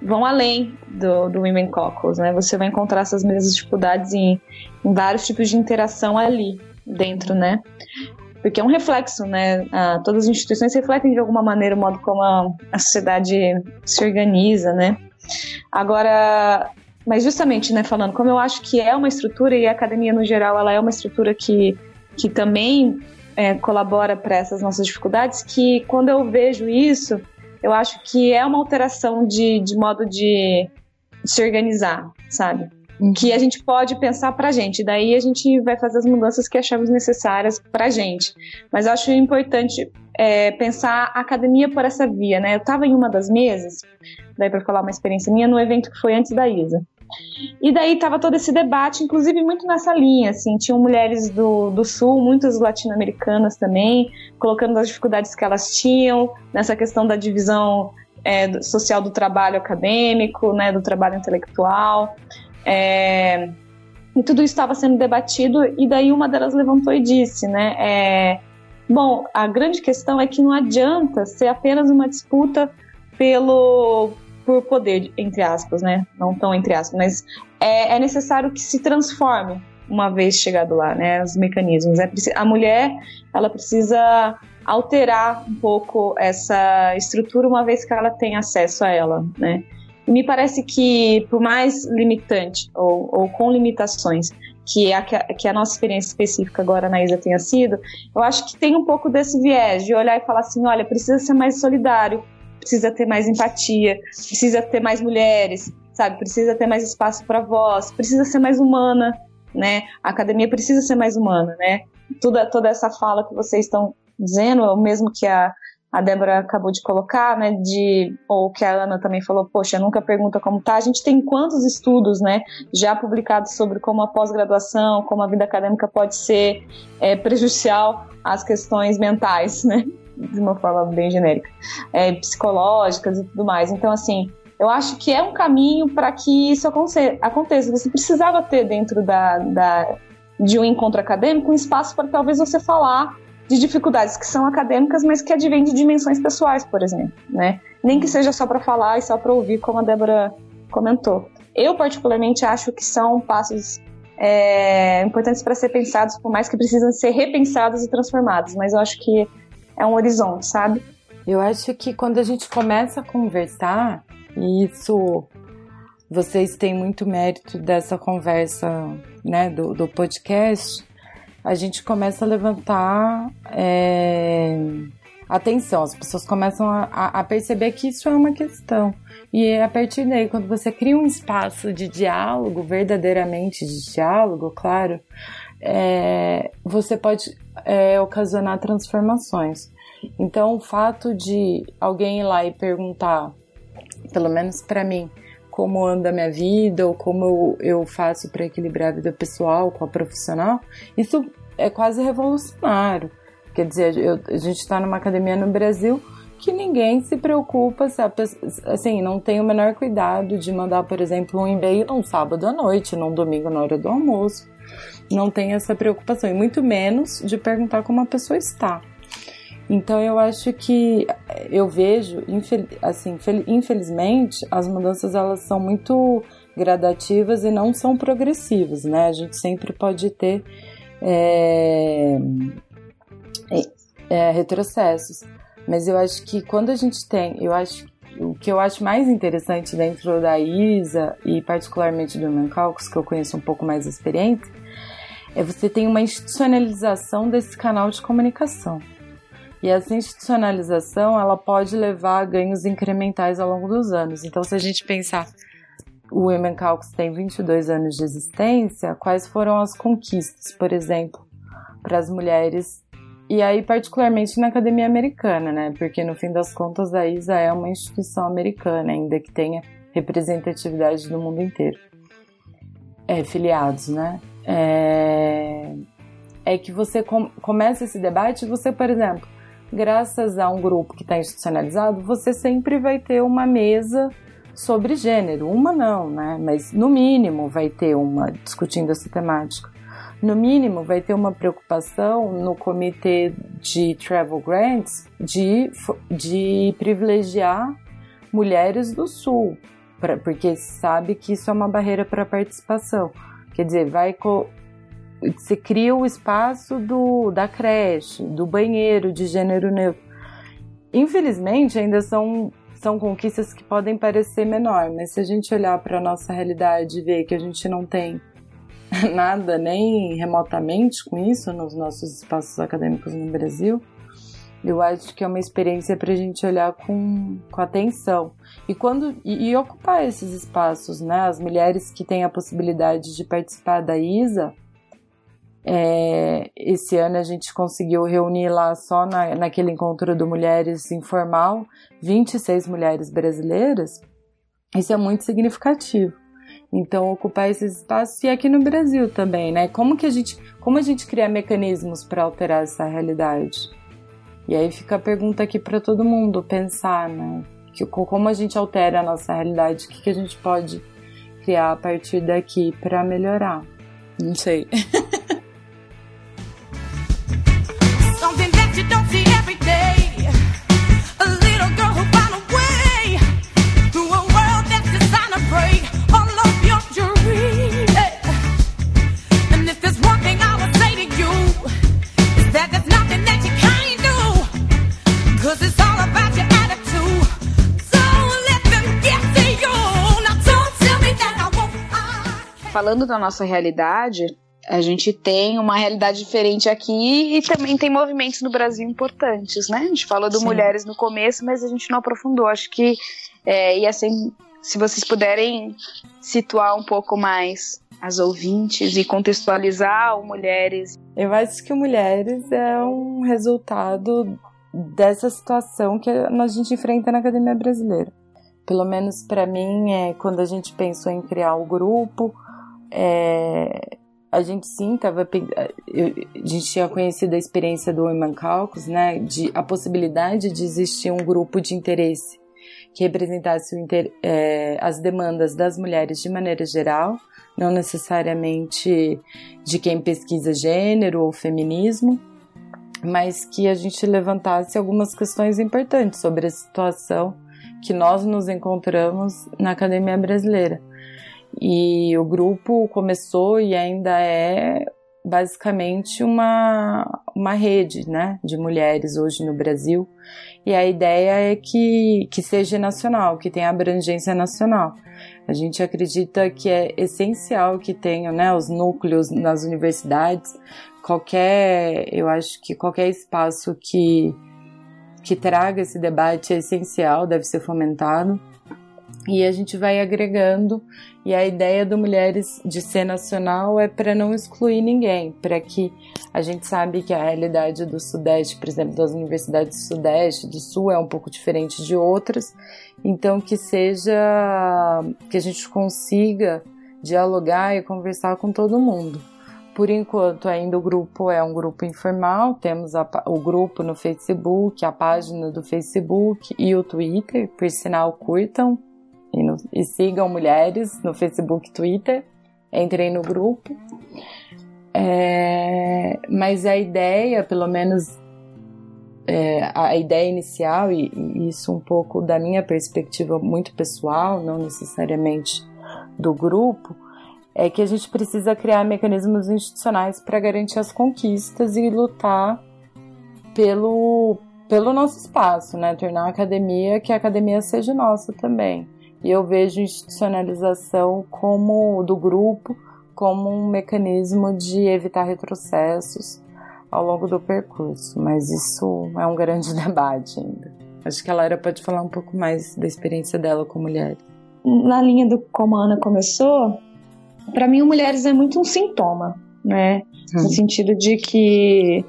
vão além do, do Women Caucus, né? Você vai encontrar essas mesmas dificuldades em, em vários tipos de interação ali dentro, né? Porque é um reflexo, né? Ah, todas as instituições refletem de alguma maneira o modo como a, a sociedade se organiza, né? Agora, mas justamente, né, falando como eu acho que é uma estrutura e a academia no geral ela é uma estrutura que, que também é, colabora para essas nossas dificuldades, que quando eu vejo isso, eu acho que é uma alteração de, de modo de, de se organizar, sabe? Que a gente pode pensar para a gente. Daí a gente vai fazer as mudanças que achamos necessárias para a gente. Mas eu acho importante é, pensar a academia por essa via, né? Eu estava em uma das mesas, daí para falar uma experiência minha, no evento que foi antes da ISA. E daí estava todo esse debate, inclusive muito nessa linha, assim, tinham mulheres do, do Sul, muitas latino-americanas também, colocando as dificuldades que elas tinham nessa questão da divisão é, social do trabalho acadêmico, né, do trabalho intelectual. É, e tudo isso estava sendo debatido, e daí uma delas levantou e disse, né? É, bom, a grande questão é que não adianta ser apenas uma disputa pelo por poder, entre aspas, né? Não tão entre aspas, mas é, é necessário que se transforme uma vez chegado lá, né? Os mecanismos. É, a mulher, ela precisa alterar um pouco essa estrutura uma vez que ela tem acesso a ela, né? Me parece que, por mais limitante ou, ou com limitações que a, que a nossa experiência específica agora na ISA tenha sido, eu acho que tem um pouco desse viés de olhar e falar assim: olha, precisa ser mais solidário, precisa ter mais empatia, precisa ter mais mulheres, sabe? Precisa ter mais espaço para voz, precisa ser mais humana, né? A academia precisa ser mais humana, né? Toda, toda essa fala que vocês estão dizendo, o mesmo que a a Débora acabou de colocar, né, de, ou que a Ana também falou, poxa, nunca pergunta como tá. A gente tem quantos estudos, né, já publicados sobre como a pós-graduação, como a vida acadêmica pode ser é, prejudicial às questões mentais, né, de uma forma bem genérica, é, psicológicas e tudo mais. Então, assim, eu acho que é um caminho para que isso aconteça. Você precisava ter dentro da, da de um encontro acadêmico um espaço para talvez você falar de dificuldades que são acadêmicas, mas que advêm de dimensões pessoais, por exemplo, né? Nem que seja só para falar e só para ouvir, como a Débora comentou. Eu, particularmente, acho que são passos é, importantes para ser pensados, por mais que precisam ser repensados e transformados, mas eu acho que é um horizonte, sabe? Eu acho que quando a gente começa a conversar, e isso vocês têm muito mérito dessa conversa, né, do, do podcast, a gente começa a levantar é, atenção, as pessoas começam a, a, perceber que isso é uma questão. E a partir daí, quando você cria um espaço de diálogo, verdadeiramente de diálogo, claro, é, você pode é, ocasionar transformações. Então, o fato de alguém ir lá e perguntar, pelo menos para mim, como anda a minha vida ou como eu, eu faço para equilibrar a vida pessoal com a profissional, isso é quase revolucionário. Quer dizer, eu, a gente está numa academia no Brasil que ninguém se preocupa, se assim, não tem o menor cuidado de mandar, por exemplo, um e-mail num sábado à noite, num domingo na hora do almoço. Não tem essa preocupação, e muito menos de perguntar como a pessoa está. Então eu acho que eu vejo, assim, infelizmente, as mudanças elas são muito gradativas e não são progressivas, né? A gente sempre pode ter é, é, retrocessos. Mas eu acho que quando a gente tem, eu acho o que eu acho mais interessante dentro da ISA e particularmente do Mancalcos, que eu conheço um pouco mais experiente, é você tem uma institucionalização desse canal de comunicação. E essa institucionalização, ela pode levar a ganhos incrementais ao longo dos anos. Então, se a gente pensar o Women tem 22 anos de existência, quais foram as conquistas, por exemplo, para as mulheres e aí, particularmente na academia americana, né? Porque no fim das contas a ISA é uma instituição americana, ainda que tenha representatividade no mundo inteiro. É, filiados, né? É, é que você com... começa esse debate, você, por exemplo, graças a um grupo que está institucionalizado, você sempre vai ter uma mesa sobre gênero. Uma não, né? Mas no mínimo vai ter uma discutindo essa temática no mínimo, vai ter uma preocupação no comitê de travel grants de, de privilegiar mulheres do Sul, pra, porque sabe que isso é uma barreira para participação. Quer dizer, vai se cria o espaço do, da creche, do banheiro de gênero neutro. Infelizmente, ainda são, são conquistas que podem parecer menor, mas se a gente olhar para a nossa realidade e ver que a gente não tem nada nem remotamente com isso nos nossos espaços acadêmicos no Brasil, eu acho que é uma experiência para a gente olhar com, com atenção e quando e, e, ocupar esses espaços, né? As mulheres que têm a possibilidade de participar da ISA, é, esse ano a gente conseguiu reunir lá só na, naquele encontro do mulheres informal 26 mulheres brasileiras. Isso é muito significativo. Então, ocupar esses espaços e aqui no Brasil também, né? Como que a gente, como a gente cria mecanismos para alterar essa realidade? E aí fica a pergunta aqui para todo mundo pensar, né? Que, como a gente altera a nossa realidade? O que, que a gente pode criar a partir daqui para melhorar? Não sei. falando da nossa realidade, a gente tem uma realidade diferente aqui e também tem movimentos no Brasil importantes, né? A gente falou do Sim. mulheres no começo, mas a gente não aprofundou. Acho que é, ia ser, se vocês puderem situar um pouco mais as ouvintes e contextualizar o Mulheres. Eu acho que o Mulheres é um resultado dessa situação que a gente enfrenta na academia brasileira. Pelo menos para mim, é quando a gente pensou em criar o grupo, é, a gente sim estava a gente tinha conhecido a experiência do Women Caucus, né, de a possibilidade de existir um grupo de interesse que representasse inter, é, as demandas das mulheres de maneira geral, não necessariamente de quem pesquisa gênero ou feminismo, mas que a gente levantasse algumas questões importantes sobre a situação que nós nos encontramos na academia brasileira. E o grupo começou e ainda é basicamente uma, uma rede né, de mulheres hoje no Brasil. E a ideia é que, que seja nacional, que tenha abrangência nacional. A gente acredita que é essencial que tenham né, os núcleos nas universidades, qualquer, eu acho que qualquer espaço que, que traga esse debate é essencial, deve ser fomentado. E a gente vai agregando. E a ideia do Mulheres de Ser Nacional é para não excluir ninguém, para que a gente sabe que a realidade do Sudeste, por exemplo, das universidades do Sudeste, do Sul, é um pouco diferente de outras, então que seja que a gente consiga dialogar e conversar com todo mundo. Por enquanto, ainda o grupo é um grupo informal, temos a, o grupo no Facebook, a página do Facebook e o Twitter, por sinal, curtam, e, no, e sigam mulheres no Facebook Twitter. Entrem no grupo. É, mas a ideia, pelo menos é, a ideia inicial, e, e, isso um pouco da minha perspectiva muito pessoal, não necessariamente do grupo, é que a gente precisa criar mecanismos institucionais para garantir as conquistas e lutar pelo, pelo nosso espaço, né? Tornar a academia que a academia seja nossa também. E eu vejo institucionalização como do grupo como um mecanismo de evitar retrocessos ao longo do percurso, mas isso é um grande debate ainda. Acho que a Lara pode falar um pouco mais da experiência dela com mulheres. na linha do como a Ana começou, para mim, mulheres é muito um sintoma, né? No sentido de que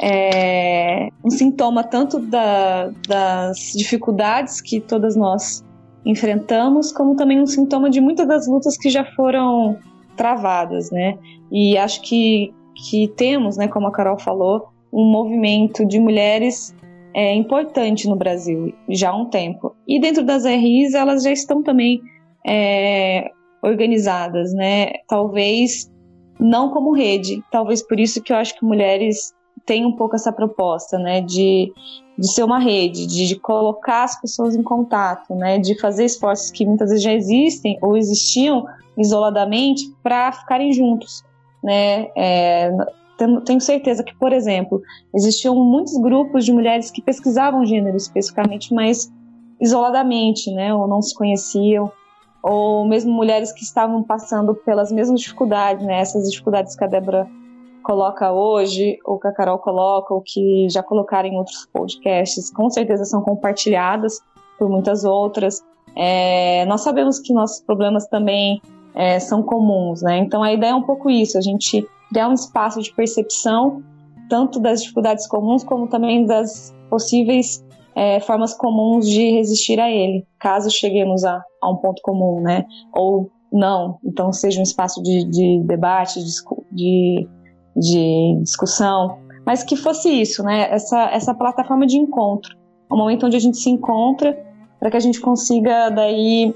é um sintoma tanto da, das dificuldades que todas nós enfrentamos, como também um sintoma de muitas das lutas que já foram travadas, né? E acho que, que temos, né, como a Carol falou, um movimento de mulheres é, importante no Brasil já há um tempo. E dentro das RIs, elas já estão também é, organizadas, né? Talvez não como rede, talvez por isso que eu acho que mulheres têm um pouco essa proposta, né? De, de ser uma rede, de, de colocar as pessoas em contato, né? De fazer esforços que muitas vezes já existem ou existiam isoladamente para ficarem juntos, né? É, tenho certeza que, por exemplo, existiam muitos grupos de mulheres que pesquisavam gênero especificamente, mas isoladamente, né? Ou não se conheciam, ou mesmo mulheres que estavam passando pelas mesmas dificuldades, né? Essas dificuldades que a Débora coloca hoje, ou que a Carol coloca, ou que já colocaram em outros podcasts, com certeza são compartilhadas por muitas outras. É, nós sabemos que nossos problemas também é, são comuns, né? Então a ideia é um pouco isso, a gente criar um espaço de percepção tanto das dificuldades comuns como também das possíveis é, formas comuns de resistir a ele, caso cheguemos a, a, um ponto comum, né? Ou não, então seja um espaço de, de debate, de, de discussão, mas que fosse isso, né? Essa, essa plataforma de encontro, um momento onde a gente se encontra para que a gente consiga daí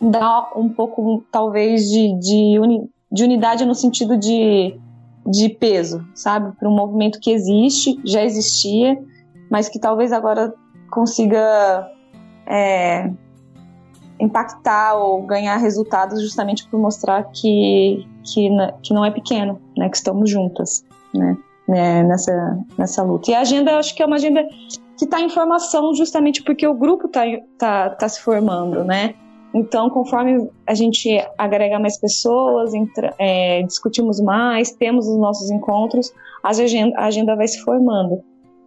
dar um pouco, talvez, de, de, uni, de unidade no sentido de, de peso, sabe? Para um movimento que existe, já existia, mas que talvez agora consiga é, impactar ou ganhar resultados justamente por mostrar que, que, que não é pequeno, né? Que estamos juntas, né? né nessa, nessa luta. E a agenda, acho que é uma agenda que está em formação justamente porque o grupo está tá, tá se formando, né? Então, conforme a gente agrega mais pessoas, entra, é, discutimos mais, temos os nossos encontros, a agenda, a agenda vai se formando.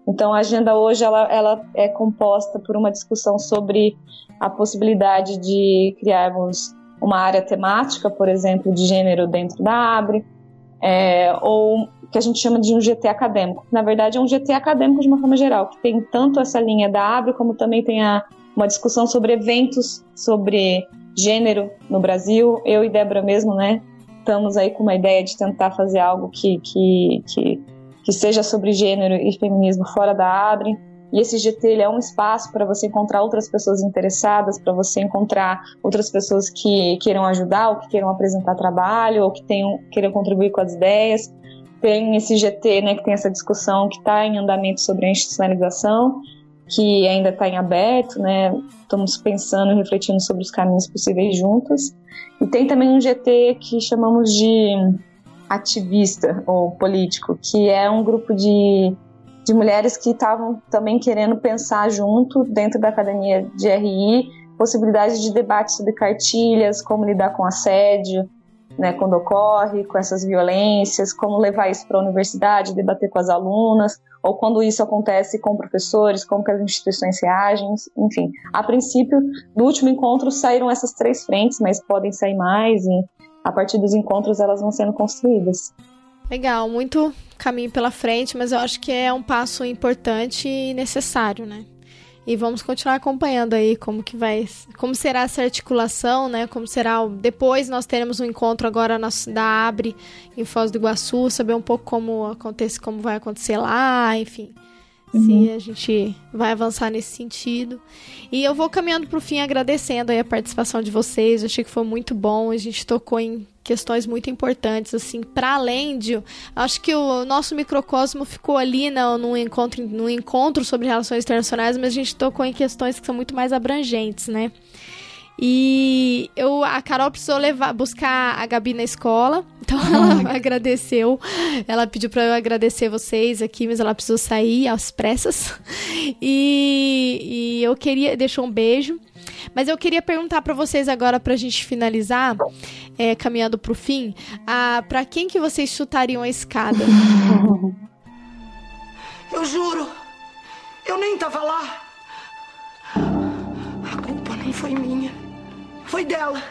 Então, a agenda hoje ela, ela é composta por uma discussão sobre a possibilidade de criarmos uma área temática, por exemplo, de gênero dentro da Abre, é, ou que a gente chama de um GT acadêmico. Na verdade, é um GT acadêmico de uma forma geral, que tem tanto essa linha da Abre, como também tem a, uma discussão sobre eventos sobre gênero no Brasil. Eu e Débora mesmo, né, estamos aí com uma ideia de tentar fazer algo que, que, que que seja sobre gênero e feminismo fora da Abre. E esse GT ele é um espaço para você encontrar outras pessoas interessadas, para você encontrar outras pessoas que queiram ajudar, ou que queiram apresentar trabalho, ou que tenham, queiram contribuir com as ideias. Tem esse GT, né, que tem essa discussão que está em andamento sobre a institucionalização, que ainda está em aberto, né? Estamos pensando e refletindo sobre os caminhos possíveis juntos. E tem também um GT que chamamos de ativista ou político, que é um grupo de, de mulheres que estavam também querendo pensar junto, dentro da academia de RI, possibilidades de debate sobre cartilhas, como lidar com assédio, né, quando ocorre, com essas violências, como levar isso para a universidade, debater com as alunas, ou quando isso acontece com professores, como que as instituições reagem, enfim. A princípio, do último encontro saíram essas três frentes, mas podem sair mais, e a partir dos encontros elas vão sendo construídas. Legal, muito caminho pela frente, mas eu acho que é um passo importante e necessário, né? E vamos continuar acompanhando aí como que vai, como será essa articulação, né? Como será depois nós teremos um encontro agora na, da Abre em Foz do Iguaçu, saber um pouco como acontece, como vai acontecer lá, enfim. Se a gente vai avançar nesse sentido. E eu vou caminhando para o fim agradecendo a participação de vocês. Eu achei que foi muito bom. A gente tocou em questões muito importantes, assim, para além de, acho que o nosso microcosmo ficou ali no, no encontro, no encontro sobre relações internacionais, mas a gente tocou em questões que são muito mais abrangentes, né? E eu, a Carol precisou levar, buscar a Gabi na escola, então ela agradeceu. Ela pediu para eu agradecer vocês aqui, mas ela precisou sair às pressas. E, e eu queria, deixou um beijo. Mas eu queria perguntar para vocês agora, pra gente finalizar, é, caminhando pro fim, a, pra quem que vocês chutariam a escada? Eu juro, eu nem tava lá. A culpa não foi minha. Foi dela.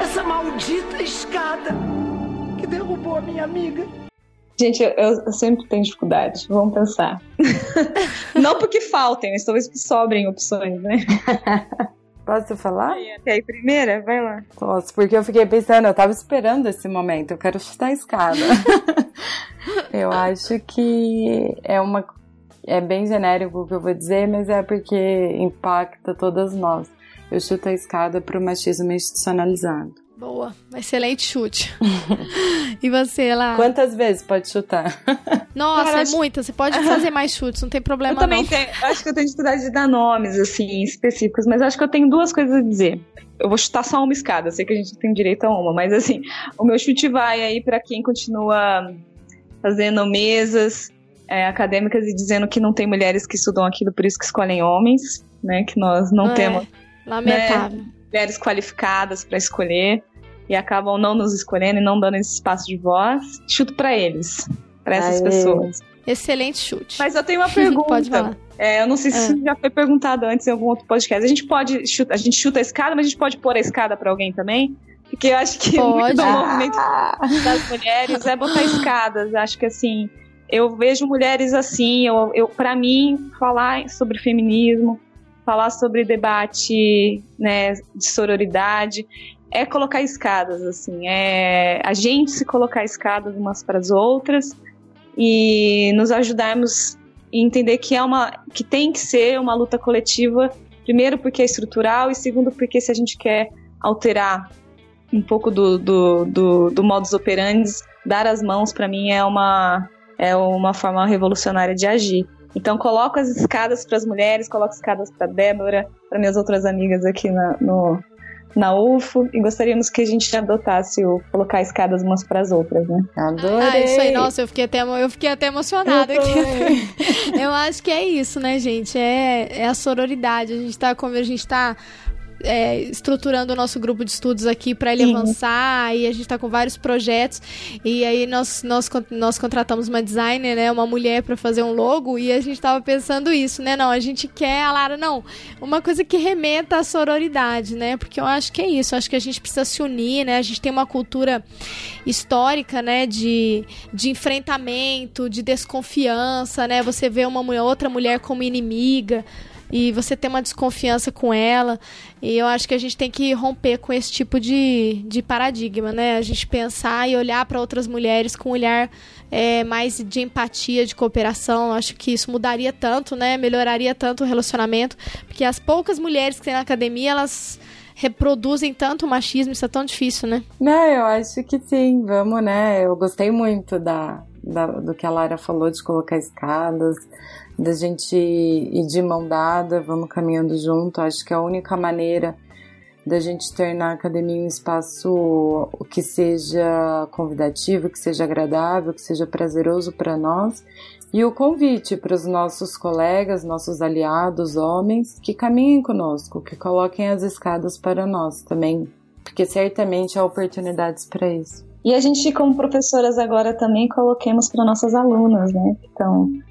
Essa maldita escada que derrubou a minha amiga. Gente, eu, eu sempre tenho dificuldade. Vamos pensar. Não porque faltem, mas talvez que sobrem opções, né? Posso falar? Quer ir primeira? Vai lá. Posso, porque eu fiquei pensando, eu tava esperando esse momento, eu quero chutar a escada. eu acho que é uma. É bem genérico o que eu vou dizer, mas é porque impacta todas nós. Eu chuto a escada pro machismo institucionalizado. Boa, excelente chute. e você lá? Quantas vezes pode chutar? Nossa, Cara, é acho... muitas. Você pode fazer mais chutes, não tem problema. Eu também não. tenho. Acho que eu tenho dificuldade de dar nomes assim específicos, mas acho que eu tenho duas coisas a dizer. Eu vou chutar só uma escada, sei que a gente tem direito a uma, mas assim, o meu chute vai aí para quem continua fazendo mesas é, acadêmicas e dizendo que não tem mulheres que estudam aquilo, por isso que escolhem homens, né? Que nós não, é, temos. Lamentável. Né, mulheres qualificadas para escolher e acabam não nos escolhendo e não dando esse espaço de voz. Chuto para eles, para essas Aê. pessoas. Excelente chute. Mas eu tenho uma pergunta. pode falar. É, eu não sei se é. já foi perguntado antes em algum outro podcast. A gente pode chutar, a gente chuta a escada, mas a gente pode pôr a escada para alguém também? Porque eu acho que pode. muito do movimento das mulheres é botar escadas. Acho que assim, eu vejo mulheres assim, eu, eu para mim falar sobre feminismo, falar sobre debate, né, de sororidade, é colocar escadas, assim, é a gente se colocar escadas umas para as outras e nos ajudarmos a entender que é uma que tem que ser uma luta coletiva, primeiro porque é estrutural e segundo porque se a gente quer alterar um pouco do, do, do, do modus operandi, dar as mãos para mim é uma é uma forma revolucionária de agir. Então coloco as escadas para as mulheres, coloco escadas para Débora, para minhas outras amigas aqui na, no, na UFO e gostaríamos que a gente adotasse o colocar escadas umas para as outras, né? Adorei. Ah, isso aí, nossa, eu fiquei até, eu fiquei até emocionada eu aqui. eu acho que é isso, né, gente? É, é a sororidade. A gente tá como a gente tá é, estruturando o nosso grupo de estudos aqui para ele Sim. avançar e a gente está com vários projetos e aí nós, nós, nós contratamos uma designer, né, uma mulher para fazer um logo e a gente estava pensando isso, né, não, a gente quer, a Lara, não, uma coisa que remeta à sororidade, né, porque eu acho que é isso, acho que a gente precisa se unir, né, a gente tem uma cultura histórica, né, de, de enfrentamento, de desconfiança, né, você vê uma mulher, outra mulher como inimiga, e você tem uma desconfiança com ela. E eu acho que a gente tem que romper com esse tipo de, de paradigma, né? A gente pensar e olhar para outras mulheres com um olhar é, mais de empatia, de cooperação. Eu acho que isso mudaria tanto, né? Melhoraria tanto o relacionamento, porque as poucas mulheres que tem na academia, elas reproduzem tanto o machismo, isso é tão difícil, né? Não, eu acho que sim, vamos, né? Eu gostei muito da, da do que a Lara falou de colocar escadas da gente ir de mão dada, vamos caminhando junto. Acho que a única maneira da gente tornar a academia um espaço que seja convidativo, que seja agradável, que seja prazeroso para nós. E o convite para os nossos colegas, nossos aliados, homens, que caminhem conosco, que coloquem as escadas para nós também, porque certamente há oportunidades para isso. E a gente, como professoras agora, também coloquemos para nossas alunas, né? Então, estão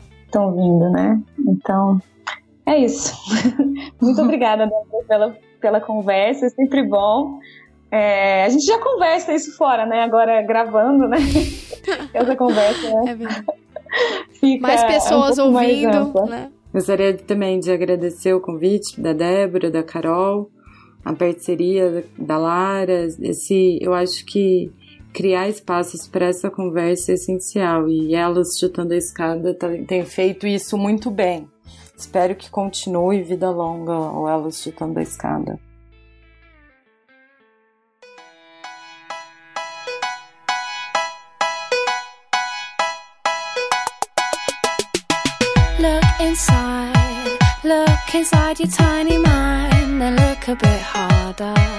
vindo, né? Então, é isso. Muito obrigada, Débora, pela, pela conversa, é sempre bom. É, a gente já conversa isso fora, né? Agora gravando, né? Essa conversa, né? É verdade. Fica mais pessoas um ouvindo, né? Gostaria também de agradecer o convite da Débora, da Carol, a parceria da Lara. Esse, eu acho que criar espaços para essa conversa é essencial e elas chutando a escada têm feito isso muito bem. Espero que continue vida longa ou elas chutando a escada. Look inside, look inside your tiny mind and look a bit harder.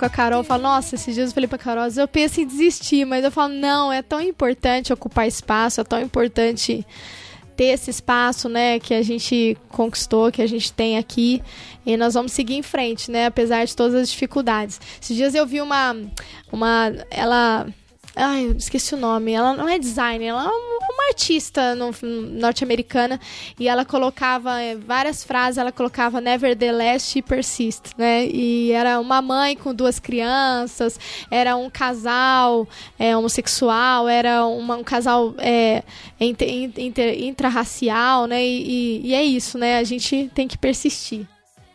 Com a Carol, eu falo, nossa, esses dias eu falei pra Carol, eu penso em desistir, mas eu falo, não, é tão importante ocupar espaço, é tão importante ter esse espaço, né, que a gente conquistou, que a gente tem aqui, e nós vamos seguir em frente, né, apesar de todas as dificuldades. Esses dias eu vi uma, uma, ela Ai, eu esqueci o nome. Ela não é designer, ela é uma artista norte-americana. E ela colocava é, várias frases, ela colocava Nevertheless she persist, né? E era uma mãe com duas crianças, era um casal é, homossexual, era uma, um casal é, inter, inter, intrarracial, né? E, e, é isso, né? A gente tem que persistir.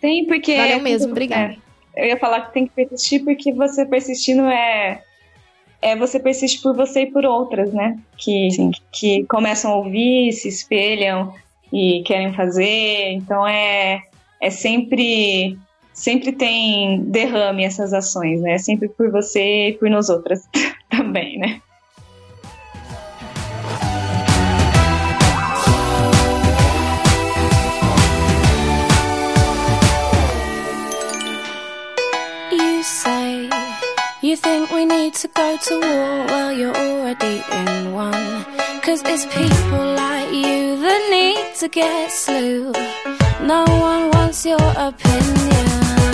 Tem, porque. Valeu mesmo, obrigada. É, eu ia falar que tem que persistir porque você persistindo é é você persiste por você e por outras, né? Que, que começam a ouvir, se espelham e querem fazer. Então é, é sempre sempre tem derrame essas ações, né? Sempre por você e por nós outras também, né? You think we need to go to war? Well, you're already in one. Cause it's people like you that need to get slew. No one wants your opinion.